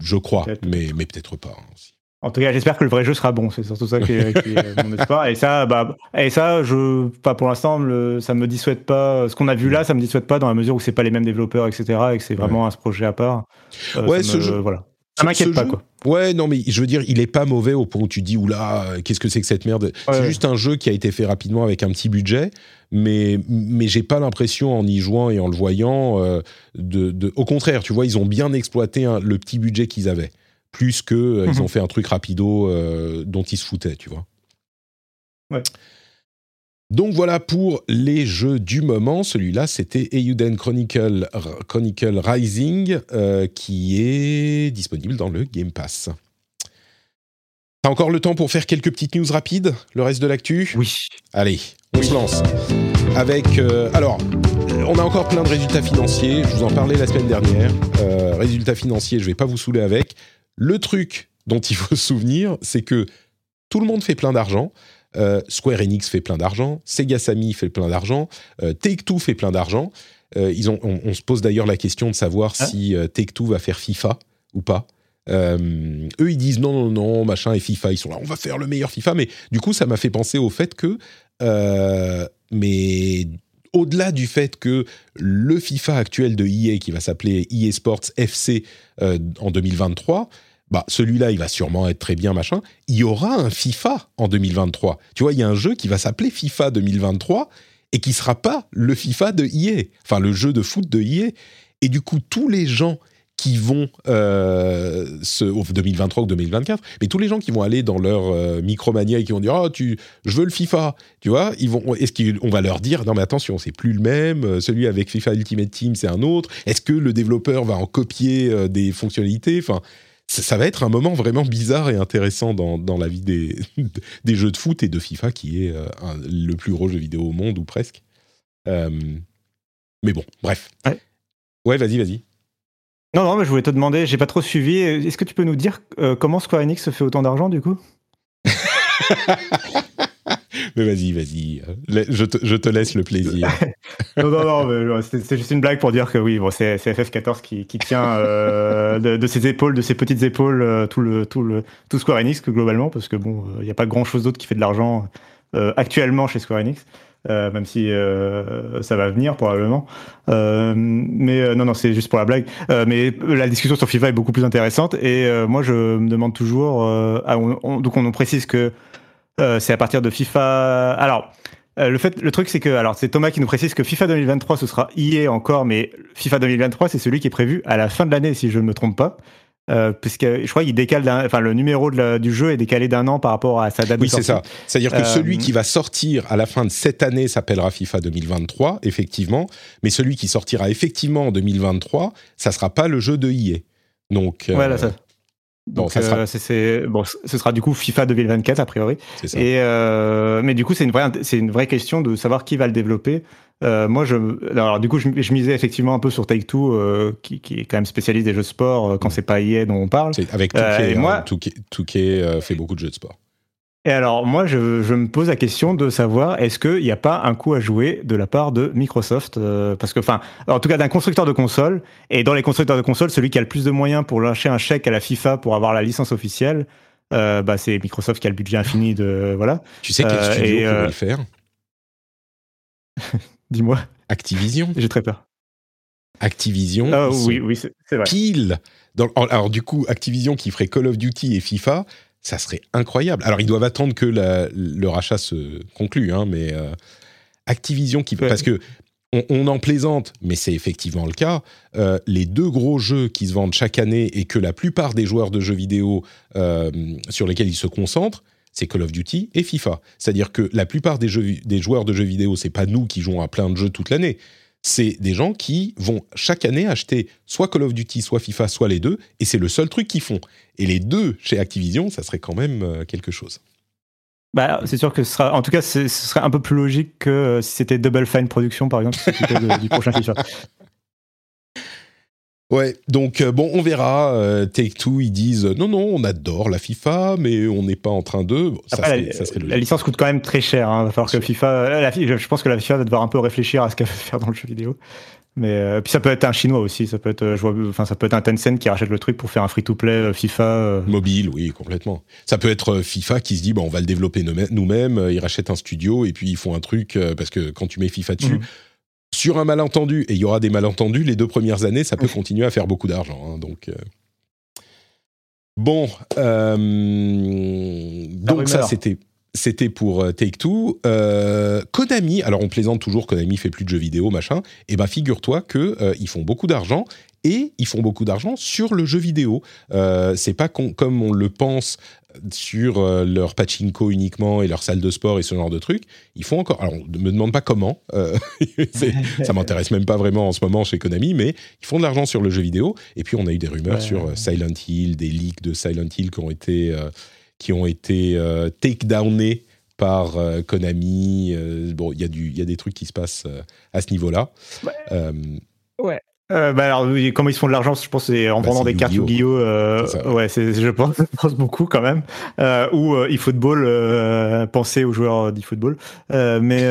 Je crois, mais, mais peut-être pas. Hein, aussi. En tout cas, j'espère que le vrai jeu sera bon. C'est surtout ça qui est, mon espoir. Et ça, bah, et ça, je, pas pour l'instant, ça me dissuade pas. Ce qu'on a vu là, ça me dissuade pas dans la mesure où c'est pas les mêmes développeurs, etc. Et que c'est vraiment un projet à part. Euh, ouais, ce jeu. Voilà. Ça m'inquiète pas, quoi. Ouais, non, mais je veux dire, il est pas mauvais au point où tu dis, oula, qu'est-ce que c'est que cette merde? C'est juste un jeu qui a été fait rapidement avec un petit budget, mais, mais j'ai pas l'impression, en y jouant et en le voyant, euh, de, Au contraire, tu vois, ils ont bien exploité le petit budget qu'ils avaient plus que euh, ils mhm. ont fait un truc rapido euh, dont ils se foutaient, tu vois. Ouais. Donc voilà pour les jeux du moment. Celui-là, c'était Eiyuden Chronicle, Chronicle Rising, euh, qui est disponible dans le Game Pass. T'as encore le temps pour faire quelques petites news rapides Le reste de l'actu? Oui. Allez, on se lance. Avec. alors, on a encore plein de résultats financiers. Je vous en parlais la semaine dernière. résultats financiers, je vais pas vous saouler avec. Le truc dont il faut se souvenir, c'est que tout le monde fait plein d'argent. Euh, Square Enix fait plein d'argent, Sega Sammy fait plein d'argent, euh, Take-Two fait plein d'argent. Euh, on, se pose d'ailleurs la question de savoir ah. si Take-Two va faire FIFA ou pas. eux, ils disent non, non, non, machin, et FIFA, ils sont là, on va faire le meilleur FIFA. Mais du coup, ça m'a fait penser au fait que, mais au-delà du fait que le FIFA actuel de EA, qui va s'appeler EA Sports FC en 2023, bah celui-là, il va sûrement être très bien, machin. Il y aura un FIFA en 2023. Tu vois, il y a un jeu qui va s'appeler FIFA 2023 et qui sera pas le FIFA de EA, enfin le jeu de foot de EA. Et du coup, tous les gens qui vont euh, ce, 2023 ou 2024, mais tous les gens qui vont aller dans leur euh, Micromania et qui vont dire ah tu je veux le FIFA, tu vois, ils vont est-ce qu'on va leur dire non mais attention c'est plus le même, euh, celui avec FIFA Ultimate Team c'est un autre, est-ce que le développeur va en copier euh, des fonctionnalités, enfin ça, va être un moment vraiment bizarre et intéressant dans, dans la vie des, des jeux de foot et de FIFA qui est le plus gros jeu vidéo au monde ou presque. mais bon, bref. Ouais, ouais vas-y, vas-y. Non, non, mais je voulais te demander, j'ai pas trop suivi. Est-ce que tu peux nous dire euh, comment Square Enix se fait autant d'argent du coup? Mais vas-y, vas-y. Je te, je te laisse le plaisir. non, non, non, euh, c'est juste une blague pour dire que oui, bon, c'est FF14 qui, tient euh, de, ses épaules, de ses petites épaules, tout, le, tout, le, tout Square Enix globalement, parce que bon, il n'y a pas grand chose d'autre qui fait de l'argent actuellement chez Square Enix. Euh, même si euh, ça va venir probablement. Euh, mais non, non, c'est juste pour la blague. mais la discussion sur FIFA est beaucoup plus intéressante. Et moi, je me demande toujours. Ah, donc, on nous précise que c'est à partir de FIFA. Alors. le fait, le truc, c'est que, alors, c'est Thomas qui nous précise que FIFA 2023, ce sera IA encore, mais FIFA 2023, c'est celui qui est prévu à la fin de l'année, si je ne me trompe pas. Euh, puisque je crois qu'il décale, enfin le numéro du jeu est décalé d'un an par rapport à sa date oui, de sortie. Oui, c'est ça. C'est-à-dire que celui euh, qui va sortir à la fin de cette année s'appellera FIFA 2023, effectivement, mais celui qui sortira effectivement en 2023, ça sera pas le jeu de EA. Donc, euh, voilà, ça. Bon, ça sera... bon, ce sera du coup FIFA 2024 a priori. Ça. Et mais du coup, c'est une vraie, c'est une vraie question de savoir qui va le développer. Euh, moi, je, alors du coup, je, misais effectivement un peu sur Take Two, euh, qui, qui, est quand même spécialiste des jeux de sport euh, quand c'est pas EA dont on parle. Avec Touquet, moi, Touquet, fait beaucoup de jeux de sport. Et alors, moi, je, je me pose la question de savoir est-ce qu'il n'y a pas un coup à jouer de la part de Microsoft Parce que, enfin, en tout cas, d'un constructeur de console, et dans les constructeurs de console, celui qui a le plus de moyens pour lâcher un chèque à la FIFA pour avoir la licence officielle, bah, c'est Microsoft qui a le budget infini de. Voilà. Tu sais quel studio pourrait le faire? Dis-moi. Activision. J'ai très peur. Activision. Ah, oui, oui, c'est vrai. Pile. alors, du coup, Activision qui ferait Call of Duty et FIFA, ça serait incroyable. Alors, ils doivent attendre que le rachat se conclue, hein, mais euh, Activision qui. Parce que. On, en plaisante, mais c'est effectivement le cas. Euh, les deux gros jeux qui se vendent chaque année et que la plupart des joueurs de jeux vidéo euh, sur lesquels ils se concentrent, c'est Call of Duty et FIFA. C'est-à-dire que la plupart des, jeux, des joueurs de jeux vidéo, c'est pas nous qui jouons à plein de jeux toute l'année. C'est des gens qui vont chaque année acheter soit Call of Duty, soit FIFA, soit les deux, et c'est le seul truc qu'ils font. Et les deux chez Activision, ça serait quand même euh, quelque chose. Bah, c'est sûr que ce en tout cas, ce serait un peu plus logique que euh, si c'était Double Fine Production, par exemple, du prochain FIFA. Ouais, donc euh, bon, on verra. Euh, Take Two, ils disent non, non, on adore la FIFA, mais on n'est pas en train de. la, licence coûte quand même très cher. Hein. Il va falloir que FIFA. Euh, la, je pense que la FIFA va devoir un peu réfléchir à ce qu'elle veut faire dans le jeu vidéo. Mais puis ça peut être un chinois aussi. Ça peut être, enfin, ça peut être un Tencent qui rachète le truc pour faire un free-to-play FIFA. Mobile, oui, complètement. Ça peut être FIFA qui se dit, bon, on va le développer nous-mêmes. Ils rachètent un studio et puis ils font un truc parce que quand tu mets FIFA dessus. Mhm sur un malentendu, et il y aura des malentendus, les deux premières années, ça peut continuer à faire beaucoup d'argent. Hein, donc, euh. bon, euh, donc ça c'était c'était pour euh, Take Two. Konami, alors on plaisante toujours, Konami fait plus de jeux vidéo, machin. Et eh ben figure-toi que ils font beaucoup d'argent et ils font beaucoup d'argent sur le jeu vidéo. c'est pas comme on le pense sur euh, leur pachinko uniquement et leur salle de sport et ce genre de trucs, ils font encore. Alors, ne me demande pas comment, euh, ça m'intéresse même pas vraiment en ce moment chez Konami, mais ils font de l'argent sur le jeu vidéo. Et puis, on a eu des rumeurs sur euh, Silent Hill, des leaks de Silent Hill qui ont été, qui ont été take-downés par Konami. bon, il y, y, a des trucs qui se passent à ce niveau-là. ouais. Euh, bah alors, comment ils se font de l'argent Je pense c'est en bah, vendant des cartes Yu-Gi-Oh. Euh, ouais, je pense, je pense beaucoup quand même. Euh, ou eFootball, penser aux joueurs d'eFootball. mais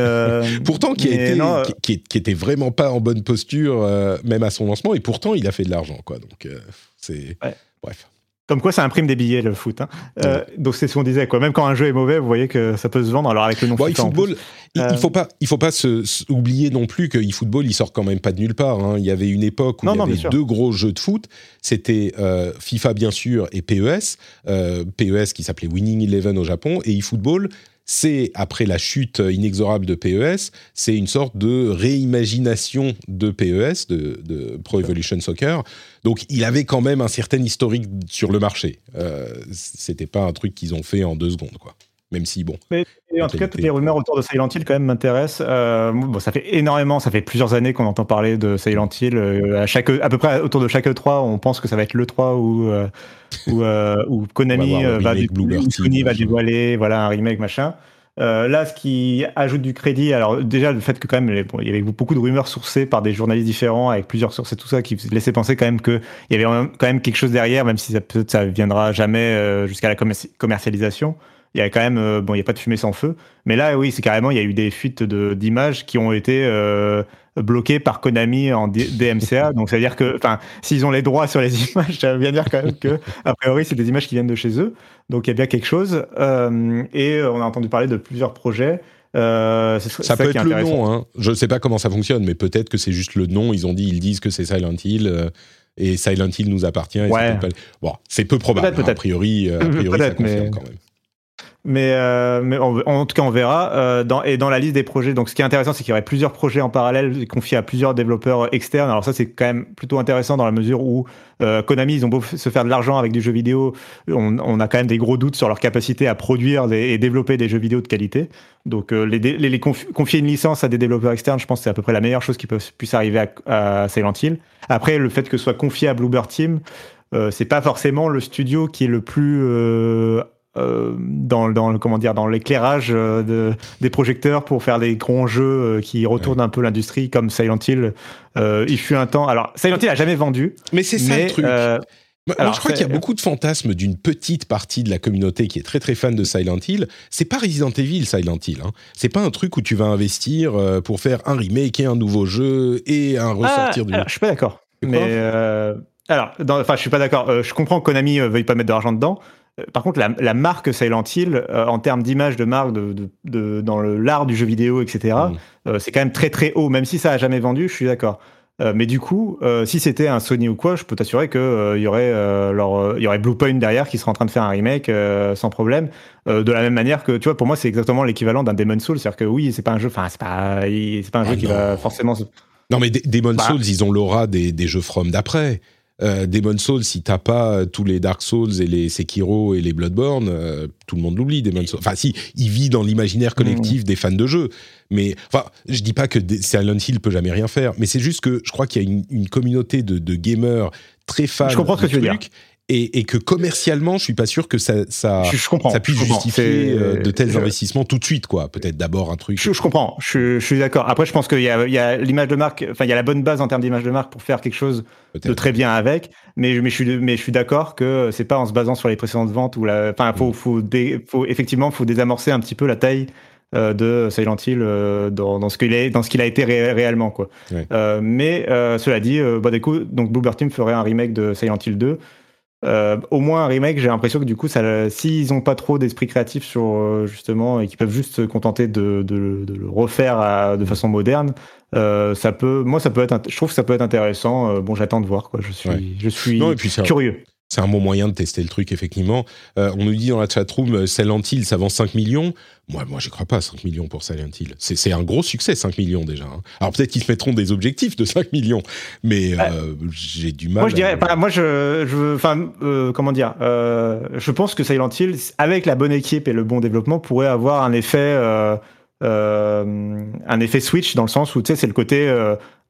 pourtant, qui, a été, qui, qui, était vraiment pas en bonne posture, même à son lancement, et pourtant il a fait de l'argent, quoi. Donc c'est bref. Comme quoi, ça imprime des billets le foot. Hein. Euh, donc c'est ce qu'on disait. Quoi. Même quand un jeu est mauvais, vous voyez que ça peut se vendre. Alors avec le nom football, il, il, faut pas, il faut pas se, oublier non plus que eFootball, il sort quand même pas de nulle part. Hein. Il y avait une époque où il y avait deux gros jeux de foot. C'était euh, FIFA bien sûr et PES. Euh, PES qui s'appelait Winning Eleven au Japon et eFootball c'est, après la chute inexorable de PES, c'est une sorte de réimagination de PES, de, Pro Evolution Soccer. Donc il avait quand même un certain historique sur le marché. Euh, c'était pas un truc qu'ils ont fait en deux secondes, quoi. Même si, bon. Mais, en tout cas, toutes les rumeurs autour de Silent Hill, quand même, m'intéressent. Euh, bon, ça fait énormément, ça fait plusieurs années qu'on entend parler de Silent Hill. Euh, à, chaque, à peu près autour de chaque E3, on pense que ça va être l'E3 où, où, où Konami va, Sony va dévoiler voilà, un remake, machin. Euh, là, ce qui ajoute du crédit, alors déjà le fait que quand même, il y avait beaucoup de rumeurs sourcées par des journalistes différents avec plusieurs sources et tout ça qui laissait penser quand même qu'il y avait quand même quelque chose derrière, même si ça peut ça viendra jamais euh, jusqu'à la commercialisation. Il y a quand même, euh, bon, il n'y a pas de fumée sans feu. Mais là, oui, c'est carrément, il y a eu des fuites d'images qui ont été bloqué par Konami en DMCA. Donc, ça veut dire que, enfin, s'ils ont les droits sur les images, ça veut bien dire quand même que, a priori, c'est des images qui viennent de chez eux. Donc, il y a bien quelque chose. Euh, et on a entendu parler de plusieurs projets. Euh, ça peut être le nom. Hein. Je ne sais pas comment ça fonctionne, mais peut-être que c'est juste le nom. Ils ont dit, ils disent que c'est Silent Hill. Euh, et Silent Hill nous appartient. Bon, c'est peu probable. Hein. A priori, a priori ça confirme quand même. Mais, euh, mais en tout cas, on verra. Euh, dans, et dans la liste des projets, donc ce qui est intéressant, c'est qu'il y aurait plusieurs projets en parallèle confiés à plusieurs développeurs externes. Alors ça, c'est quand même plutôt intéressant dans la mesure où euh, Konami, ils ont beau se faire de l'argent avec du jeux vidéo, on, on, a quand même des gros doutes sur leur capacité à produire et développer des jeux vidéo de qualité. Donc les, les, les confier une licence à des développeurs externes, je pense que c'est à peu près la meilleure chose qui peut, puisse arriver à, à Silent Hill. Après, le fait que ce soit confié à Bluebird Team, euh, c'est pas forcément le studio qui est le plus euh, euh, dans, dans, comment dire dans l'éclairage euh, de, des projecteurs pour faire des grands jeux euh, qui retournent un peu l'industrie comme Silent Hill. il fut un temps. Alors Silent Hill a jamais vendu. Mais c'est ça le truc. alors, je crois qu'il y a beaucoup de fantasmes d'une petite partie de la communauté qui est très très fan de Silent Hill. C'est pas Resident Evil Silent Hill. Hein. C'est pas un truc où tu vas investir pour faire un remake et un nouveau jeu et un ressortir ah, Je suis pas d'accord. Mais alors, enfin, je suis pas d'accord. je comprends que Konami veuille pas mettre de l'argent dedans. Euh, par contre, la, marque Silent Hill, euh, en termes d'image de marque de, dans l'art du jeu vidéo, etc., euh, c'est quand même très très haut. Même si ça a jamais vendu, je suis d'accord. mais du coup, si c'était un Sony ou quoi, je peux t'assurer qu'il y aurait il y aurait Bluepoint derrière qui serait en train de faire un remake sans problème. de la même manière que, tu vois, pour moi, c'est exactement l'équivalent d'un Demon Souls. C'est-à-dire que oui, c'est pas un jeu, enfin, c'est pas, pas un jeu ah qui va forcément. Non, mais Demon bah. Souls, ils ont l'aura des, des jeux From d'après euh, Demon Souls, si t'as pas tous les Dark Souls et les Sekiro et les Bloodborne, euh, tout le monde l'oublie, Demon Souls. Enfin, si, il vit dans l'imaginaire collectif mmh. des fans de jeux. Mais, enfin, je dis pas que Silent Hill peut jamais rien faire, mais c'est juste que je crois qu'il y a une, communauté de, gamers très fans je comprends ce que tu veux dire et, que commercialement, je suis pas sûr que ça, ça, ça puisse justifier euh, de tels investissements tout de suite, quoi. Peut-être d'abord un truc. Je, comprends, je, suis d'accord. Après, je pense qu'il y a, l'image de marque, enfin, il y a la bonne base en termes d'image de marque pour faire quelque chose de très bien avec. Mais, mais je suis, mais je suis d'accord que c'est pas en se basant sur les précédentes ventes ou la, enfin, faut, mm. faut, effectivement, faut désamorcer un petit peu la taille euh, de Silent Hill euh, dans, dans, ce qu'il est, dans ce qu'il a été réellement, quoi. mais cela dit, bah, du coup, donc Bluebird Team ferait un remake de Silent Hill 2. Euh, au moins un remake, j'ai l'impression que du coup, s'ils n'ont pas trop d'esprit créatif sur euh, justement et qu'ils peuvent juste se contenter de, le refaire de façon moderne, euh, ça peut, moi, ça peut être, je trouve que ça peut être intéressant. bon, j'attends de voir quoi. Je suis, je suis curieux c'est un bon moyen de tester le truc, effectivement. Euh, on nous dit dans la chatroom, euh, Silent Hill, ça vend 5 millions. Moi, moi, je crois pas à 5 millions pour Silent Hill. C'est un gros succès, 5 millions déjà. Hein. Alors peut-être qu'ils se mettront des objectifs de 5 millions, mais euh, j'ai du mal. Moi, je dirais, moi, je, je enfin, comment dire, je pense que Silent Hill, avec la bonne équipe et le bon développement, pourrait avoir un effet. Un effet switch dans le sens où tu sais c'est le côté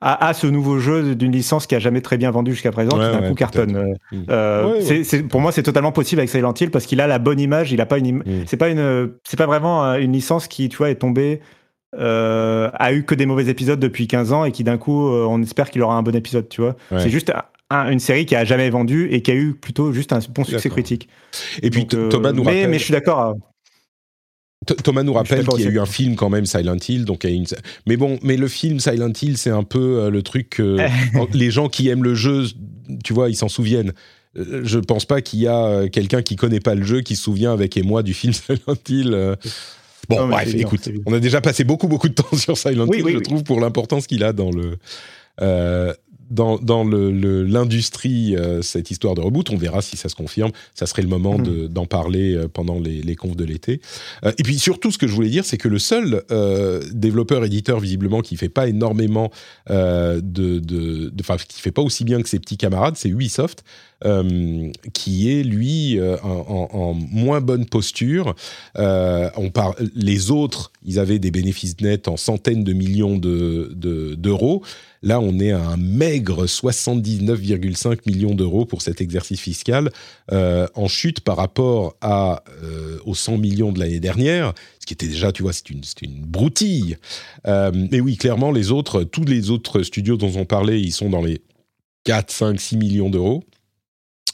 à, ce nouveau jeu d'une licence qui a jamais très bien vendu jusqu'à présent, qui d'un coup cartonne. Euh, mm. euh, c'est, pour moi, c'est totalement possible avec Silent Hill parce qu'il a la bonne image. Il a pas une, mm. c'est pas une, c'est pas vraiment euh, une licence qui, tu vois, est tombée. a eu que des mauvais épisodes depuis 15 ans et qui d'un coup on espère qu'il aura un bon épisode tu vois c'est juste une série qui a jamais vendu et qui a eu plutôt juste un bon succès critique et puis Thomas nous rappelle mais je suis d'accord Thomas nous rappelle qu'il y a eu un film quand même Silent Hill, donc il y a une... mais bon, mais le film Silent Hill, c'est un peu euh, le truc que les gens qui aiment le jeu, tu vois, ils s'en souviennent. Euh, je pense pas qu'il y a euh, quelqu'un qui connaît pas le jeu qui se souvient avec émoi du film Silent Hill. Bon, bref, écoute, on a déjà passé beaucoup beaucoup de temps sur Silent Hill, je trouve, pour l'importance qu'il a dans le dans, dans l'industrie, euh, cette histoire de reboot. On verra si ça se confirme. Ça serait le moment mhm. d'en parler euh, pendant les, les confs de l'été. Euh, et puis surtout, ce que je voulais dire, c'est que le seul développeur, éditeur, visiblement, qui fait pas énormément de... Enfin, qui fait pas aussi bien que ses petits camarades, c'est Ubisoft. Qui est lui en, en, moins bonne posture. on parle, les autres, ils avaient des bénéfices nets en centaines de millions d'euros. De, Là, on est à un maigre 79,5 millions d'euros pour cet exercice fiscal, euh, en chute par rapport à, euh, aux 100 millions de l'année dernière, ce qui était déjà, tu vois, c'est une, une broutille. Euh, mais oui, clairement, les autres, tous les autres studios dont on parlait, ils sont dans les 4, 5, 6 millions d'euros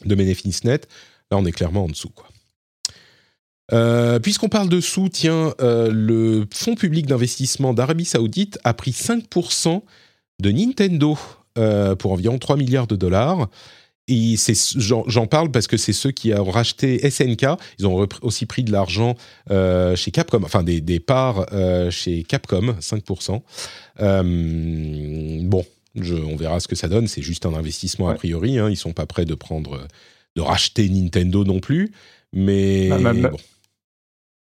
de bénéfices nets. Là, on est clairement en dessous, quoi. Euh, puisqu'on parle de sous, tiens, euh, le fonds public d'investissement d'Arabie Saoudite a pris 5% de Nintendo euh, pour environ 3 milliards de dollars. Et j'en parle parce que c'est ceux qui ont racheté SNK. Ils ont aussi pris de l'argent chez Capcom, enfin des, des parts chez Capcom, 5%. bon, je, on verra ce que ça donne. C'est juste un investissement a priori. Hein. Ils sont pas prêts de prendre, de racheter Nintendo non plus. Mais bah, bon.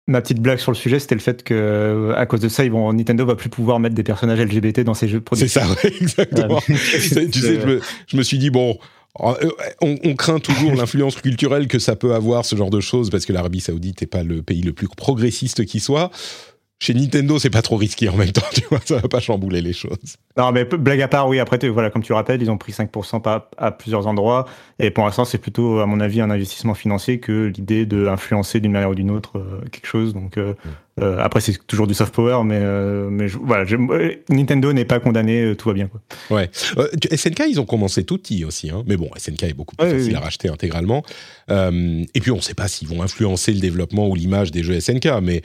Ma petite blague sur le sujet, c'était le fait que, à cause de ça, ils vont, Nintendo va plus pouvoir mettre des personnages LGBT dans ses jeux. C'est ça, ouais, exactement. tu sais, je me, je me, suis dit, bon, euh, on, on craint toujours l'influence culturelle que ça peut avoir, ce genre de choses, parce que l'Arabie Saoudite n'est pas le pays le plus progressiste qui soit. Chez Nintendo, c'est pas trop risqué en même temps, tu vois, ça va pas chambouler les choses. Non, mais blague à part, oui, après, voilà, comme tu rappelles, ils ont pris 5% à, plusieurs endroits, et pour l'instant, c'est plutôt, à mon avis, un investissement financier que l'idée d'influencer d'une manière ou d'une autre euh, quelque chose. Donc, euh, mm. euh, après, c'est toujours du soft power, mais, mais voilà, Nintendo n'est pas condamné, tout va bien. Quoi. Ouais. SNK, ils ont commencé tout petit aussi, hein, mais bon, SNK est beaucoup plus facile à racheter intégralement. et puis, on ne sait pas s'ils vont influencer le développement ou l'image des jeux SNK, mais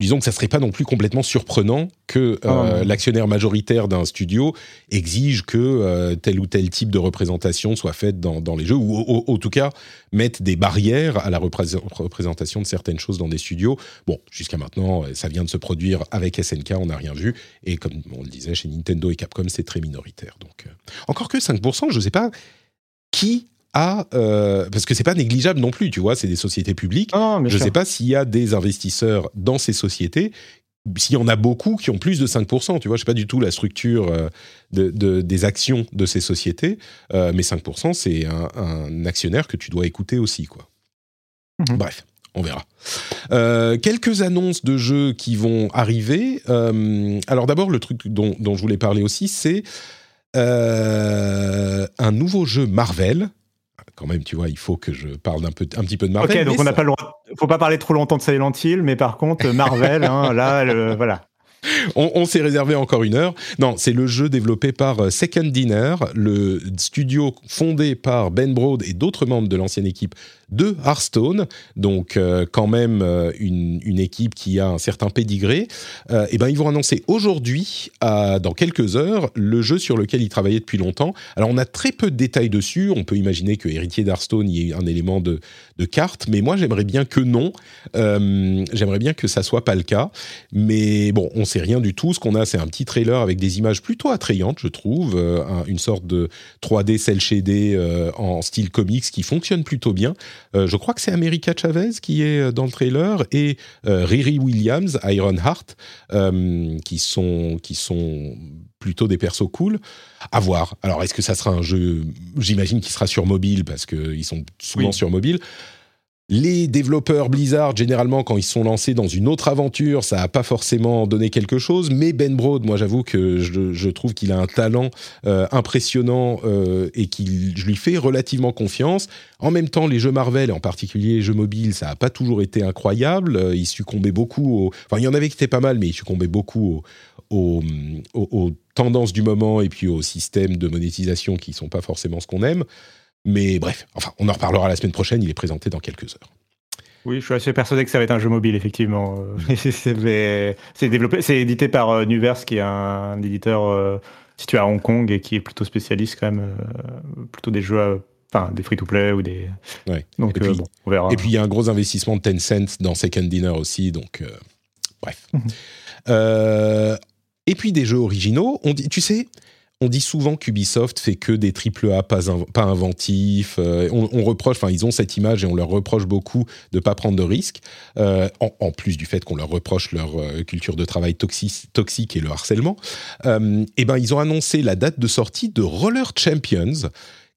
disons que ça serait pas non plus complètement surprenant que euh, l'actionnaire majoritaire d'un studio exige que euh, tel ou tel type de représentation soit faite dans, dans les jeux, ou en tout cas mette des barrières à la représentation de certaines choses dans des studios. Bon, jusqu'à maintenant, ça vient de se produire avec SNK, on n'a rien vu, et comme on le disait, chez Nintendo et Capcom, c'est très minoritaire. Donc, euh, encore que 5%, je ne sais pas qui euh, parce que c'est pas négligeable non plus, tu vois, c'est des sociétés publiques. je ne sais pas s'il y a des investisseurs dans ces sociétés s'il y en a beaucoup qui ont plus de 5%, tu vois, je sais pas du tout la structure euh, de, des actions de ces sociétés, euh, mais 5%, c'est un, actionnaire que tu dois écouter aussi, quoi. Mhm. Bref, on verra. quelques annonces de jeux qui vont arriver. alors d'abord, le truc dont, dont, je voulais parler aussi, c'est un nouveau jeu Marvel quand même, tu vois, il faut que je parle un, peu, un petit peu de Marvel. Ok, donc on n'a pas le droit. Faut pas parler trop longtemps de Silent Hill, mais par contre, Marvel, hein, là, voilà on, s'est réservé encore une heure. Non, c'est le jeu développé par euh, Second Dinner, le studio fondé par Ben Broad et d'autres membres de l'ancienne équipe de Hearthstone, donc euh, quand même euh, une, équipe qui a un certain pédigré. et ben ils vont annoncer aujourd'hui, dans quelques heures, le jeu sur lequel ils travaillaient depuis longtemps. Alors on a très peu de détails dessus. On peut imaginer que héritier d'Hearthstone y ait un élément de, de carte, mais moi j'aimerais bien que non. j'aimerais bien que ça soit pas le cas. Mais bon, on sait rien du tout. Ce qu'on a, c'est un petit trailer avec des images plutôt attrayantes, je trouve, euh, une sorte de 3D cel shadé euh, en style comics qui fonctionne plutôt bien. Euh, je crois que c'est America Chavez qui est dans le trailer et Riri Williams, Ironheart, qui sont qui sont plutôt des persos cool. À voir. Alors, est-ce que ça sera un jeu J'imagine qu'il sera sur mobile parce qu'ils sont souvent sur mobile. Les développeurs Blizzard, généralement, quand ils sont lancés dans une autre aventure, ça n'a pas forcément donné quelque chose. Mais Ben Broad, moi, j'avoue que je, trouve qu'il a un talent euh, impressionnant euh, et qu'il je lui fais relativement confiance. En même temps, les jeux Marvel, en particulier les jeux mobiles, ça n'a pas toujours été incroyable. Euh, il succombait beaucoup. Enfin, il y en avait qui étaient pas mal, mais il succombait beaucoup aux, tendances du moment et puis aux systèmes de monétisation qui sont pas forcément ce qu'on aime. Mais bref, enfin, on en reparlera la semaine prochaine. Il est présenté dans quelques heures. Oui, je suis assez persuadé que ça va être un jeu mobile, effectivement. c'est développé, c'est édité par euh, Nuverse, qui est un, éditeur euh, situé à Hong Kong et qui est plutôt spécialiste quand même, euh, plutôt des jeux, enfin des free-to-play ou des. Ouais. Donc, et puis, on verra. Et puis il y a un gros investissement de Tencent dans Second Dinner aussi, donc bref. Mhm. et puis des jeux originaux. On dit, tu sais, on dit souvent qu'Ubisoft fait que des triple A pas, inventifs. Euh, on, reproche, enfin, ils ont cette image et on leur reproche beaucoup de pas prendre de risques. Euh, en, plus du fait qu'on leur reproche leur euh, culture de travail toxique, et le harcèlement. et ben, ils ont annoncé la date de sortie de Roller Champions,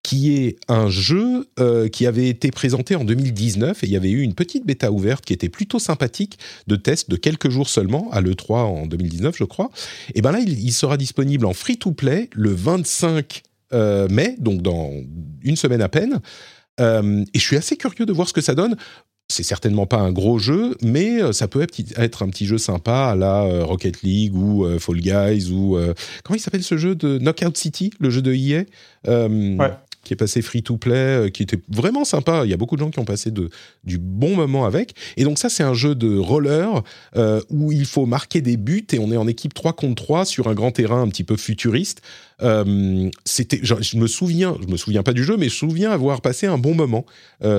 qui est un jeu euh, qui avait été présenté en 2019 et il y avait eu une petite bêta ouverte qui était plutôt sympathique de test de quelques jours seulement à l'E3 en 2019 je crois. Et ben là il, sera disponible en free-to-play le 25 euh, mai, donc dans une semaine à peine. Euh, et je suis assez curieux de voir ce que ça donne c'est certainement pas un gros jeu, mais ça peut être un petit jeu sympa à la Rocket League ou Fall Guys ou comment il s'appelle ce jeu de Knockout City, le jeu de EA, qui est passé free to play, qui était vraiment sympa. Il y a beaucoup de gens qui ont passé de, du bon moment avec. Et donc ça, c'est un jeu de roller où il faut marquer des buts et on est en équipe 3 contre 3 sur un grand terrain un petit peu futuriste. c'était, je, je, me souviens, je me souviens pas du jeu, mais je me souviens avoir passé un bon moment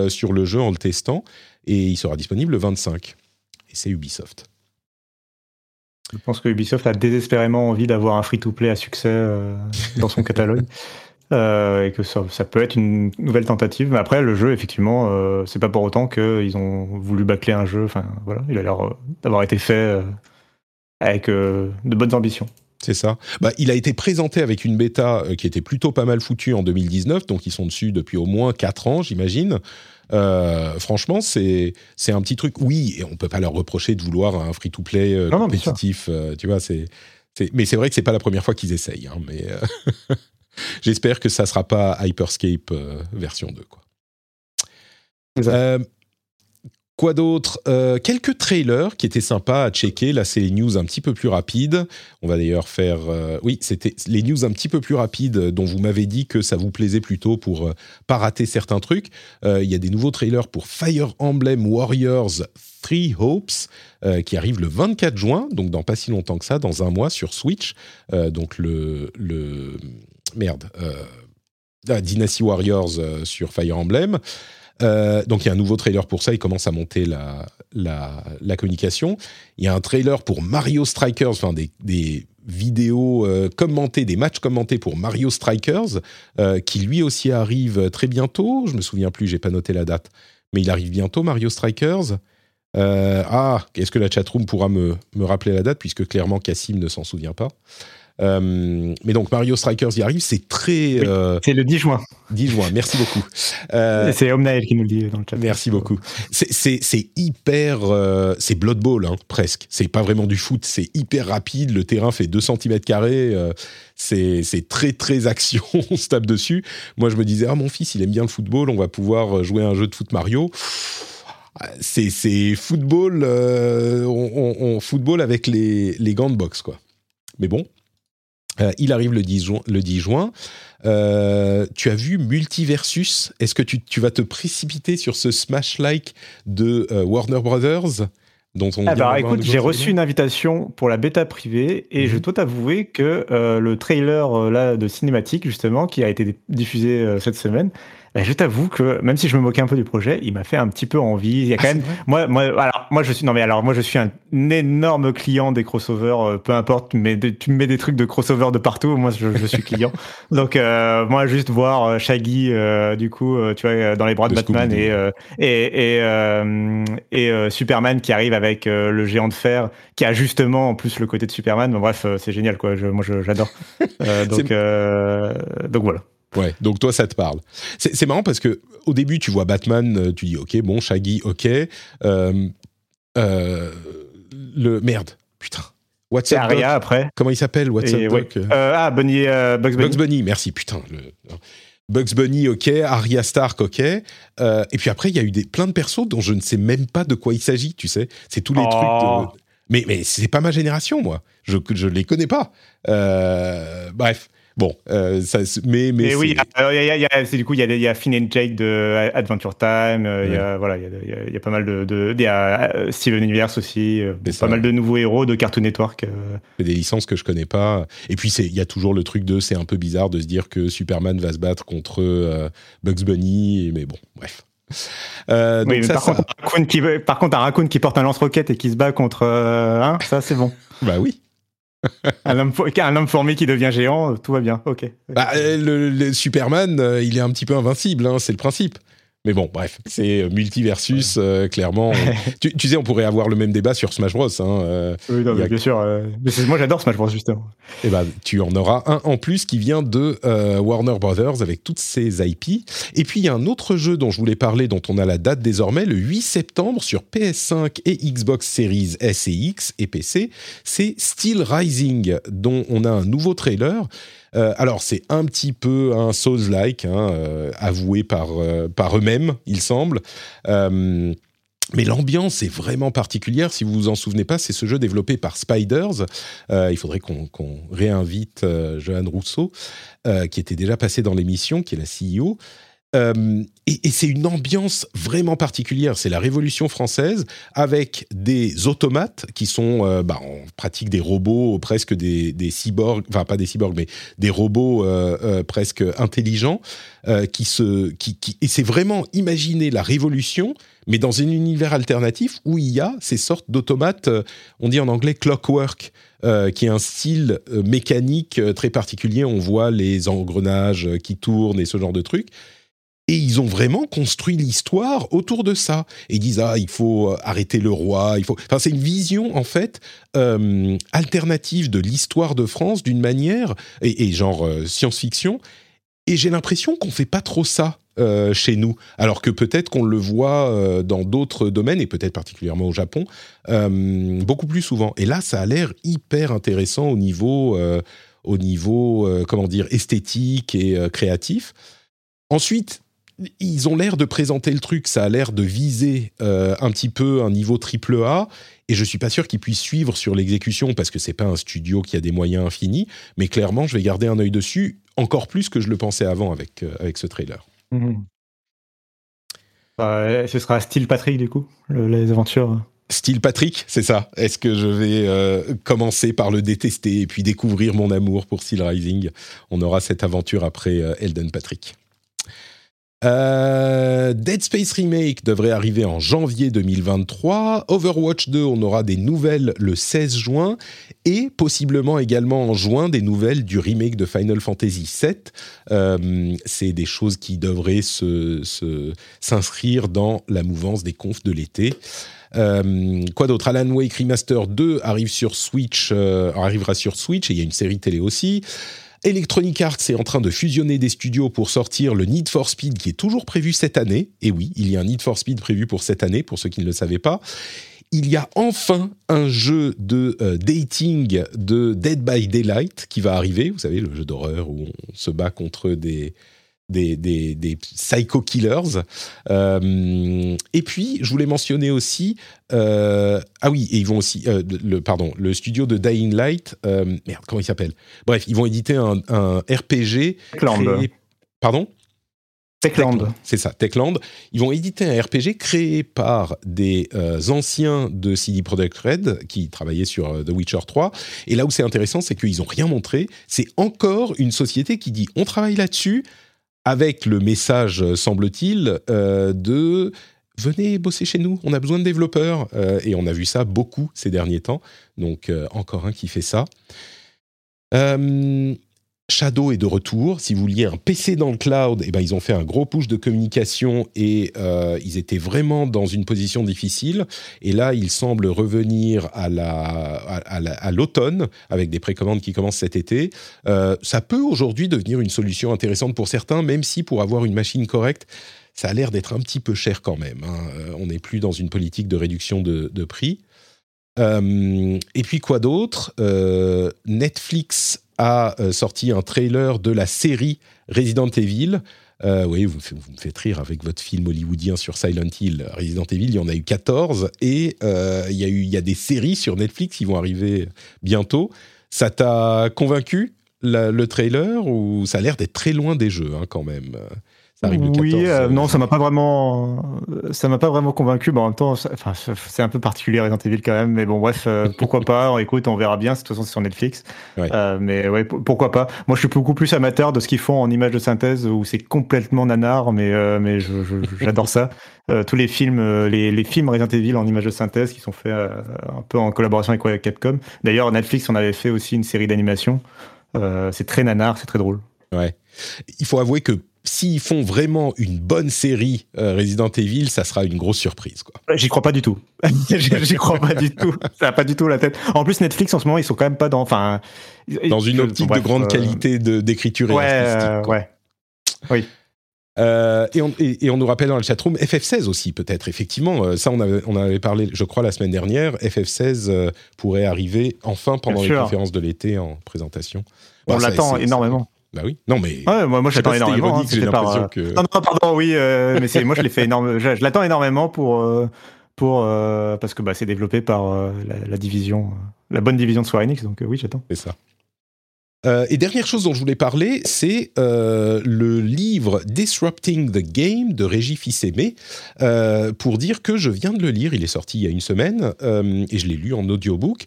sur le jeu en le testant et il sera disponible le 25. Et c'est Ubisoft. Je pense que Ubisoft a désespérément envie d'avoir un free-to-play à succès euh, dans son catalogue. Euh, et que ça, peut être une nouvelle tentative. Mais après, le jeu, effectivement, euh, c'est pas pour autant qu'ils ont voulu bâcler un jeu. Enfin, voilà, il a l'air d'avoir été fait avec de bonnes ambitions. C'est ça. Bah, il a été présenté avec une bêta qui était plutôt pas mal foutue en 2019, donc ils sont dessus depuis au moins 4 ans, j'imagine. Euh, franchement, c'est c'est un petit truc. Oui, et on peut pas leur reprocher de vouloir un free-to-play euh, compétitif. Euh, tu vois, c'est mais c'est vrai que c'est pas la première fois qu'ils essayent. Hein, mais j'espère que ça sera pas Hyperscape version 2 quoi. Quoi d'autre? Euh, Quelques trailers qui étaient sympas à checker. Là, c'est les news un petit peu plus rapides. On va d'ailleurs faire... Euh, oui, c'était les news un petit peu plus rapides dont vous m'avez dit que ça vous plaisait plutôt pour euh, pas rater certains trucs. Il y a des nouveaux trailers pour Fire Emblem Warriors Three Hopes qui arrive le 24 juin, donc dans pas si longtemps que ça, dans un mois sur Switch. donc le... le merde. Dynasty Warriors sur Fire Emblem. Euh, donc il y a un nouveau trailer pour ça, il commence à monter la, la, communication. Il y a un trailer pour Mario Strikers, enfin des, des vidéos euh, commentées, des matchs commentés pour Mario Strikers, euh, qui lui aussi arrive très bientôt. Je me souviens plus, j'ai pas noté la date, mais il arrive bientôt Mario Strikers. ah, est-ce que la chatroom pourra me, me rappeler la date, puisque clairement Cassim ne s'en souvient pas euh, mais donc Mario Strikers y arrive, c'est très. Euh, c'est le 10 juin. 10 juin, merci beaucoup. Euh, c'est Omnael qui nous le dit dans le chat. Merci beaucoup. C'est hyper. c'est Blood Bowl, hein, presque. C'est pas vraiment du foot, c'est hyper rapide. Le terrain fait 2 cm. c'est très, très action. on se tape dessus. Moi, je me disais, ah, mon fils, il aime bien le football, on va pouvoir jouer un jeu de foot Mario c'est football, on, football avec les, les gants de boxe, quoi. Mais bon, euh, il arrive le 10 juin. Le 10 juin. Euh, tu as vu Multiversus? Est-ce que tu, vas te précipiter sur ce Smash-like de euh, Warner Brothers dont on Alors ah écoute, j'ai reçu une invitation pour la bêta privée et je mhm. dois t'avouer que le trailer là de cinématique justement qui a été diffusé cette semaine, bah, je t'avoue que même si je me moquais un peu du projet, il m'a fait un petit peu envie. Il y a quand ah, même, moi, moi, alors moi je suis, non mais alors moi je suis un énorme client des crossovers, euh, peu importe, mais tu me mets des trucs de crossover de partout, moi je, je suis client. Donc euh, moi juste voir euh, Shaggy, du coup, tu vois, dans les bras de, Batman et et et, et Superman qui arrive avec le géant de fer, qui a justement en plus le côté de Superman. bref, c'est génial quoi. Je, moi j'adore. donc donc voilà. Ouais, donc toi, ça te parle. C'est marrant parce que au début, tu vois Batman, euh, tu dis ok, bon, Shaggy, ok. Euh, euh, le merde, putain. What's up, Aria après. Comment il s'appelle What's up, Ah, Bunny, Bugs Bunny. Bugs Bunny, merci, putain. Le... Bugs Bunny, ok. Arya Stark, ok. et puis après, il y a eu des, plein de persos dont je ne sais même pas de quoi il s'agit, tu sais. C'est tous les trucs de... Oh. Mais, mais c'est pas ma génération, moi. Je ne les connais pas. bref. Bon, euh, ça, mais mais oui, c'est du coup il y a, y a Finn and Jake de Adventure Time, euh, il y a voilà, il y, a pas mal de, il y a euh, Steven Universe aussi, pas mal de nouveaux héros de Cartoon Network. Des licences que je connais pas. Et puis il y a toujours le truc de c'est un peu bizarre de se dire que Superman va se battre contre Bugs Bunny, mais bon, bref. oui, par, Contre, un raccoon qui, par contre, un raccoon qui porte un lance-roquette et qui se bat contre un, ça c'est bon. bah oui un, homme, formé qui devient géant, tout va bien. Ok. Bah, le, Superman, euh, il est un petit peu invincible, hein, c'est le principe. Mais bon, bref, c'est multiversus, euh, clairement. tu, tu, sais, on pourrait avoir le même débat sur Smash Bros. Hein, euh, oui, non, bien sûr. Euh, moi, j'adore Smash Bros. justement. Eh ben, tu en auras un en plus qui vient de Warner Brothers avec toutes ses IP. Et puis, il y a un autre jeu dont je voulais parler, dont on a la date désormais, le 8 septembre sur PS5 et Xbox Series S et X et PC. C'est Steel Rising, dont on a un nouveau trailer. Euh, alors, c'est un petit peu un Souls-like, hein, euh, avoué par, euh, par eux-mêmes, il semble. mais l'ambiance est vraiment particulière. Si vous vous en souvenez pas, c'est ce jeu développé par Spiders. il faudrait qu'on réinvite Johan Rousseau, qui était déjà passé dans l'émission, qui est la CEO. Euh, et, c'est une ambiance vraiment particulière. C'est la Révolution française avec des automates qui sont euh, bah, en pratique des robots, presque des, cyborgs, enfin pas des cyborgs, mais des robots euh, presque intelligents qui se, et c'est vraiment imaginer la Révolution, mais dans un univers alternatif où il y a ces sortes d'automates, on dit en anglais clockwork. qui est un style mécanique très particulier. On voit les engrenages qui tournent et ce genre de trucs. Et ils ont vraiment construit l'histoire autour de ça. Et ils disent ah il faut euh, arrêter le roi, il faut. Enfin c'est une vision en fait euh, alternative de l'histoire de France d'une manière et, genre euh, science-fiction. Et j'ai l'impression qu'on fait pas trop ça chez nous, alors que peut-être qu'on le voit dans d'autres domaines et peut-être particulièrement au Japon beaucoup plus souvent. Et là ça a l'air hyper intéressant au niveau au niveau comment dire esthétique et créatif. Ensuite, ils ont l'air de présenter le truc, ça a l'air de viser euh, un petit peu un niveau triple A, et je suis pas sûr qu'ils puissent suivre sur l'exécution parce que c'est pas un studio qui a des moyens infinis, mais clairement, je vais garder un œil dessus encore plus que je le pensais avant avec, euh, avec ce trailer. Mhm. Bah, ce sera style Patrick du coup, les aventures. Style Patrick, c'est ça. Est-ce que je vais euh, commencer par le détester et puis découvrir mon amour pour Steel Rising? On aura cette aventure après Elden Patrick. Euh, Dead Space Remake devrait arriver en janvier 2023. Overwatch 2, on aura des nouvelles le 16 juin. Et possiblement également en juin, des nouvelles du remake de Final Fantasy VII. Euh, c'est des choses qui devraient s'inscrire dans la mouvance des confs de l'été. Euh, quoi d'autre? Alan Wake Remaster 2 arrive sur Switch, arrivera sur Switch et il y a une série télé aussi. Electronic Arts est en train de fusionner des studios pour sortir le Need for Speed qui est toujours prévu cette année. Et oui, il y a un Need for Speed prévu pour cette année, pour ceux qui ne le savaient pas. Il y a enfin un jeu de euh, dating de Dead by Daylight qui va arriver. Vous savez, le jeu d'horreur où on se bat contre des, des, des, psycho killers. Euh, et puis, je voulais mentionner aussi, euh, ah oui, et ils vont aussi, euh, le, pardon, le studio de Dying Light, merde, comment il s'appelle? Bref, ils vont éditer un, un RPG. Techland. pardon? Techland. C'est ça, Techland. Ils vont éditer un RPG créé par des anciens de CD Projekt Red qui travaillaient sur The Witcher 3. Et là où c'est intéressant, c'est qu'ils n'ont rien montré. C'est encore une société qui dit on travaille là-dessus, avec le message, semble-t-il, euh, de venez bosser chez nous, on a besoin de développeurs. Euh, et on a vu ça beaucoup ces derniers temps. Donc, euh, encore un qui fait ça. Shadow est de retour. Si vous vouliez un PC dans le cloud, eh ben, ils ont fait un gros push de communication et euh, ils étaient vraiment dans une position difficile. Et là, ils semblent revenir à, à, l'automne avec des précommandes qui commencent cet été. Euh, ça peut aujourd'hui devenir une solution intéressante pour certains, même si pour avoir une machine correcte, ça a l'air d'être un petit peu cher quand même. Hein. Euh, on n'est plus dans une politique de réduction de, prix. et puis quoi d'autre? Netflix a euh, sorti un trailer de la série Resident Evil. Euh, oui, vous, me faites rire avec votre film hollywoodien sur Silent Hill. Resident Evil, il y en a eu 14 et euh, il, y a eu, des séries sur Netflix qui vont arriver bientôt. Ça t'a convaincu le trailer ou ça a l'air d'être très loin des jeux hein, quand même? Oui, euh, non, ça m'a pas vraiment, ça m'a pas vraiment convaincu. En même temps, enfin, c'est un peu particulier Resident Evil quand même, mais bon, bref, euh, pourquoi pas. Écoute, on verra bien. De toute façon, c'est sur Netflix. Euh, mais ouais, pourquoi pas. Moi, je suis beaucoup plus amateur de ce qu'ils font en images de synthèse où c'est complètement nanar, mais mais j'adore ça. tous les films, les, les, films Resident Evil en images de synthèse qui sont faits un peu en collaboration avec Capcom. D'ailleurs, Netflix, on avait fait aussi une série d'animation. c'est très nanar, c'est très drôle. Ouais. Il faut avouer que s'ils font vraiment une bonne série euh, Resident Evil, ça sera une grosse surprise. Quoi. J'y crois pas du tout. J'y crois pas du tout. Ça n'a pas du tout la tête. En plus, Netflix, en ce moment, ils sont quand même pas dans. Enfin, dans une optique de grande qualité d'écriture et ouais, artistique. ouais. Oui. Euh, et, on, et, on, nous rappelle dans le chatroom FF16 aussi peut-être effectivement euh, ça on avait, on avait parlé je crois la semaine dernière FF16 euh, pourrait arriver enfin pendant les conférences de l'été en présentation on bah, l'attend énormément bah oui. Non mais ouais, moi, moi j'attends énormément hein, j'ai l'impression que non, non pardon oui mais c'est moi je l'ai fait énorme je, je l'attends énormément pour pour parce que bah, c'est développé par la, la, division la bonne division de Square Enix donc oui j'attends. C'est ça euh, et dernière chose dont je voulais parler, c'est euh, le livre Disrupting the Game de Régis Fils-Aimé, euh, pour dire que je viens de le lire, il est sorti il y a une semaine, et je l'ai lu en audiobook.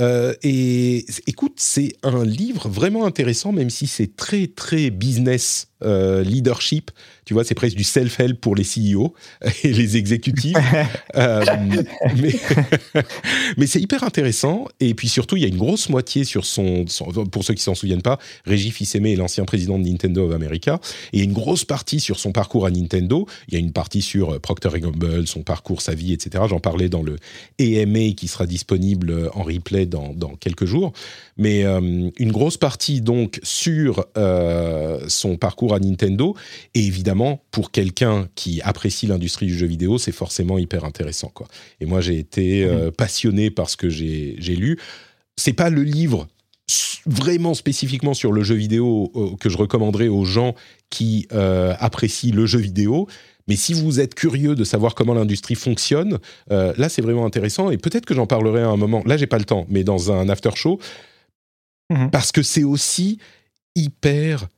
et écoute, c'est un livre vraiment intéressant, même si c'est très très business leadership tu vois, c'est presque du self-help pour les CEO et les exécutifs. euh, mais mais c'est hyper intéressant. Et puis surtout, il y a une grosse moitié sur son, pour ceux qui s'en souviennent pas, Régis Fils-Aimé est l'ancien président de Nintendo of America. Et il y a une grosse partie sur son parcours à Nintendo. Il y a une partie sur euh, Procter Gamble, son parcours, sa vie, etc. J'en parlais dans le AMA qui sera disponible euh, en replay dans, dans quelques jours. Mais euh, une grosse partie donc sur euh, son parcours à Nintendo. Et évidemment, pour quelqu'un qui apprécie l'industrie du jeu vidéo, c'est forcément hyper intéressant. Quoi. Et moi, j'ai été euh, mhm. passionné par ce que j'ai lu. C'est pas le livre vraiment spécifiquement sur le jeu vidéo euh, que je recommanderais aux gens qui euh, apprécient le jeu vidéo. Mais si vous êtes curieux de savoir comment l'industrie fonctionne, là c'est vraiment intéressant et peut-être que j'en parlerai à un moment. Là j'ai pas le temps, mais dans un after show, mhm. parce que c'est aussi hyper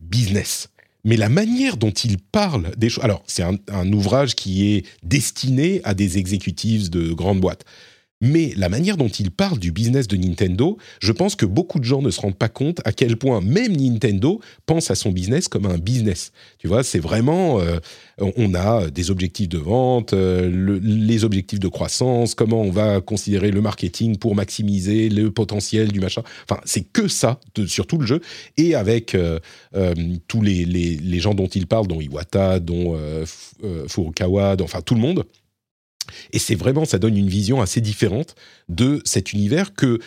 business mais la manière dont il parle des choses. Alors, c'est un, ouvrage qui est destiné à des exécutifs de grandes boîtes. Mais la manière dont il parle du business de Nintendo, je pense que beaucoup de gens ne se rendent pas compte à quel point même Nintendo pense à son business comme un business. Tu vois, c'est vraiment, euh, on a des objectifs de vente, euh, les objectifs de croissance, comment on va considérer le marketing pour maximiser le potentiel du machin. Enfin, c'est que ça sur tout le jeu. Et avec euh, tous les, les, gens dont il parle, dont Iwata, dont Furukawa, enfin tout le monde et c'est vraiment, ça donne une vision assez différente de cet univers que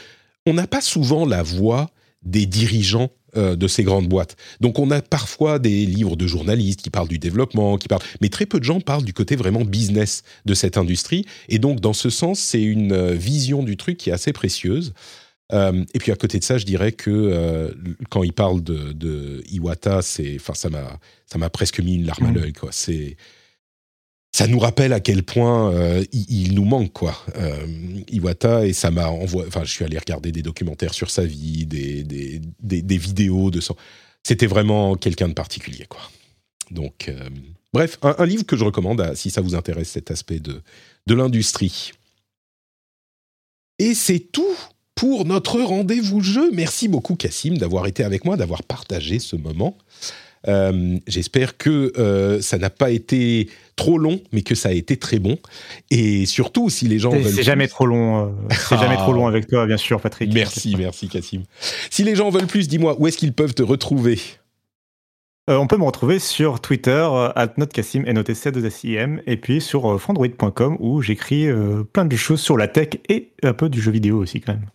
on n'a pas souvent la voix des dirigeants euh, de ces grandes boîtes. Donc on a parfois des livres de journalistes qui parlent du développement, qui parlent, mais très peu de gens parlent du côté vraiment business de cette industrie. Et donc dans ce sens, c'est une euh, vision du truc qui est assez précieuse. Euh, et puis à côté de ça, je dirais que quand il parle de, Iwata, c'est, enfin ça m'a, ça m'a presque mis une larme à mmh. l'œil. Quoi. C'est ça nous rappelle à quel point euh, il, nous manque quoi. Euh, Iwata et ça m'a envoyé. Enfin, je suis allé regarder des documentaires sur sa vie, des des, des, vidéos de son. C'était vraiment quelqu'un de particulier quoi. Donc, euh, bref, un, livre que je recommande si ça vous intéresse cet aspect de de l'industrie. Et c'est tout pour notre rendez-vous jeu. Merci beaucoup Cassim d'avoir été avec moi, d'avoir partagé ce moment. J'espère que ça n'a pas été trop long, mais que ça a été très bon. Et surtout, si les gens veulent... C'est jamais trop long. Euh, c'est jamais trop long avec toi, bien sûr, Patrick. Merci, merci, Cassim. Si les gens veulent plus, dis-moi, où est-ce qu'ils peuvent te retrouver? On peut me retrouver sur Twitter, at notcassim, n o t c 2 s i m et puis sur frandroid.com où j'écris plein de choses sur la tech et un peu du jeu vidéo aussi quand même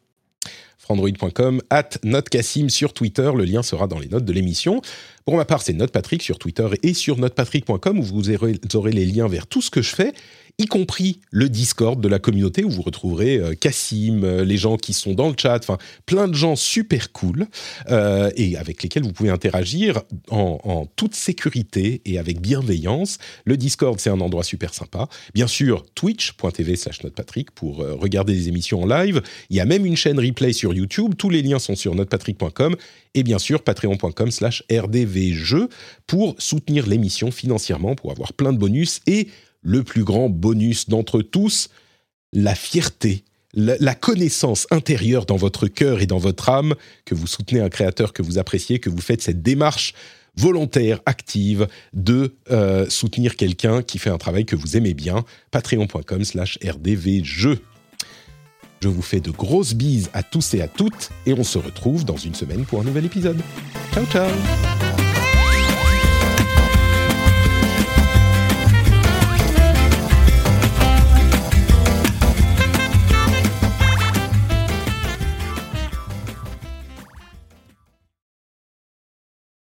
frandroid.com, at notcassim sur Twitter, le lien sera dans les notes de l'émission. Pour ma part, c'est NotePatrick sur Twitter et sur notepatrick.com où vous aurez, les liens vers tout ce que je fais y compris le Discord de la communauté où vous retrouverez euh, Cassim, euh, les gens qui sont dans le chat, enfin plein de gens super cool euh, et avec lesquels vous pouvez interagir en, toute sécurité et avec bienveillance. Le Discord, c'est un endroit super sympa. Bien sûr, twitch.tv slash notepatrick pour regarder des émissions en live. Il y a même une chaîne replay sur YouTube. Tous les liens sont sur notepatrick.com et bien sûr patreon.com slash rdvjeux pour soutenir l'émission financièrement, pour avoir plein de bonus et le plus grand bonus d'entre tous, la fierté, la, connaissance intérieure dans votre cœur et dans votre âme que vous soutenez un créateur que vous appréciez, que vous faites cette démarche volontaire, active de euh, soutenir quelqu'un qui fait un travail que vous aimez bien. Patreon.com slash rdvjeux. Je vous fais de grosses bises à tous et à toutes et on se retrouve dans une semaine pour un nouvel épisode. Ciao ciao